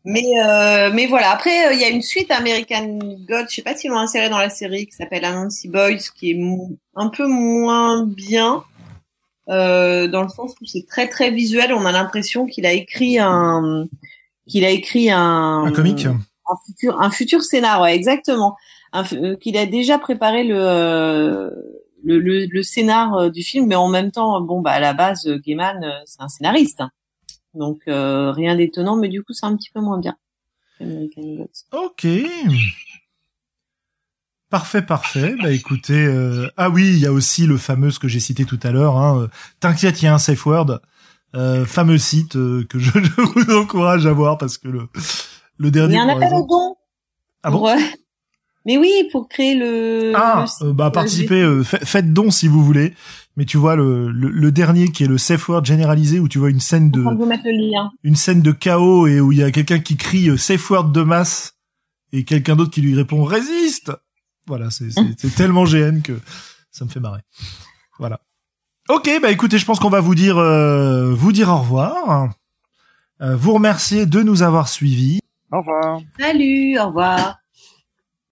Mais euh, mais voilà. Après, euh, il y a une suite American God. Je sais pas s'ils l'ont inséré dans la série qui s'appelle Anansi Boys, qui est un peu moins bien euh, dans le sens où c'est très très visuel. On a l'impression qu'il a écrit un qu'il a écrit un un comique, un futur un futur scénar. Ouais, exactement. Euh, qu'il a déjà préparé le le, le, le scénar du film, mais en même temps, bon bah à la base, Gaiman, c'est un scénariste. Donc euh, rien d'étonnant, mais du coup c'est un petit peu moins bien. Ok. Parfait, parfait. Bah écoutez, euh... ah oui, il y a aussi le fameux ce que j'ai cité tout à l'heure. Hein. T'inquiète, il y a un safe word, euh, fameux site euh, que je, vous encourage à voir parce que le le dernier. Il y a un appel au don. Ah bon? Mais oui, pour créer le. Ah, euh, bah participez, faites don si vous voulez mais tu vois le, le, dernier qui est le safe word généralisé où tu vois une scène de une scène de chaos et où il y a quelqu'un qui crie euh, safe word de masse et quelqu'un d'autre qui lui répond résiste. Voilà, c'est c'est tellement GN que ça me fait marrer. Voilà. Ok, bah écoutez, je pense qu'on va vous dire euh, vous dire au revoir. Euh, vous remercier de nous avoir suivis. Au revoir. Salut, au revoir.